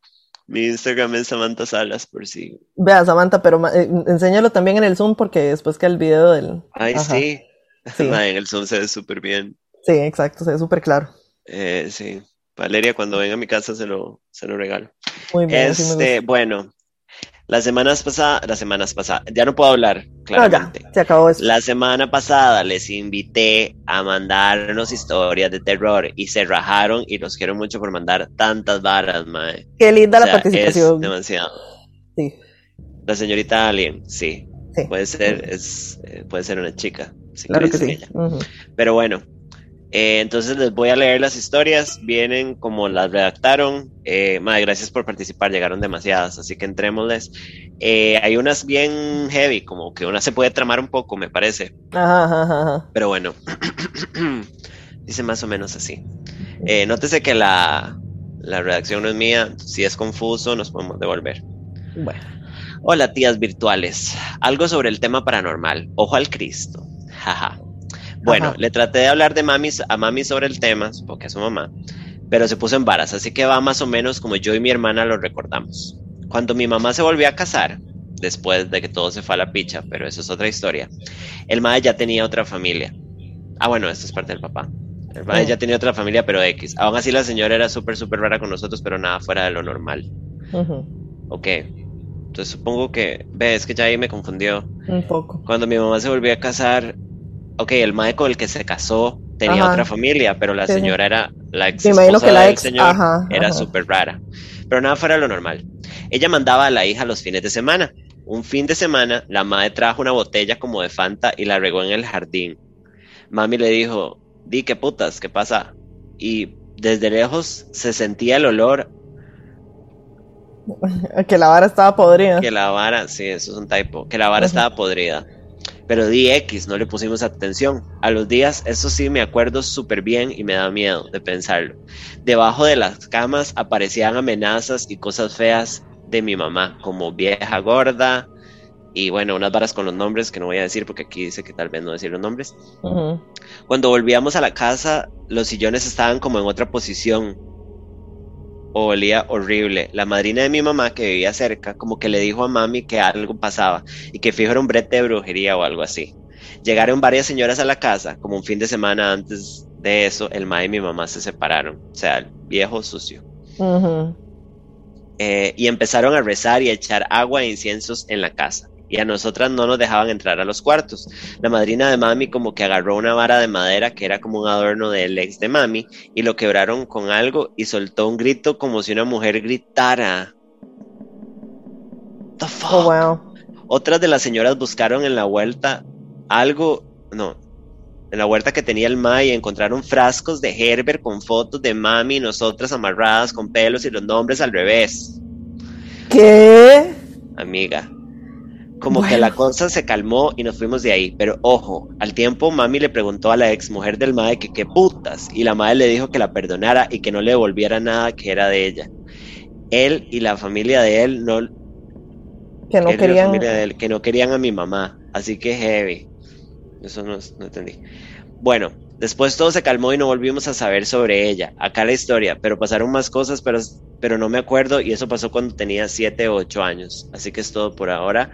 Speaker 1: mi Instagram es Samantha Salas, por si.
Speaker 2: Vea, Samantha, pero eh, enséñalo también en el Zoom porque después que el video del.
Speaker 1: Ay,
Speaker 2: Ajá.
Speaker 1: sí.
Speaker 2: Sí.
Speaker 1: Ma, en el Zoom se ve súper bien.
Speaker 2: Sí, exacto, se ve súper claro.
Speaker 1: Eh, sí. Valeria, cuando venga a mi casa, se lo, se lo regalo.
Speaker 2: Muy bien, sí.
Speaker 1: Este, bueno, las semanas pasadas, las semanas pasadas, ya no puedo hablar,
Speaker 2: No,
Speaker 1: claramente.
Speaker 2: ya, se acabó eso.
Speaker 1: La semana pasada les invité a mandarnos historias de terror y se rajaron y los quiero mucho por mandar tantas varas, mae.
Speaker 2: Qué linda
Speaker 1: O
Speaker 2: la participación.
Speaker 1: Es demasiado.
Speaker 2: Sí,
Speaker 1: La señorita Alien, sí.
Speaker 2: sí.
Speaker 1: Puede ser, es, eh, puede ser una chica, si
Speaker 2: Claro que sí.
Speaker 1: ella. Pero bueno, eh, entonces les voy a leer las historias, vienen como las redactaron. Eh, madre, gracias por participar, llegaron demasiadas, así que entrémosles. Eh, hay unas bien heavy, como que una se puede tramar un poco, me parece.
Speaker 2: Ajá, ajá.
Speaker 1: Pero bueno, dice más o menos así. Nótese que la, la redacción no es mía, si es confuso nos podemos devolver.
Speaker 2: Bueno,
Speaker 1: Hola tías virtuales, algo sobre el tema paranormal, ojo al Cristo, jaja. Bueno,
Speaker 2: Ajá.
Speaker 1: le traté de hablar de mami, a mami sobre el tema, porque es su mamá, pero se puso en varas, así que va más o menos como yo y mi hermana lo recordamos. Cuando mi mamá se volvió a casar, después de que todo se fue a la picha, pero eso es otra historia, el madre ya tenía otra familia. Ah, bueno, esto es parte del papá. El madre ya tenía otra familia, pero X. Aún así la señora era súper, súper rara con nosotros, pero nada fuera de lo normal. Ok. Entonces supongo que, ves que ya ahí me confundió.
Speaker 2: un poco.
Speaker 1: Cuando mi mamá se volvió a casar, ok, el mae con el que se casó tenía
Speaker 2: Ajá.
Speaker 1: otra familia, pero la señora era la ex esposa
Speaker 2: que la
Speaker 1: del
Speaker 2: ex,
Speaker 1: señor
Speaker 2: ajá,
Speaker 1: era súper rara. Pero nada fuera de lo normal. Ella mandaba a la hija los fines de semana. Un fin de semana, la madre trajo una botella como de Fanta y la regó en el jardín. Mami le dijo, di qué putas, ¿qué pasa? Y desde lejos se sentía el olor
Speaker 2: Que la vara estaba podrida.
Speaker 1: que la vara, sí, eso es un typo, que la vara estaba podrida. Pero di X, no le pusimos atención. A los días, eso sí me acuerdo súper bien y me da miedo de pensarlo. Debajo de las camas aparecían amenazas y cosas feas de mi mamá, como vieja gorda y bueno, unas varas con los nombres que no voy a decir porque aquí dice que tal vez no decir los nombres. Cuando volvíamos a la casa, los sillones estaban como en otra posición. Olía horrible. La madrina de mi mamá, que vivía cerca, como que le dijo a mami que algo pasaba y que fijo era un brete de brujería o algo así. Llegaron varias señoras a la casa, como un fin de semana antes de eso, el ma y mi mamá se separaron. O sea, el viejo sucio. Eh, y empezaron a rezar y a echar agua e inciensos en la casa. Y a nosotras no nos dejaban entrar a los cuartos. La madrina de mami como que agarró una vara de madera que era como un adorno del ex de mami y lo quebraron con algo y soltó un grito como si una mujer gritara. The fuck?
Speaker 2: Oh, wow.
Speaker 1: Otras de las señoras buscaron en la vuelta algo, no, en la huerta que tenía el ma y encontraron frascos de Herbert con fotos de mami y nosotras amarradas con pelos y los nombres al revés
Speaker 2: ¿Qué?
Speaker 1: amiga. Como que la cosa se calmó y nos fuimos de ahí. Pero ojo, al tiempo mami le preguntó a la ex mujer del mae que qué putas. Y la madre le dijo que la perdonara y que no le devolviera nada que era de ella. Él y la familia de él no,
Speaker 2: Que no
Speaker 1: él
Speaker 2: querían.
Speaker 1: familia de él, que no querían a mi mamá. Así que heavy. Eso no, no entendí. Bueno, Después todo se calmó y no volvimos a saber sobre ella. Acá la historia, pero pasaron más cosas, pero, pero no me acuerdo y eso pasó cuando tenía 7 o 8 años. Así que es todo por ahora.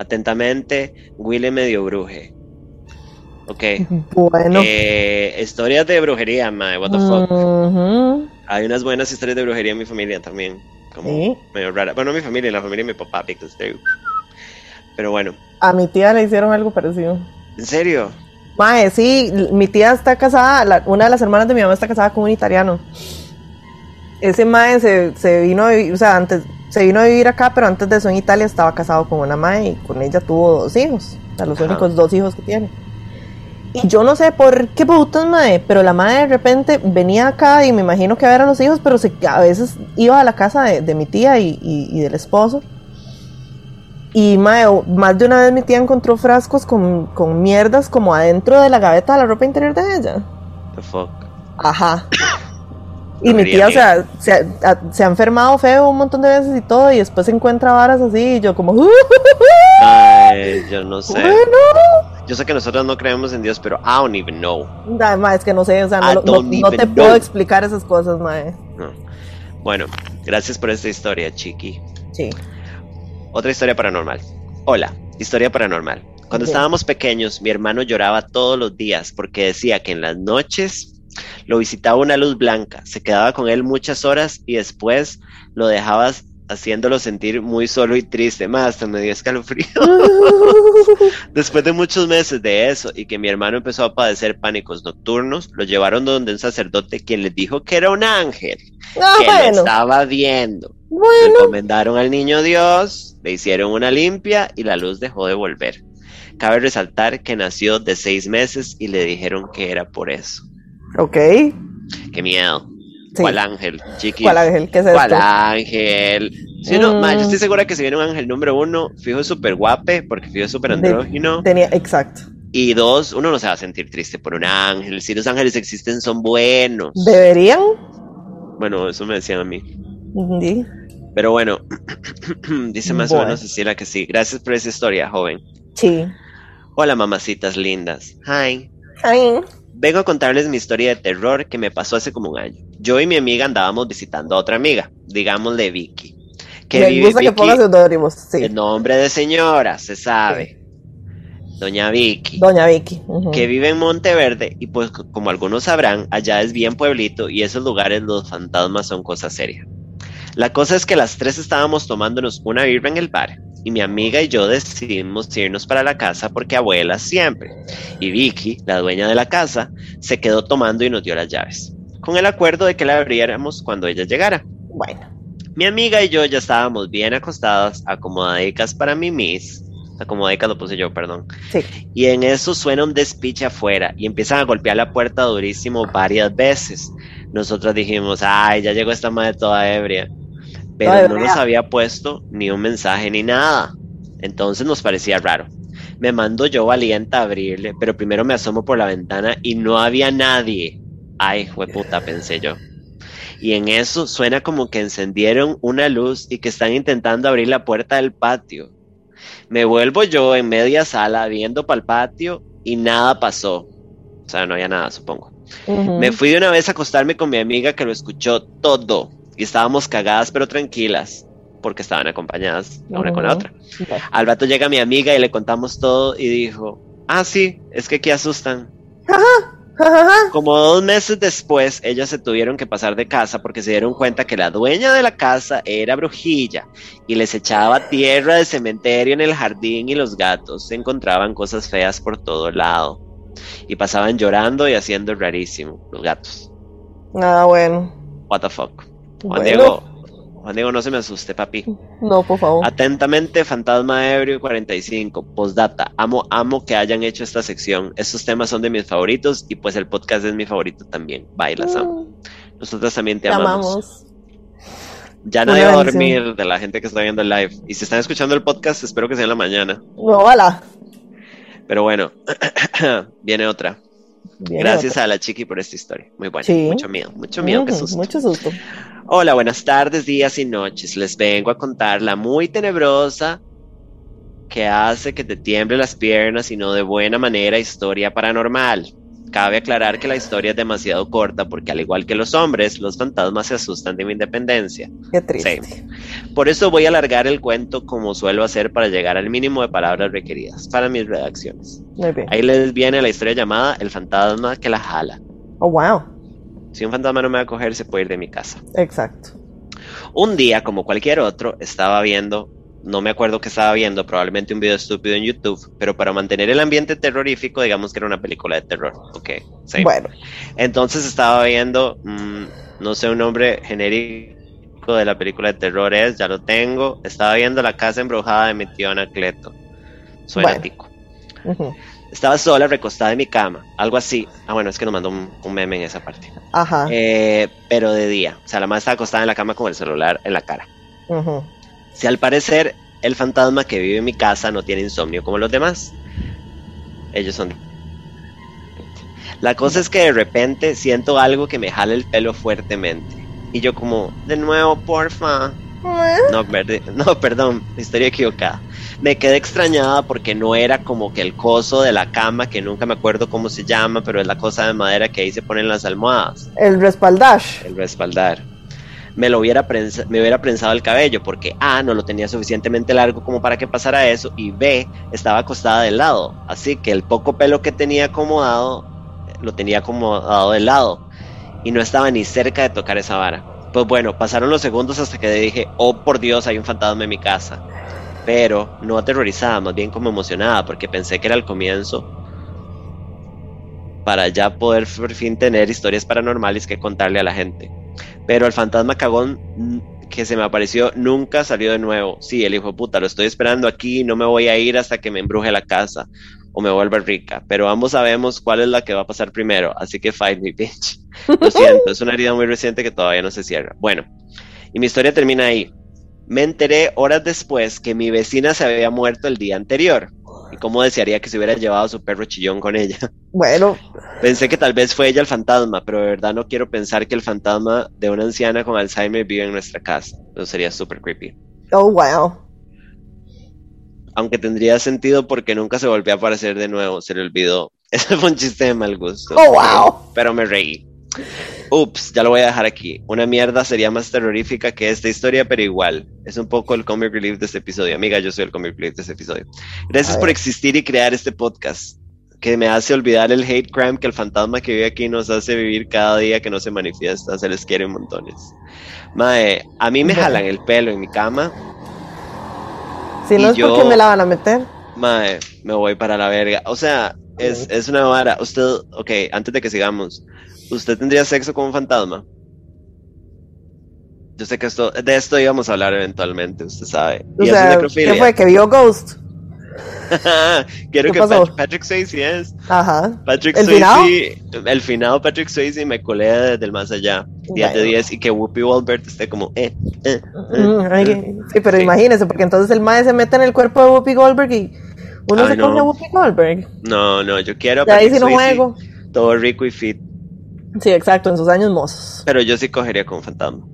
Speaker 1: Atentamente, Willy Medio Bruje. Ok.
Speaker 2: Bueno.
Speaker 1: Eh, historias de brujería, mae, what the fuck. Hay unas buenas historias de brujería en mi familia también. Como
Speaker 2: Sí.
Speaker 1: medio rara. Bueno, no mi familia, la familia de mi papá, because they- Pero bueno,
Speaker 2: A mi tía le hicieron algo parecido.
Speaker 1: ¿en serio?
Speaker 2: Mae, sí, mi tía está casada, la- una de las hermanas de mi mamá está casada con un italiano. Ese mae se, se vino a vivir, o sea, antes, se vino a vivir acá, pero antes de eso en Italia estaba casado con una mae y con ella tuvo dos hijos, o sea, los
Speaker 1: Ajá.
Speaker 2: únicos dos hijos que tiene. Y yo no sé por qué putas, mae, pero la madre de repente venía acá y me imagino que a ver a los hijos, pero se, a veces iba a la casa de, de mi tía y, y- y del esposo. Y mae, o- más de una vez mi tía encontró frascos con, con mierdas como adentro de la gaveta de la ropa interior de ella.
Speaker 1: The fuck.
Speaker 2: Ajá. Y mi tía, o sea, se ha, a- se ha enfermado feo un montón de veces y todo, y después se encuentra varas así, y yo como,
Speaker 1: Ay, yo no sé.
Speaker 2: bueno.
Speaker 1: Yo sé que nosotros no creemos en Dios, pero I don't even know.
Speaker 2: Nah, mae, es que no sé, o sea, no, te puedo explicar esas cosas, mae.
Speaker 1: No. Bueno, gracias por esta historia, Chiqui.
Speaker 2: Sí.
Speaker 1: Otra historia paranormal. Hola, historia paranormal. Cuando estábamos pequeños, mi hermano lloraba todos los días porque decía que en las noches lo visitaba una luz blanca, se quedaba con él muchas horas y después lo dejabas haciéndolo sentir muy solo y triste. Más, hasta me dio escalofrío. Después de muchos meses de eso y que mi hermano empezó a padecer pánicos nocturnos, lo llevaron donde un sacerdote quien les dijo que era un ángel,
Speaker 2: Ah,
Speaker 1: que lo
Speaker 2: bueno.
Speaker 1: estaba viendo. Lo
Speaker 2: Bueno.
Speaker 1: encomendaron al niño Dios, le hicieron una limpia y la luz dejó de volver. Cabe resaltar que nació de seis meses y le dijeron que era por eso.
Speaker 2: Ok.
Speaker 1: Qué miedo.
Speaker 2: Sí.
Speaker 1: ¿Cuál ángel, chiqui?
Speaker 2: ¿Cuál ángel? ¿Qué es
Speaker 1: ¿Cuál
Speaker 2: esto?
Speaker 1: ángel? Si uno-
Speaker 2: Mm.
Speaker 1: ma, yo estoy segura que si viene un ángel número uno, fijo es súper guape, porque fijo es súper andrógino.
Speaker 2: Tenía, exacto.
Speaker 1: Y dos, uno no se va a sentir triste por un ángel. Si los ángeles existen, son buenos.
Speaker 2: ¿Deberían?
Speaker 1: Bueno, eso me decían a mí.
Speaker 2: Sí.
Speaker 1: Pero bueno, dice más o
Speaker 2: Bueno.
Speaker 1: menos Cecilia que sí. Gracias por esa historia, joven.
Speaker 2: Sí.
Speaker 1: Hola, mamacitas lindas. Hi.
Speaker 2: Ay.
Speaker 1: Vengo a contarles mi historia de terror que me pasó hace como un año. Yo y mi amiga andábamos visitando a otra amiga, digámosle Vicky. Que
Speaker 2: Me
Speaker 1: vive
Speaker 2: gusta que pongas seudónimos. Sí.
Speaker 1: el nombre de señora, se sabe. Doña Vicky.
Speaker 2: Doña Vicky.
Speaker 1: que vive en Monteverde y pues como algunos sabrán, allá es bien pueblito y esos lugares los fantasmas son cosa seria. La cosa es que las tres estábamos tomándonos una birra en el bar y mi amiga y yo decidimos irnos para la casa porque abuela siempre. Y Vicky, la dueña de la casa, se quedó tomando y nos dio las llaves, con el acuerdo de que la abriéramos cuando ella llegara.
Speaker 2: Bueno.
Speaker 1: Mi amiga y yo ya estábamos bien acostadas, acomodadicas para mi miss. Acomodadicas lo puse yo, perdón.
Speaker 2: Sí.
Speaker 1: Y en eso suena un despiche afuera y empiezan a golpear la puerta durísimo varias veces. Nosotros dijimos, ay, ya llegó esta madre toda ebria. Pero no nos había puesto ni un mensaje ni nada. Entonces nos parecía raro. Me mando yo valiente a abrirle, pero primero me asomo por la ventana y no había nadie. Ay, puta, pensé yo. Y en eso suena como que encendieron una luz y que están intentando abrir la puerta del patio. Me vuelvo yo en media sala viendo para el patio y nada pasó. O sea, no había nada, supongo. Me fui de una vez a acostarme con mi amiga que lo escuchó todo. Y estábamos cagadas pero tranquilas, porque estaban acompañadas la una con la otra. Al rato llega mi amiga y le contamos todo y dijo, ah, sí, es que aquí asustan. Como dos meses después, ellas se tuvieron que pasar de casa porque se dieron cuenta que la dueña de la casa era brujilla y les echaba tierra de cementerio en el jardín y los gatos se encontraban cosas feas por todo lado. Y pasaban llorando y haciendo rarísimo, los gatos.
Speaker 2: Ah, bueno.
Speaker 1: What the fuck. Juan
Speaker 2: Bueno.
Speaker 1: Diego, Juan Diego, no se me asuste, papi.
Speaker 2: No, por favor.
Speaker 1: Atentamente, Fantasma Ebrio 45. Postdata. Amo, amo que hayan hecho esta sección. Estos temas son de mis favoritos y pues el podcast es mi favorito también. Bailas, amo. Nosotros también te,
Speaker 2: Te
Speaker 1: amamos.
Speaker 2: amamos.
Speaker 1: Ya nadie va a dormir de la gente que está viendo el live. Y si están escuchando el podcast, espero que sea en la mañana.
Speaker 2: No, hola.
Speaker 1: Pero bueno, viene otra. Gracias
Speaker 2: otra.
Speaker 1: a la chiqui por esta historia. Muy buena.
Speaker 2: Sí.
Speaker 1: Mucho miedo, mucho miedo,
Speaker 2: Ujú,
Speaker 1: susto.
Speaker 2: Mucho susto.
Speaker 1: Hola, buenas tardes, días y noches. Les vengo a contar la muy tenebrosa que hace que te tiemble las piernas y no de buena manera historia paranormal. Cabe aclarar que la historia es demasiado corta porque al igual que los hombres, los fantasmas se asustan de mi independencia.
Speaker 2: Qué triste.
Speaker 1: Sí. Por eso voy a alargar el cuento como suelo hacer para llegar al mínimo de palabras requeridas para mis redacciones.
Speaker 2: Muy bien.
Speaker 1: Ahí les viene la historia llamada El fantasma que la jala.
Speaker 2: Oh, wow.
Speaker 1: Si un fantasma no me va a coger, se puede ir de mi casa.
Speaker 2: Exacto.
Speaker 1: Un día, como cualquier otro, estaba viendo, no me acuerdo qué estaba viendo, probablemente un video estúpido en YouTube, pero para mantener el ambiente terrorífico, digamos que era una película de terror. Ok.
Speaker 2: Bueno,
Speaker 1: Entonces estaba viendo, mm, no sé un nombre genérico de la película de terror es, ya lo tengo. Estaba viendo La casa embrujada de mi tío Anacleto. Suena
Speaker 2: Bueno.
Speaker 1: tico.
Speaker 2: ujú,
Speaker 1: Estaba sola, recostada en mi cama, algo así. Ah, bueno, es que nos mandó un, un meme en esa parte.
Speaker 2: ajá.
Speaker 1: Eh, pero de día. O sea, la madre estaba acostada en la cama con el celular en la cara.
Speaker 2: ujú.
Speaker 1: Si al parecer el fantasma que vive en mi casa no tiene insomnio como los demás. Ellos son... La cosa es que de repente siento algo que me jala el pelo fuertemente. Y yo como, de nuevo, porfa. No, verde- no, perdón, historia equivocada. Me quedé extrañada porque no era como que el coso de la cama, que nunca me acuerdo cómo se llama, pero es la cosa de madera que ahí se ponen las almohadas
Speaker 2: El respaldash.
Speaker 1: el respaldar. Me lo hubiera me hubiera prensado el cabello porque A no lo tenía suficientemente largo como para que pasara eso y B estaba acostada de lado, así que el poco pelo que tenía acomodado eh, lo tenía acomodado de lado y no estaba ni cerca de tocar esa vara. Pues bueno, pasaron los segundos hasta que dije, oh por Dios, hay un fantasma en mi casa. Pero no aterrorizada, más bien como emocionada, porque pensé que era el comienzo para ya poder por fin tener historias paranormales que contarle a la gente. Pero el fantasma cagón mm, que se me apareció nunca salió de nuevo. Sí, el hijo de puta, lo estoy esperando aquí, no me voy a ir hasta que me embruje la casa o me vuelva rica. Pero ambos sabemos cuál es la que va a pasar primero, así que fight me, bitch. Lo siento, es una herida muy reciente que todavía no se cierra. Bueno, y mi historia termina ahí. Me enteré horas después que mi vecina se había muerto el día anterior. Cómo desearía que se hubiera llevado a su perro chillón con ella.
Speaker 2: Bueno,
Speaker 1: Pensé que tal vez fue ella el fantasma, pero de verdad no quiero pensar que el fantasma de una anciana con Alzheimer vive en nuestra casa. Eso sería súper creepy.
Speaker 2: oh, wow.
Speaker 1: Aunque tendría sentido porque nunca se volvió a aparecer de nuevo, se le olvidó. Ese fue un chiste de mal gusto.
Speaker 2: Oh, wow.
Speaker 1: Pero me reí. Ups, ya lo voy a dejar aquí. Una mierda sería más terrorífica que esta historia, pero igual. Es un poco el comic relief de este episodio. Amiga, yo soy el comic relief de este episodio. Gracias por existir y crear este podcast. Que me hace olvidar el hate crime que el fantasma que vive aquí nos hace vivir cada día que no se manifiesta. Se les quiere montones. Mae, a mí me jalan el pelo en mi cama.
Speaker 2: Si no es
Speaker 1: yo-
Speaker 2: porque me la van a meter.
Speaker 1: Mae, me voy para la verga. O sea, es, es una vara. Usted, ok, antes de que sigamos, ¿usted tendría sexo con un fantasma? Yo sé que esto, de esto íbamos a hablar eventualmente, usted sabe.
Speaker 2: O
Speaker 1: Y es.
Speaker 2: ¿qué fue? ¿Que vio Ghost?
Speaker 1: Quiero
Speaker 2: ¿Qué
Speaker 1: que
Speaker 2: pasó?
Speaker 1: Pat- Patrick Swayze es.
Speaker 2: Ajá.
Speaker 1: Patrick
Speaker 2: ¿El
Speaker 1: Swayze, el finado Patrick Swayze me colea desde el más allá. 10 de
Speaker 2: Bueno.
Speaker 1: 10 y que Whoopi Goldberg esté como, eh, eh, eh,
Speaker 2: Mm,
Speaker 1: eh.
Speaker 2: sí, pero
Speaker 1: Sí.
Speaker 2: imagínese, porque entonces el mae se mete en el cuerpo de Whoopi Goldberg y uno
Speaker 1: Ay,
Speaker 2: se
Speaker 1: no.
Speaker 2: coge a Whoopi Goldberg.
Speaker 1: No, no, yo quiero a
Speaker 2: De ahí
Speaker 1: Patrick
Speaker 2: sí no juego.
Speaker 1: todo rico y fit.
Speaker 2: Sí, exacto, en sus años mozos.
Speaker 1: Pero yo sí cogería con un fantasma.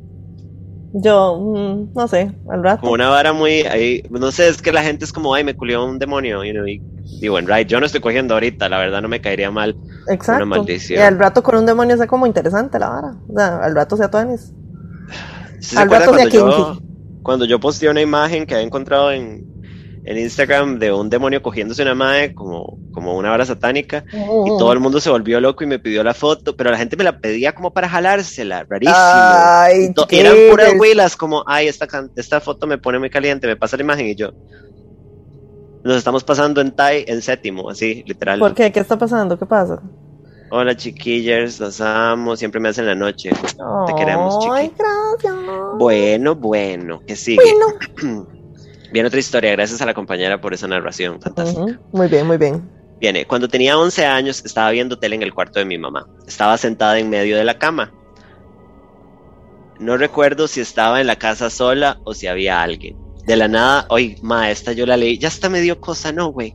Speaker 2: Yo, mm, no sé, al rato.
Speaker 1: como una vara muy ahí, no sé, es que la gente es como, ay, me culió un demonio, you know, y digo, en right, yo no estoy cogiendo ahorita, la verdad no me caería mal.
Speaker 2: Exacto.
Speaker 1: maldición.
Speaker 2: Y al rato con un demonio sea como interesante la vara. O sea, al rato sea tuanis.
Speaker 1: ¿Sí
Speaker 2: Al rato sea
Speaker 1: cuando yo,
Speaker 2: kinky.
Speaker 1: cuando yo posteé una imagen que había encontrado en, en Instagram de un demonio cogiéndose una madre como, como una vara satánica y todo el mundo se volvió loco y me pidió la foto, pero la gente me la pedía como para jalársela, rarísimo.
Speaker 2: Ay,
Speaker 1: Y eran puras huilas como, ay, esta, esta foto me pone muy caliente, me pasa la imagen y yo... Nos estamos pasando en Thai en séptimo, así, literal.
Speaker 2: ¿Por qué? ¿Qué está pasando? ¿Qué pasa?
Speaker 1: Hola chiquillas, los amo, siempre me hacen la noche. Te queremos,
Speaker 2: Ay,
Speaker 1: chiqui.
Speaker 2: gracias.
Speaker 1: Bueno, bueno, que sigue.
Speaker 2: Bueno.
Speaker 1: Viene otra historia, gracias a la compañera por esa narración, fantástica.
Speaker 2: Muy bien, muy bien.
Speaker 1: Viene, cuando tenía 11 años estaba viendo tele en el cuarto de mi mamá. Estaba sentada en medio de la cama. No recuerdo si estaba en la casa sola o si había alguien. De la nada, oye, ma, esta yo la leí, ya hasta me dio cosa, no, güey.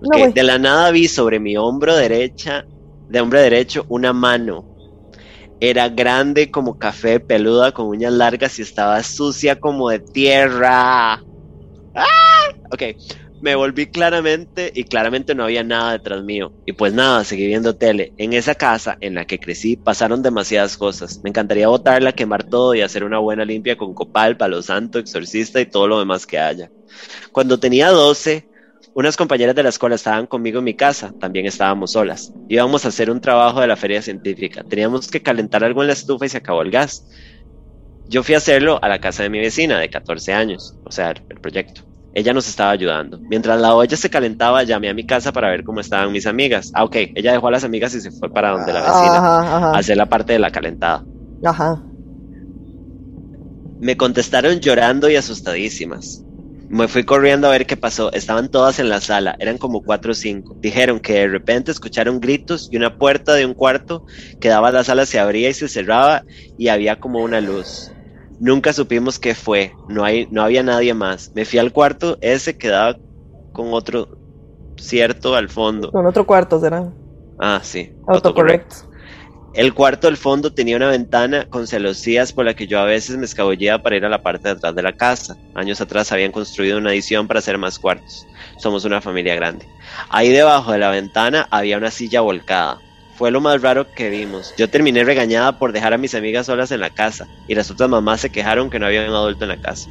Speaker 2: No,
Speaker 1: Ok,
Speaker 2: güey.
Speaker 1: de la nada vi sobre mi hombro derecha, de hombro derecho, una mano. Era grande como café, peluda, con uñas largas y estaba sucia como de tierra. ¡Ah! Ok, me volví claramente y claramente no había nada detrás mío. Y pues nada, seguí viendo tele. En esa casa en la que crecí pasaron demasiadas cosas. Me encantaría botarla, quemar todo y hacer una buena limpia con copal, palo santo, exorcista y todo lo demás que haya. Cuando tenía 12, unas compañeras de la escuela estaban conmigo en mi casa, también estábamos solas. Íbamos a hacer un trabajo de la feria científica. Teníamos que calentar algo en la estufa y se acabó el gas. Yo fui a hacerlo a la casa de mi vecina de 14 años, o sea, el proyecto. Ella nos estaba ayudando. Mientras la olla se calentaba, llamé a mi casa para ver cómo estaban mis amigas. Ah, ok, ella dejó a las amigas y se fue para donde la vecina a hacer la parte de la calentada.
Speaker 2: Ajá.
Speaker 1: Me contestaron llorando y asustadísimas. Me fui corriendo a ver qué pasó. Estaban todas en la sala, eran como cuatro o cinco. Dijeron que de repente escucharon gritos y una puerta de un cuarto que daba a la sala se abría y se cerraba y había como una luz. Nunca supimos qué fue, no, hay, no había nadie más. Me fui al cuarto, ese quedaba con otro cierto al fondo.
Speaker 2: Con otro cuarto será.
Speaker 1: Ah, sí.
Speaker 2: Autocorrect.
Speaker 1: El cuarto del fondo tenía una ventana con celosías por la que yo a veces me escabullía para ir a la parte de atrás de la casa. Años atrás habían construido una adición para hacer más cuartos. Somos una familia grande. Ahí debajo de la ventana había una silla volcada. Fue lo más raro que vimos. Yo terminé regañada por dejar a mis amigas solas en la casa y las otras mamás se quejaron que no había un adulto en la casa.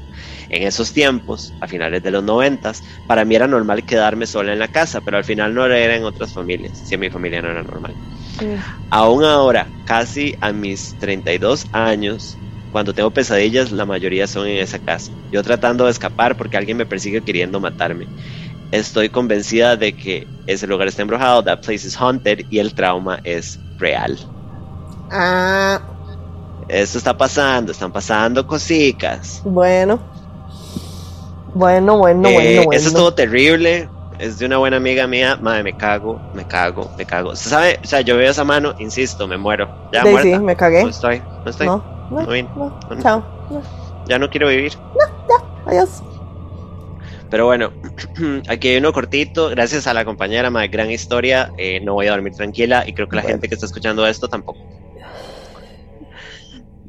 Speaker 1: En esos tiempos, a finales de los noventas, para mí era normal quedarme sola en la casa, pero al final no era en otras familias, si en mi familia no era normal. Aún ahora, casi a mis 32 años, cuando tengo pesadillas, la mayoría son en esa casa. Yo tratando de escapar porque alguien me persigue queriendo matarme. Estoy convencida de que ese lugar está embrujado, that place is haunted y el trauma es real.
Speaker 2: Ah.
Speaker 1: Esto está pasando, están pasando cositas.
Speaker 2: Bueno. Bueno, bueno, bueno,
Speaker 1: eh,
Speaker 2: bueno.
Speaker 1: Eso es todo terrible es de una buena amiga mía, madre, me cago, me cago, me cago. ¿Se sabe? O sea, yo veo esa mano, insisto, me muero. Ya
Speaker 2: sí, sí, me cagué.
Speaker 1: No estoy, no estoy.
Speaker 2: No, no,
Speaker 1: no,
Speaker 2: no, chao.
Speaker 1: Ya no quiero vivir.
Speaker 2: No, ya, adiós.
Speaker 1: Pero bueno, aquí hay uno cortito, gracias a la compañera, madre, gran historia. Eh, no voy a dormir tranquila y creo que la gente que está escuchando esto tampoco.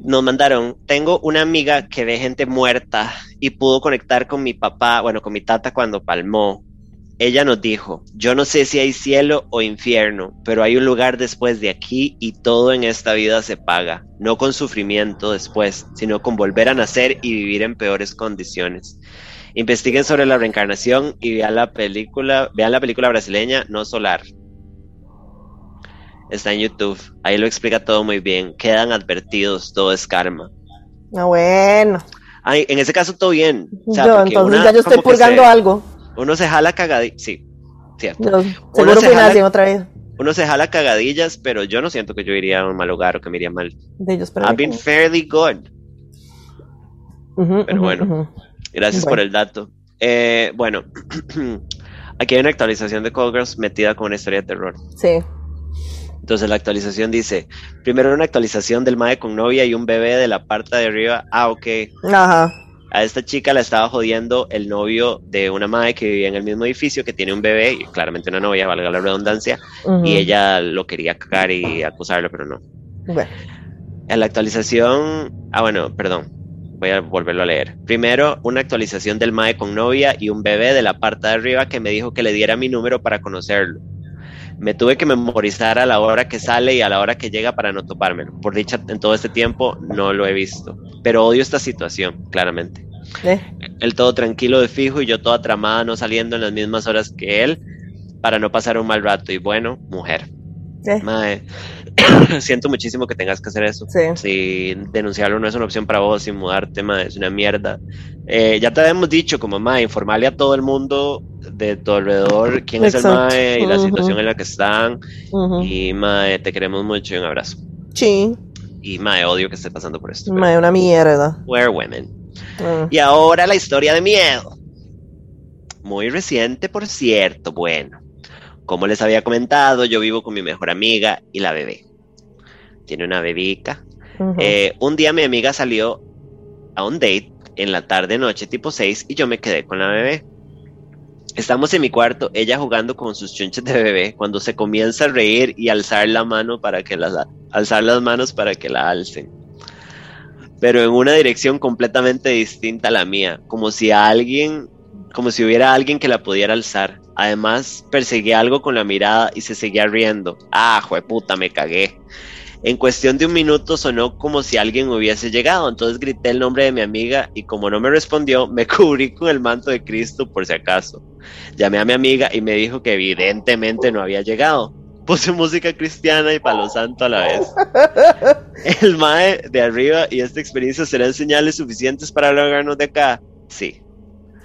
Speaker 1: Nos mandaron, tengo una amiga que ve gente muerta y pudo conectar con mi papá, bueno, con mi tata cuando palmó ella nos dijo, yo no sé si hay cielo o infierno, pero hay un lugar después de aquí y todo en esta vida se paga, no con sufrimiento después, sino con volver a nacer y vivir en peores condiciones. Investiguen sobre la reencarnación y vean la película, vean la película brasileña No Solar. Está en YouTube, ahí lo explica todo muy bien. Quedan advertidos, todo es karma.
Speaker 2: Ah, bueno.
Speaker 1: Ay, en ese caso todo bien.
Speaker 2: yo, entonces ya yo estoy purgando algo.
Speaker 1: Uno se jala cagadillas, sí, cierto.
Speaker 2: seguro que jala, otra vez.
Speaker 1: Uno se jala cagadillas, pero yo no siento que yo iría a un mal lugar o que me iría mal.
Speaker 2: De ellos,
Speaker 1: I've been fairly good. pero bueno, gracias por el dato. Eh, bueno, aquí hay una actualización de Cold Girls metida con una historia de terror.
Speaker 2: Sí.
Speaker 1: Entonces la actualización dice, primero una actualización del MAE con novia y un bebé de la parte de arriba. Ah, ok.
Speaker 2: Ajá
Speaker 1: a esta chica la estaba jodiendo el novio de una madre que vivía en el mismo edificio, que tiene un bebé, y claramente una novia, valga la redundancia, y ella lo quería cagar y acusarlo, pero no. En la actualización, ah bueno, perdón, voy a volverlo a leer. Primero, una actualización del MAE con novia y un bebé de la parte de arriba que me dijo que le diera mi número para conocerlo. Me tuve que memorizar a la hora que sale y a la hora que llega para no topármelo. Por dicha, en todo este tiempo no lo he visto pero odio esta situación, claramente.
Speaker 2: ¿Eh?
Speaker 1: Él todo tranquilo de fijo y yo toda tramada, no saliendo en las mismas horas que él, para no pasar un mal rato. Y bueno, mujer.
Speaker 2: ¿Eh?
Speaker 1: siento muchísimo que tengas que hacer eso. Si denunciarlo no es una opción para vos, sin mudarte, mae, es una mierda. Eh, ya te habíamos dicho, como mae, informarle a todo el mundo de tu alrededor quién es el mae y la situación en la que están. Y mae, te queremos mucho y un abrazo.
Speaker 2: Sí.
Speaker 1: Y mae, odio que esté pasando por esto.
Speaker 2: Mae, una mierda.
Speaker 1: We're women. Ah. Y ahora la historia de miedo. Muy reciente, por cierto. Bueno, como les había comentado, yo vivo con mi mejor amiga y la bebé. Tiene una bebica. Eh, un día mi amiga salió a un date en la tarde noche tipo 6 y yo me quedé con la bebé. Estamos en mi cuarto, ella jugando con sus chunches de bebé, cuando se comienza a reír y alzar la mano para que las alzar las manos para que la alcen. Pero en una dirección completamente distinta a la mía, como si alguien como si hubiera alguien que la pudiera alzar. Además, perseguía algo con la mirada y se seguía riendo. Ah, puta, me cagué. En cuestión de un minuto sonó como si alguien hubiese llegado, entonces grité el nombre de mi amiga y como no me respondió, me cubrí con el manto de Cristo por si acaso. Llamé a mi amiga y me dijo que evidentemente no había llegado. Puse música cristiana y palo santo a la vez. El mae de arriba y esta experiencia serán señales suficientes para lograrnos de acá. Sí.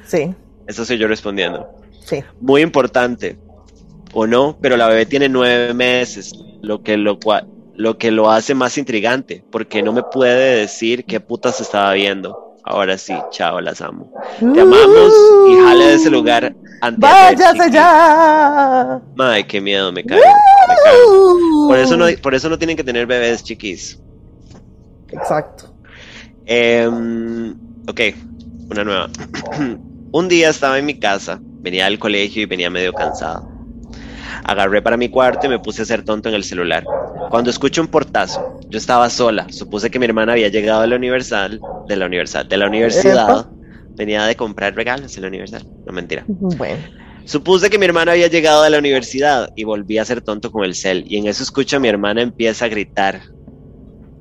Speaker 2: Sí.
Speaker 1: Eso soy yo respondiendo.
Speaker 2: Sí.
Speaker 1: Muy importante, o no, pero la bebé tiene nueve meses, lo que lo cual lo que lo hace más intrigante, porque no me puede decir qué putas estaba viendo. Ahora sí, chao, las amo. Te amamos y jale de ese lugar
Speaker 2: antes ¡Váyase ya!
Speaker 1: Ay, qué miedo, me cago, me cago. Por eso, no, por eso no tienen que tener bebés chiquis.
Speaker 2: Exacto.
Speaker 1: Em, ok, una nueva. Un día estaba en mi casa, venía del colegio y venía medio cansado. Agarré para mi cuarto y me puse a hacer tonto en el celular. Cuando escucho un portazo, yo estaba sola. Supuse que mi hermana había llegado a la Universal, de la Universal, de la universidad. Venía de comprar regalos en la universidad. No mentira.
Speaker 2: Bueno.
Speaker 1: Supuse que mi hermana había llegado a la universidad y volví a ser tonto con el cel. Y en eso escucho a mi hermana empieza a gritar.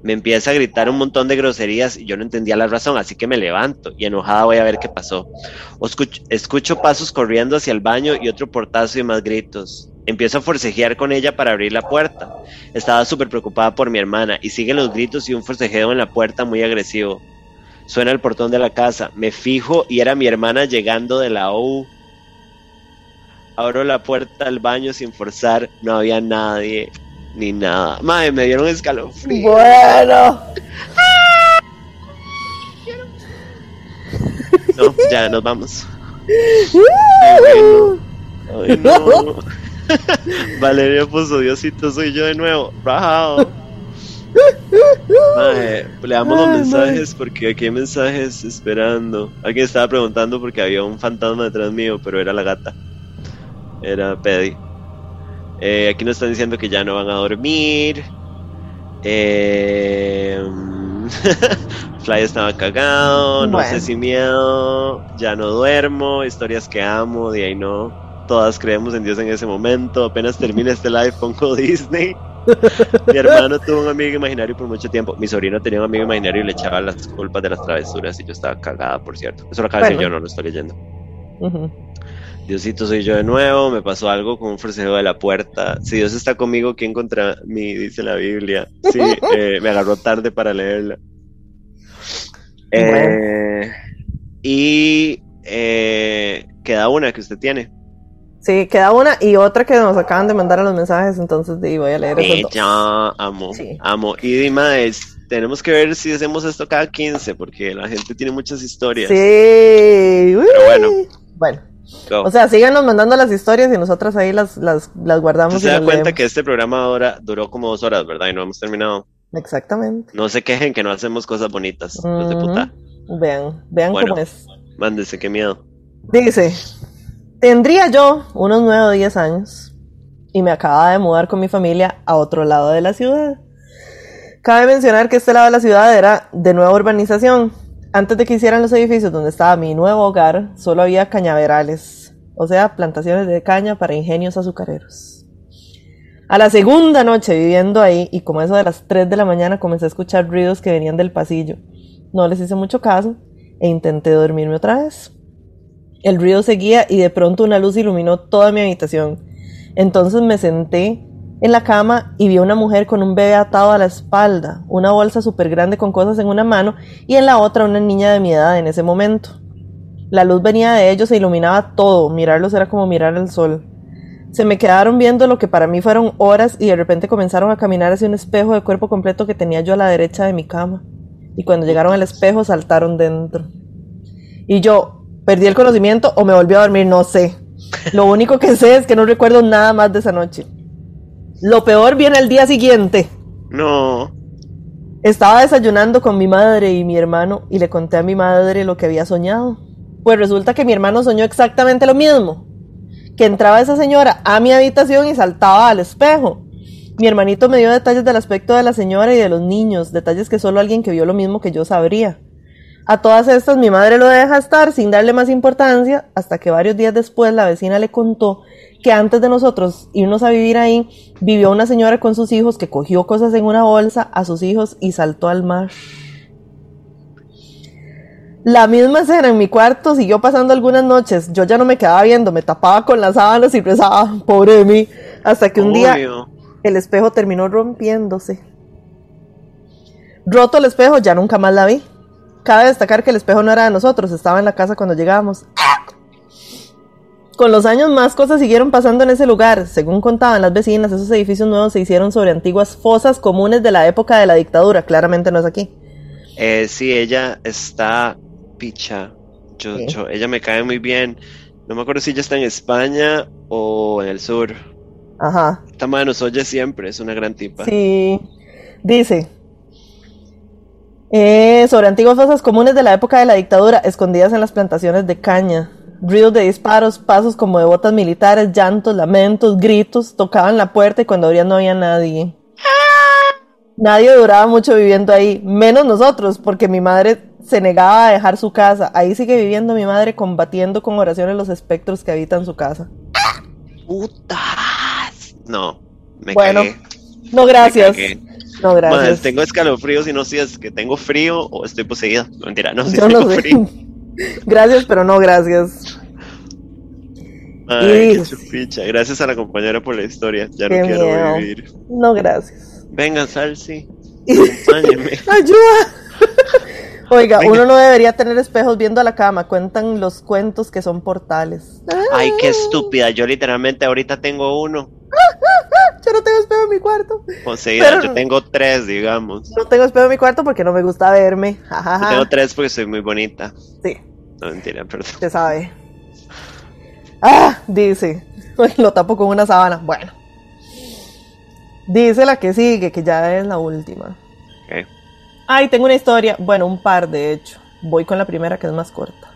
Speaker 1: Me empieza a gritar un montón de groserías y yo no entendía la razón, así que me levanto y enojada voy a ver qué pasó. Escucho, escucho pasos corriendo hacia el baño y otro portazo y más gritos. Empiezo a forcejear con ella para abrir la puerta. Estaba súper preocupada por mi hermana y siguen los gritos y un forcejeo en la puerta muy agresivo. Suena el portón de la casa. Me fijo y era mi hermana llegando de la U. Abro la puerta al baño sin forzar. No había nadie ni nada. Madre, me dieron escalofrío.
Speaker 2: Bueno.
Speaker 1: No, ya nos vamos. Ay, Valeria puso Diosito, soy yo de nuevo. Rajado. le damos los mensajes porque aquí hay mensajes esperando. Alguien estaba preguntando porque había un fantasma detrás mío, pero era la gata. Era Pedi. Eh, aquí nos están diciendo que ya no van a dormir. Eh, Fly estaba cagado, no sé si miedo, ya no duermo, historias que amo, de ahí no todas creemos en Dios en ese momento. Apenas termina este live, pongo Disney. Mi hermano tuvo un amigo imaginario por mucho tiempo. Mi sobrino tenía un amigo imaginario y le echaba las culpas de las travesuras y yo estaba cagada, por cierto. Eso lo acabo de decir yo, no lo estoy leyendo. Diosito, soy yo de nuevo. Me pasó algo con un forcejeo de la puerta. Si Dios está conmigo, ¿quién contra mí? Dice la Biblia. Sí, eh, me agarró tarde para leerla. Eh, y eh, queda una que usted tiene.
Speaker 2: Sí, queda una y otra que nos acaban de mandar a los mensajes, entonces voy a leer
Speaker 1: eso. Ya, amo, amo. Y Dima, es, tenemos que ver si hacemos esto cada 15, porque la gente tiene muchas historias.
Speaker 2: Sí.
Speaker 1: Pero bueno.
Speaker 2: Bueno. O sea, síganos mandando las historias y nosotras ahí las, las, las guardamos.
Speaker 1: Se da cuenta que este programa ahora duró como dos horas, ¿verdad? Y no hemos terminado.
Speaker 2: Exactamente.
Speaker 1: No se quejen que no hacemos cosas bonitas, los de puta.
Speaker 2: Vean, vean cómo es.
Speaker 1: Mándese, qué miedo.
Speaker 2: Dice, Tendría yo unos 9 o 10 años y me acababa de mudar con mi familia a otro lado de la ciudad. Cabe mencionar que este lado de la ciudad era de nueva urbanización. Antes de que hicieran los edificios donde estaba mi nuevo hogar, solo había cañaverales, o sea, plantaciones de caña para ingenios azucareros. A la segunda noche viviendo ahí, y como eso de las 3 de la mañana comencé a escuchar ruidos que venían del pasillo. No les hice mucho caso e intenté dormirme otra vez. El ruido seguía y de pronto una luz iluminó toda mi habitación. Entonces me senté en la cama y vi a una mujer con un bebé atado a la espalda, una bolsa súper grande con cosas en una mano y en la otra una niña de mi edad en ese momento. La luz venía de ellos e iluminaba todo, mirarlos era como mirar el sol. Se me quedaron viendo lo que para mí fueron horas y de repente comenzaron a caminar hacia un espejo de cuerpo completo que tenía yo a la derecha de mi cama. Y cuando llegaron al espejo saltaron dentro. Y yo, perdí el conocimiento o me volví a dormir, no sé. Lo único que sé es que no recuerdo nada más de esa noche. Lo peor viene el día siguiente.
Speaker 1: No.
Speaker 2: Estaba desayunando con mi madre y mi hermano y le conté a mi madre lo que había soñado. Pues resulta que mi hermano soñó exactamente lo mismo. Que entraba esa señora a mi habitación y saltaba al espejo. Mi hermanito me dio detalles del aspecto de la señora y de los niños, detalles que solo alguien que vio lo mismo que yo sabría. A todas estas mi madre lo deja estar sin darle más importancia hasta que varios días después la vecina le contó que antes de nosotros irnos a vivir ahí, vivió una señora con sus hijos que cogió cosas en una bolsa a sus hijos y saltó al mar. La misma escena en mi cuarto siguió pasando algunas noches. Yo ya no me quedaba viendo, me tapaba con las sábanas y rezaba, pobre de mí, hasta que un día el espejo terminó rompiéndose. Roto el espejo, ya nunca más la vi. Cabe destacar que el espejo no era de nosotros, estaba en la casa cuando llegábamos. Con los años más cosas siguieron pasando en ese lugar. Según contaban las vecinas, esos edificios nuevos se hicieron sobre antiguas fosas comunes de la época de la dictadura. Claramente no es aquí.
Speaker 1: Eh, sí, ella está picha. Yo,
Speaker 2: Sí.
Speaker 1: yo, ella me cae muy bien. No me acuerdo si ella está en España o en el sur.
Speaker 2: Ajá.
Speaker 1: Esta madre nos oye siempre, es una gran tipa.
Speaker 2: Sí. Dice. eh, sobre antiguas fosas comunes de la época de la dictadura, escondidas en las plantaciones de caña. Ruidos de disparos, pasos como de botas militares, llantos, lamentos, gritos, tocaban la puerta y cuando abrían no había nadie. Nadie duraba mucho viviendo ahí, menos nosotros, porque mi madre se negaba a dejar su casa. Ahí sigue viviendo mi madre combatiendo con oraciones los espectros que habitan su casa.
Speaker 1: ¡Putas! No, me
Speaker 2: Bueno,
Speaker 1: cagué.
Speaker 2: No,
Speaker 1: me
Speaker 2: gracias.
Speaker 1: cagué.
Speaker 2: No,
Speaker 1: Madre,
Speaker 2: gracias.
Speaker 1: tengo escalofríos y no sé si es que tengo frío o estoy poseída. No, mentira, no,
Speaker 2: Yo no
Speaker 1: tengo
Speaker 2: sé.
Speaker 1: frío.
Speaker 2: Gracias, pero no gracias.
Speaker 1: Ay, qué chupicha. Gracias a la compañera por la historia. Ya no quiero
Speaker 2: miedo.
Speaker 1: vivir.
Speaker 2: No gracias.
Speaker 1: Venga, Salsi. Acompáñeme.
Speaker 2: ¡Ayuda! Oiga,
Speaker 1: Venga.
Speaker 2: uno no debería tener espejos viendo a la cama. Cuentan los cuentos que son portales.
Speaker 1: Ay, qué estúpida. Yo literalmente ahorita tengo uno.
Speaker 2: Yo no tengo espejo en mi cuarto.
Speaker 1: Poseída.
Speaker 2: Pero-
Speaker 1: Yo tengo tres, digamos.
Speaker 2: No tengo espejo en mi cuarto porque no me gusta verme.
Speaker 1: Yo tengo tres porque soy muy bonita.
Speaker 2: Sí,
Speaker 1: No, mentira, perdón.
Speaker 2: se sabe. Ah, dice. Lo tapo con una sábana. Bueno. Dice la que sigue, que ya es la última.
Speaker 1: Ok.
Speaker 2: Ay, tengo una historia. Bueno, un par de hecho. Voy con la primera que es más corta.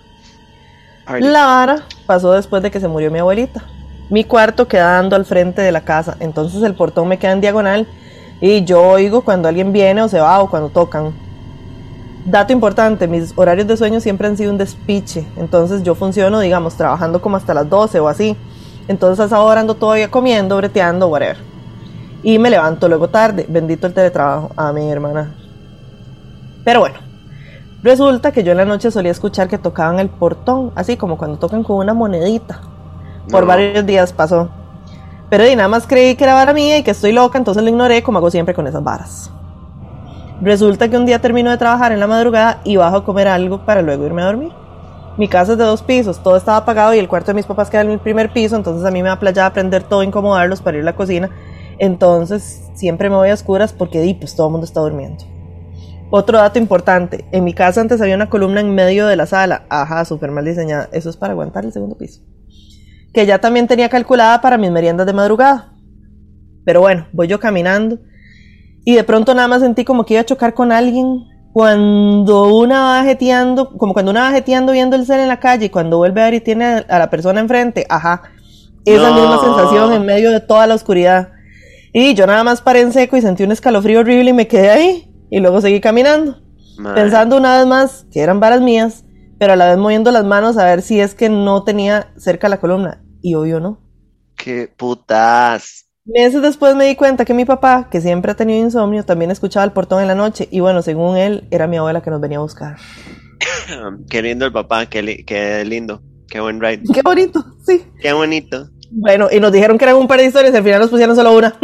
Speaker 1: Party.
Speaker 2: La vara pasó después de que se murió mi abuelita. Mi cuarto queda dando al frente de la casa, entonces el portón me queda en diagonal y yo oigo cuando alguien viene o se va o cuando tocan. Dato importante, mis horarios de sueño siempre han sido un despiche, entonces yo funciono, digamos, trabajando como hasta las 12 o así. Entonces a esa hora ando todavía comiendo, breteando, whatever. Y me levanto luego tarde, bendito el teletrabajo, a mi hermana. Pero bueno, resulta que yo en la noche solía escuchar que tocaban el portón, así como cuando tocan con una monedita. Por
Speaker 1: No.
Speaker 2: varios días pasó. Pero y nada más creí que era vara mía y que estoy loca, entonces lo ignoré como hago siempre con esas varas. Resulta que un día termino de trabajar en la madrugada y bajo a comer algo para luego irme a dormir. Mi casa es de dos pisos, todo estaba apagado y el cuarto de mis papás queda en el primer piso, entonces a mí me da playa prender todo, incomodarlos para ir a la cocina. Entonces siempre me voy a oscuras porque di, pues todo el mundo está durmiendo. Otro dato importante, en mi casa antes había una columna en medio de la sala, ajá, súper mal diseñada, eso es para aguantar el segundo piso, que ya también tenía calculada para mis meriendas de madrugada. Pero bueno, voy yo caminando y de pronto nada más sentí como que iba a chocar con alguien cuando una va jeteando, como cuando una va jeteando viendo el cel en la calle y cuando vuelve a ver y tiene a la persona enfrente, ajá, esa
Speaker 1: No.
Speaker 2: misma sensación en medio de toda la oscuridad. Y yo nada más paré en seco y sentí un escalofrío horrible y me quedé ahí y luego seguí caminando, pensando una vez más que eran varas mías, pero a la vez moviendo las manos a ver si es que no tenía cerca la columna y obvio no.
Speaker 1: Qué putas.
Speaker 2: Meses después me di cuenta que mi papá, que siempre ha tenido insomnio, también escuchaba el portón en la noche y bueno, según él, era mi abuela que nos venía a buscar.
Speaker 1: Qué lindo el papá, qué, li- qué lindo. Qué buen ride.
Speaker 2: Qué bonito, sí.
Speaker 1: Qué bonito.
Speaker 2: Bueno, y nos dijeron que eran un par de historias y al final nos pusieron solo una.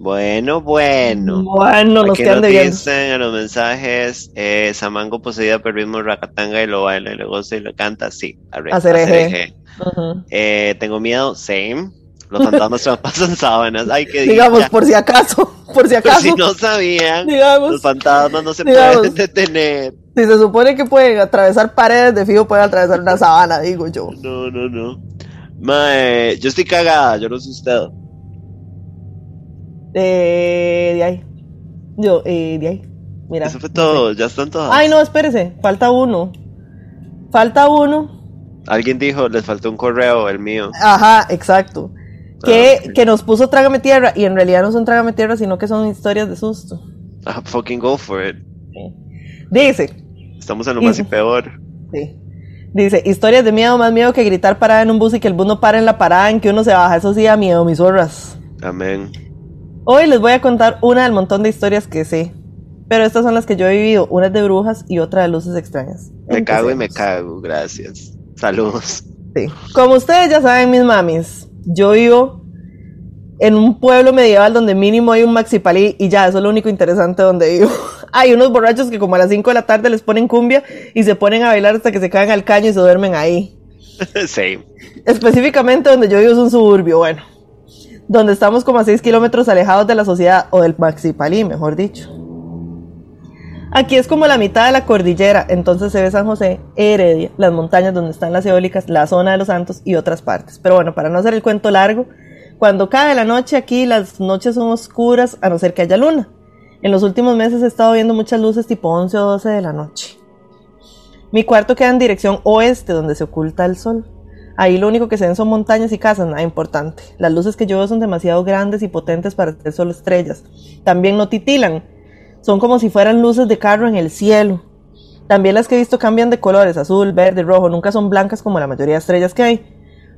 Speaker 1: Bueno, bueno.
Speaker 2: Bueno, nos quedan bien.
Speaker 1: dicen en los mensajes, eh, Samango poseída por ritmo racatanga y lo baila y lo goza y lo canta, sí, arre,
Speaker 2: acereje. Ujú.
Speaker 1: Eh, tengo miedo, same. Los fantasmas traspasan sábanas, ay, qué
Speaker 2: Digamos,
Speaker 1: dicha.
Speaker 2: por si acaso, por si
Speaker 1: Por
Speaker 2: acaso.
Speaker 1: si no sabían,
Speaker 2: Digamos,
Speaker 1: los fantasmas no se
Speaker 2: Digamos.
Speaker 1: pueden detener.
Speaker 2: si se supone que pueden atravesar paredes, de fijo pueden atravesar una sabana, digo yo.
Speaker 1: No, no, no. Mae, yo estoy cagada, yo no sé usted.
Speaker 2: Eh, de ahí. Yo, eh, de ahí. Mira.
Speaker 1: Eso fue todo, ya están todas.
Speaker 2: Ay, no, espérese, falta uno. Falta uno.
Speaker 1: Alguien dijo, les faltó un correo, el mío.
Speaker 2: Ajá, exacto. Que,
Speaker 1: Ah, ok.
Speaker 2: que nos puso Trágame Tierra y en realidad no son Trágame Tierra, sino que son historias de susto.
Speaker 1: Ah, fucking go for it.
Speaker 2: Dice,
Speaker 1: Estamos en lo más y peor.
Speaker 2: Sí. Dice, historias de miedo, más miedo que gritar parada en un bus y que el bus no para en la parada en que uno se baja. Eso sí da miedo, mis zorras.
Speaker 1: Amén.
Speaker 2: Hoy les voy a contar una del montón de historias que sé. Pero estas son las que yo he vivido, una de brujas y otra de luces extrañas.
Speaker 1: Me cago y me cago, gracias. Saludos.
Speaker 2: Sí. Como ustedes ya saben, mis mamis, yo vivo en un pueblo medieval donde mínimo hay un maxipalí y ya, eso es lo único interesante donde vivo. hay unos borrachos que como a las 5 de la tarde les ponen cumbia y se ponen a bailar hasta que se caen al caño y se duermen ahí.
Speaker 1: sí.
Speaker 2: Específicamente donde yo vivo es un suburbio, bueno, donde estamos como a 6 kilómetros alejados de la sociedad o del maxipalí, mejor dicho. Aquí es como la mitad de la cordillera, entonces se ve San José, Heredia, las montañas donde están las eólicas, la zona de los santos y otras partes. Pero bueno, para no hacer el cuento largo, cuando cae la noche aquí, las noches son oscuras a no ser que haya luna. En los últimos meses he estado viendo muchas luces tipo 11 o 12 de la noche. Mi cuarto queda en dirección oeste, donde se oculta el sol. Ahí lo único que se ven son montañas y casas, nada importante. Las luces que yo veo son demasiado grandes y potentes para ser solo estrellas. También no titilan, son como si fueran luces de carro en el cielo. También las que he visto cambian de colores, azul, verde, rojo, nunca son blancas como la mayoría de estrellas que hay.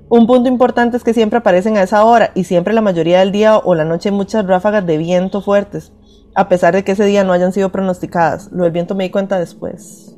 Speaker 2: Un punto importante es que siempre aparecen a esa hora y siempre la mayoría del día o la noche hay muchas ráfagas de viento fuertes, a pesar de que ese día no hayan sido pronosticadas. Lo del viento me di cuenta después.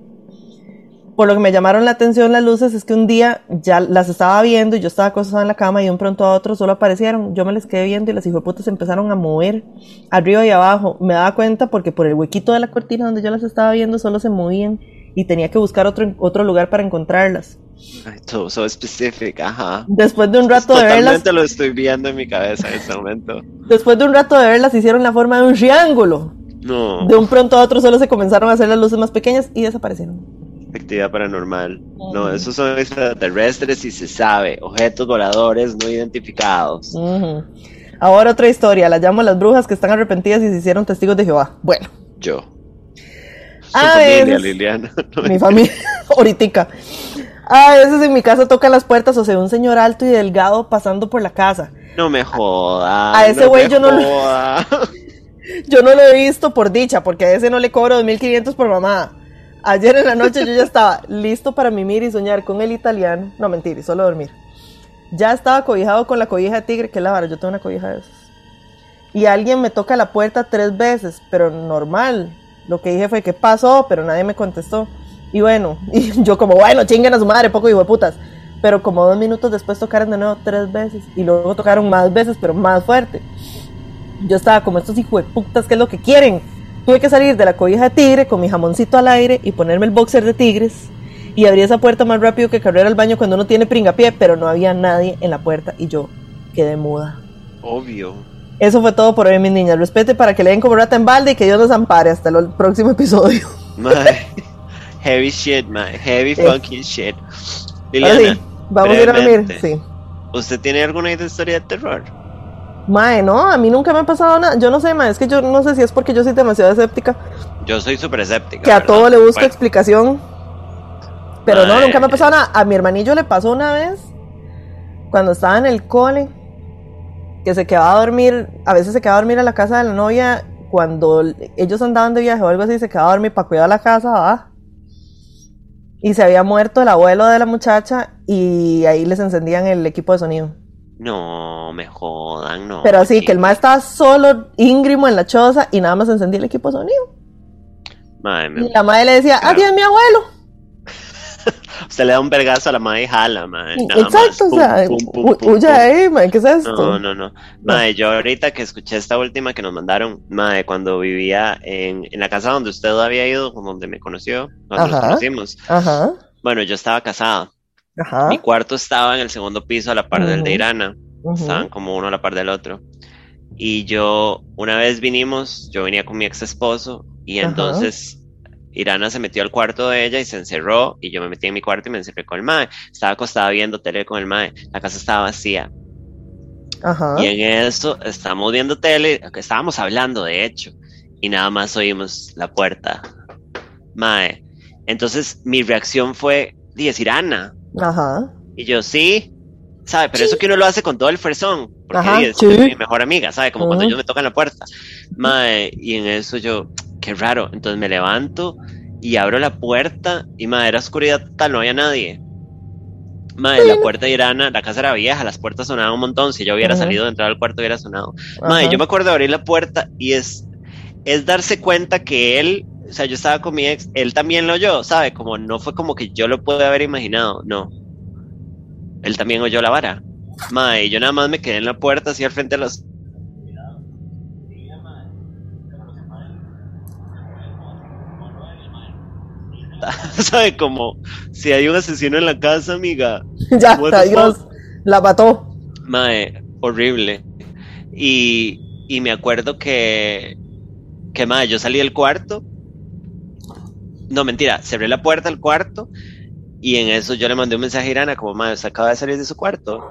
Speaker 2: Por lo que me llamaron la atención las luces es que un día ya las estaba viendo y yo estaba acostada en la cama y de un pronto a otro solo aparecieron. Yo me les quedé viendo y las hijueputas empezaron a mover arriba y abajo. Me daba cuenta porque por el huequito de la cortina donde yo las estaba viendo solo se movían y tenía que buscar otro, otro lugar para encontrarlas.
Speaker 1: Ay, so, so specific, ajá.
Speaker 2: Después de un rato de verlas.
Speaker 1: Totalmente lo estoy viendo en mi cabeza en este momento.
Speaker 2: Después de un rato de verlas hicieron la forma de un triángulo.
Speaker 1: No.
Speaker 2: De un pronto a otro solo se comenzaron a hacer las luces más pequeñas y desaparecieron
Speaker 1: actividad paranormal. No, esos son extraterrestres y se sabe, objetos voladores no identificados.
Speaker 2: Ahora otra historia, la llamo las brujas que están arrepentidas y se hicieron testigos de Jehová. Bueno.
Speaker 1: Yo.
Speaker 2: Su familia, Liliana. mi familia, ahorita. A veces en mi casa tocan las puertas o sea, un señor alto y delgado pasando por la casa.
Speaker 1: No me joda.
Speaker 2: A ese güey yo no lo... Yo no lo he visto por dicha, porque a ese no le cobro 2.500 por mamá. Ayer en la noche yo ya estaba listo para mimir y soñar con el italiano. No, mentira, solo dormir. Ya estaba cobijado con la cobija de tigre, que es la vara, yo tengo una cobija de esas. Y alguien me toca la puerta tres veces, pero normal. Lo que dije fue, ¿qué pasó? Pero nadie me contestó. Y bueno, y yo como, bueno, chinguen a su madre, poco hijo de putas. Pero como dos minutos después tocaron de nuevo tres veces. Y luego tocaron más veces, pero más fuerte. Yo estaba como, estos hijos de putas, ¿qué es lo que quieren? Tuve que salir de la cobija de tigre con mi jamoncito al aire y ponerme el boxer de tigres. Y abrí esa puerta más rápido que correr al baño cuando uno tiene pringapié, pero no había nadie en la puerta y yo quedé muda.
Speaker 1: Obvio.
Speaker 2: Eso fue todo por hoy, mis niñas. Respete para que le den como rata en balde y que Dios nos ampare. Hasta el próximo episodio.
Speaker 1: heavy shit, my. Heavy fucking shit.
Speaker 2: Liliana, vamos a ir a dormir. Sí.
Speaker 1: ¿Usted tiene alguna historia de terror?
Speaker 2: Mae, no, a mí nunca me ha pasado nada. Yo no sé, mae, es que yo no sé si es porque yo soy demasiado escéptica.
Speaker 1: Yo soy súper escéptica.
Speaker 2: Que a todo le busco explicación. Pero no, nunca me ha pasado nada. A mi hermanillo le pasó una vez, cuando estaba en el cole, que se quedaba a dormir, a veces se quedaba a dormir a la casa de la novia, cuando ellos andaban de viaje o algo así, se quedaba a dormir para cuidar la casa, ¿va? Y se había muerto el abuelo de la muchacha y ahí les encendían el equipo de sonido.
Speaker 1: No, me jodan, no.
Speaker 2: Pero sí, que el maestro estaba solo, íngrimo en la choza y nada más encendía el equipo de sonido. y la madre le decía, adiós mi abuelo.
Speaker 1: Usted le da un vergazo a la madre y jala, madre.
Speaker 2: Exacto, o sea, huye ahí, madre, ¿qué es esto?
Speaker 1: No, no, no. Madre, yo ahorita que escuché esta última que nos mandaron, madre, cuando vivía en, en la casa donde usted había ido, donde me conoció, cuando nos conocimos. Ajá. Bueno, yo estaba casada. Mi cuarto estaba en el segundo piso a la par del de Irana. Estaban como uno a la par del otro. Y yo, una vez vinimos, yo venía con mi ex esposo y entonces Irana se metió al cuarto de ella y se encerró y yo me metí en mi cuarto y me encerré con el mae. Estaba acostada viendo tele con el mae. La casa estaba vacía. Y en eso estábamos viendo tele, estábamos hablando de hecho, y nada más oímos la puerta. Mae. Entonces mi reacción fue, decir Irana,
Speaker 2: Ajá.
Speaker 1: Y yo, sí, ¿sabe? Pero eso que uno lo hace con todo el fresón, porque es mi mejor amiga, ¿sabe? Como cuando ellos me tocan la puerta. Mae, y en eso yo, qué raro. Entonces me levanto y abro la puerta y madre, era oscuridad total, no había nadie. Madre, la puerta de Irana, la casa era vieja, las puertas sonaban un montón. Si yo hubiera
Speaker 2: Ajá.
Speaker 1: salido de entrar al cuarto, hubiera sonado. Madre,
Speaker 2: Ajá.
Speaker 1: yo me acuerdo de abrir la puerta y es, es darse cuenta que él, o sea, yo estaba con mi ex, él también lo oyó, ¿sabe? Como no fue como que yo lo pude haber imaginado, no. Él también oyó la vara. Madre, yo nada más me quedé en la puerta, así al frente de los. ¿Sabe? Como si hay un asesino en la casa, amiga.
Speaker 2: ya, adiós. La mató.
Speaker 1: Mae, horrible. Y, y me acuerdo que, que mae, yo salí del cuarto. No, mentira, cerré la puerta del cuarto y en eso yo le mandé un mensaje a Irana como, mae, se acaba de salir de su cuarto.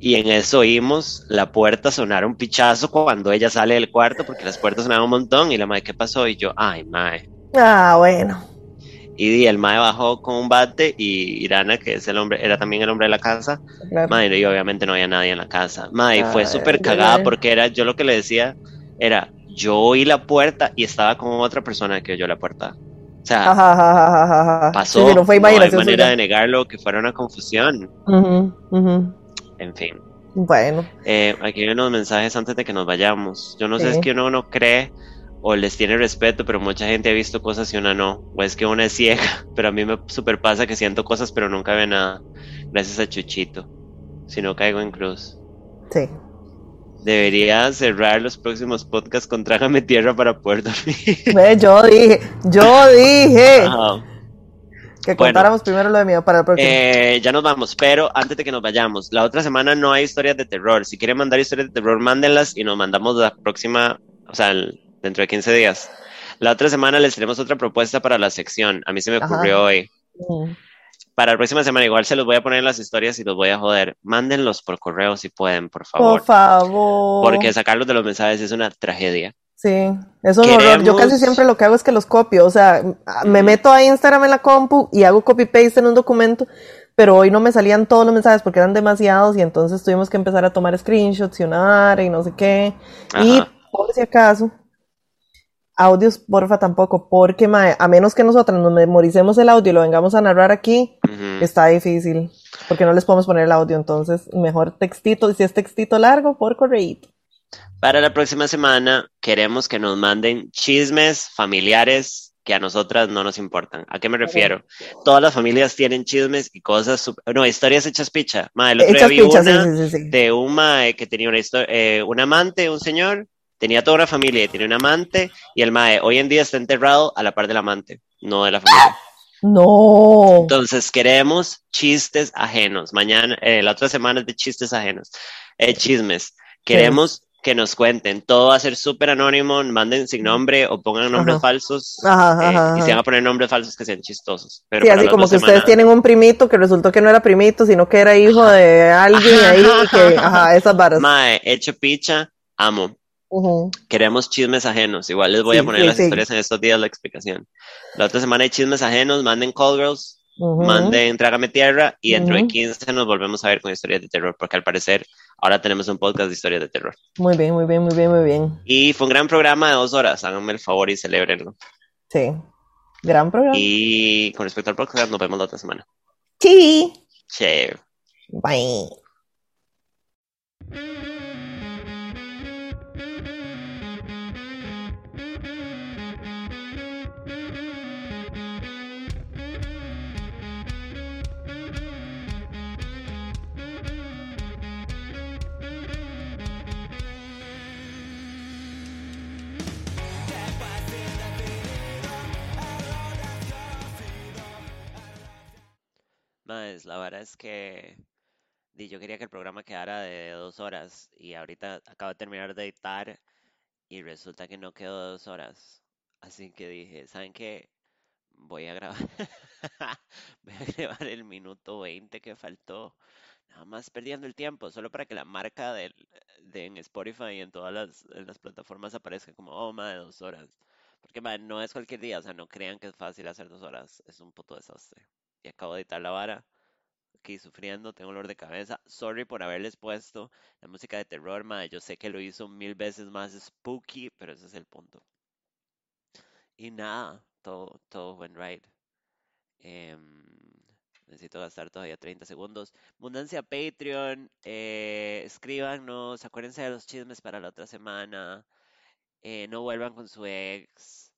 Speaker 1: Y en eso oímos la puerta sonar un pichazo cuando ella sale del cuarto porque las puertas sonaban un montón y la mae, ¿qué pasó? Y yo, ay, mae.
Speaker 2: Ah, bueno.
Speaker 1: Y di, el mae bajó con un bate y Irana, que es el hombre, era también el hombre de la casa,
Speaker 2: Claro.
Speaker 1: Madre, y obviamente no había nadie en la casa. Madre, fue
Speaker 2: Ay,
Speaker 1: súper cagada porque era, yo lo que le decía era, yo oí la puerta y estaba con otra persona que oyó la puerta. Sea,
Speaker 2: Ajá, ajá,
Speaker 1: pasó,
Speaker 2: Sí, no fue
Speaker 1: no hay manera de negarlo, que fuera una confusión. En fin,
Speaker 2: Bueno,
Speaker 1: eh, aquí hay unos mensajes antes de que nos vayamos. Yo no sé, es que uno no cree o les tiene respeto, pero mucha gente ha visto cosas y una no. O es que una es ciega, pero a mí me super pasa que siento cosas pero nunca ve nada. Gracias a Chuchito. Si no caigo en cruz.
Speaker 2: sí.
Speaker 1: Debería cerrar los próximos podcasts con Trágame Tierra para poder dormir.
Speaker 2: Yo dije, yo dije
Speaker 1: Ajá.
Speaker 2: que
Speaker 1: Bueno.
Speaker 2: contáramos primero lo de mío para el próximo.
Speaker 1: Eh, ya nos vamos, pero antes de que nos vayamos, la otra semana no hay historias de terror. Si quieren mandar historias de terror, mándenlas y nos mandamos la próxima, o sea, el- dentro de 15 días. La otra semana les tenemos otra propuesta para la sección. A mí se me
Speaker 2: Ajá.
Speaker 1: ocurrió hoy.
Speaker 2: Ujú.
Speaker 1: Para la próxima semana, igual se los voy a poner en las historias y los voy a joder. Mándenlos por correo si pueden, por favor.
Speaker 2: Por favor.
Speaker 1: Porque sacarlos de los mensajes es una tragedia.
Speaker 2: Sí, es un horror. Yo casi siempre lo que hago es que los copio. O sea, me meto a Instagram en la compu y hago copy-paste en un documento, pero hoy no me salían todos los mensajes porque eran demasiados y entonces tuvimos que empezar a tomar screenshots y una y no sé qué. Y por si acaso, audios, porfa, tampoco, porque mae, a menos que nosotros nos memoricemos el audio y lo vengamos a narrar aquí,
Speaker 1: Ujú.
Speaker 2: está difícil, porque no les podemos poner el audio, entonces mejor textito, y si es textito largo, por correíto.
Speaker 1: Para la próxima semana queremos que nos manden chismes familiares que a nosotras no nos importan. ¿A qué me refiero? Todas las familias tienen chismes y cosas, sup- no, historias hechas picha. Ma, el otro día vi
Speaker 2: pichas, sí,
Speaker 1: una
Speaker 2: sí, sí, sí.
Speaker 1: de un mae que tenía una historia, eh, un amante, un señor, tenía toda una familia tenía un amante y el mae hoy en día está enterrado a la par del amante, no de la familia.
Speaker 2: No.
Speaker 1: Entonces queremos chistes ajenos. Mañana, eh, la otra semana es de chistes ajenos. Eh, chismes. Queremos que nos cuenten. Todo va a ser súper anónimo. Manden sin nombre o pongan nombres
Speaker 2: Ajá.
Speaker 1: falsos.
Speaker 2: Ajá,
Speaker 1: eh,
Speaker 2: ajá,
Speaker 1: y se van a poner nombres falsos que sean chistosos. Pero
Speaker 2: Sí, así como que ustedes
Speaker 1: semanas-
Speaker 2: tienen un primito que resultó que no era primito, sino que era hijo de alguien ahí, que, ajá, esas varas.
Speaker 1: Mae, hecho picha, amo. Queremos chismes ajenos. Igual les voy
Speaker 2: Sí,
Speaker 1: a poner
Speaker 2: sí,
Speaker 1: las
Speaker 2: sí.
Speaker 1: historias en estos días la explicación. La otra semana hay chismes ajenos. Manden call girls.
Speaker 2: Ujú.
Speaker 1: manden Trágame Tierra y dentro de
Speaker 2: Ujú.
Speaker 1: 15 nos volvemos a ver con historias de terror, porque al parecer ahora tenemos un podcast de historias de terror.
Speaker 2: Muy bien, muy bien, muy bien, muy bien.
Speaker 1: Y fue un gran programa de dos horas, háganme el favor y celebrenlo.
Speaker 2: Sí. Gran programa.
Speaker 1: Y con respecto al podcast, nos vemos la otra semana.
Speaker 2: Sí.
Speaker 1: Che.
Speaker 2: Bye.
Speaker 1: Más, la verdad es que di, yo quería que el programa quedara de dos horas y ahorita acabo de terminar de editar y resulta que no quedó de dos horas. Así que dije, ¿saben qué? Voy a grabar. Voy a grabar el minuto 20 que faltó. Nada más perdiendo el tiempo, solo para que la marca del, de en Spotify y en todas las, en las plataformas aparezca como, oh, más de dos horas. Porque man, no es cualquier día, o sea, no crean que es fácil hacer dos horas, es un puto desastre. Y acabo de editar la vara, aquí sufriendo, tengo dolor de cabeza. Sorry por haberles puesto la música de terror, madre. Yo sé que lo hizo mil veces más spooky, pero ese es el punto. Y nada, todo, todo went right. Em, necesito gastar todavía 30 segundos. Abundancia Patreon, eh, escríbanos, acuérdense de los chismes para la otra semana. Eh, no vuelvan con su ex,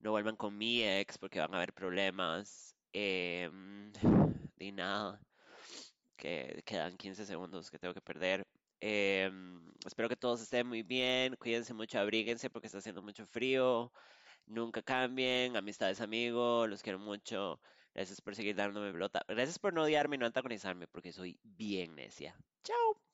Speaker 1: no vuelvan con mi ex porque van a haber problemas. Eh, nada, que quedan 15 segundos que tengo que perder. Em, espero que todos estén muy bien, cuídense mucho, abríguense porque está haciendo mucho frío. Nunca cambien, amistades, amigos, los quiero mucho. Gracias por seguir dándome pelota. Gracias por no odiarme y no antagonizarme porque soy bien necia. Chao.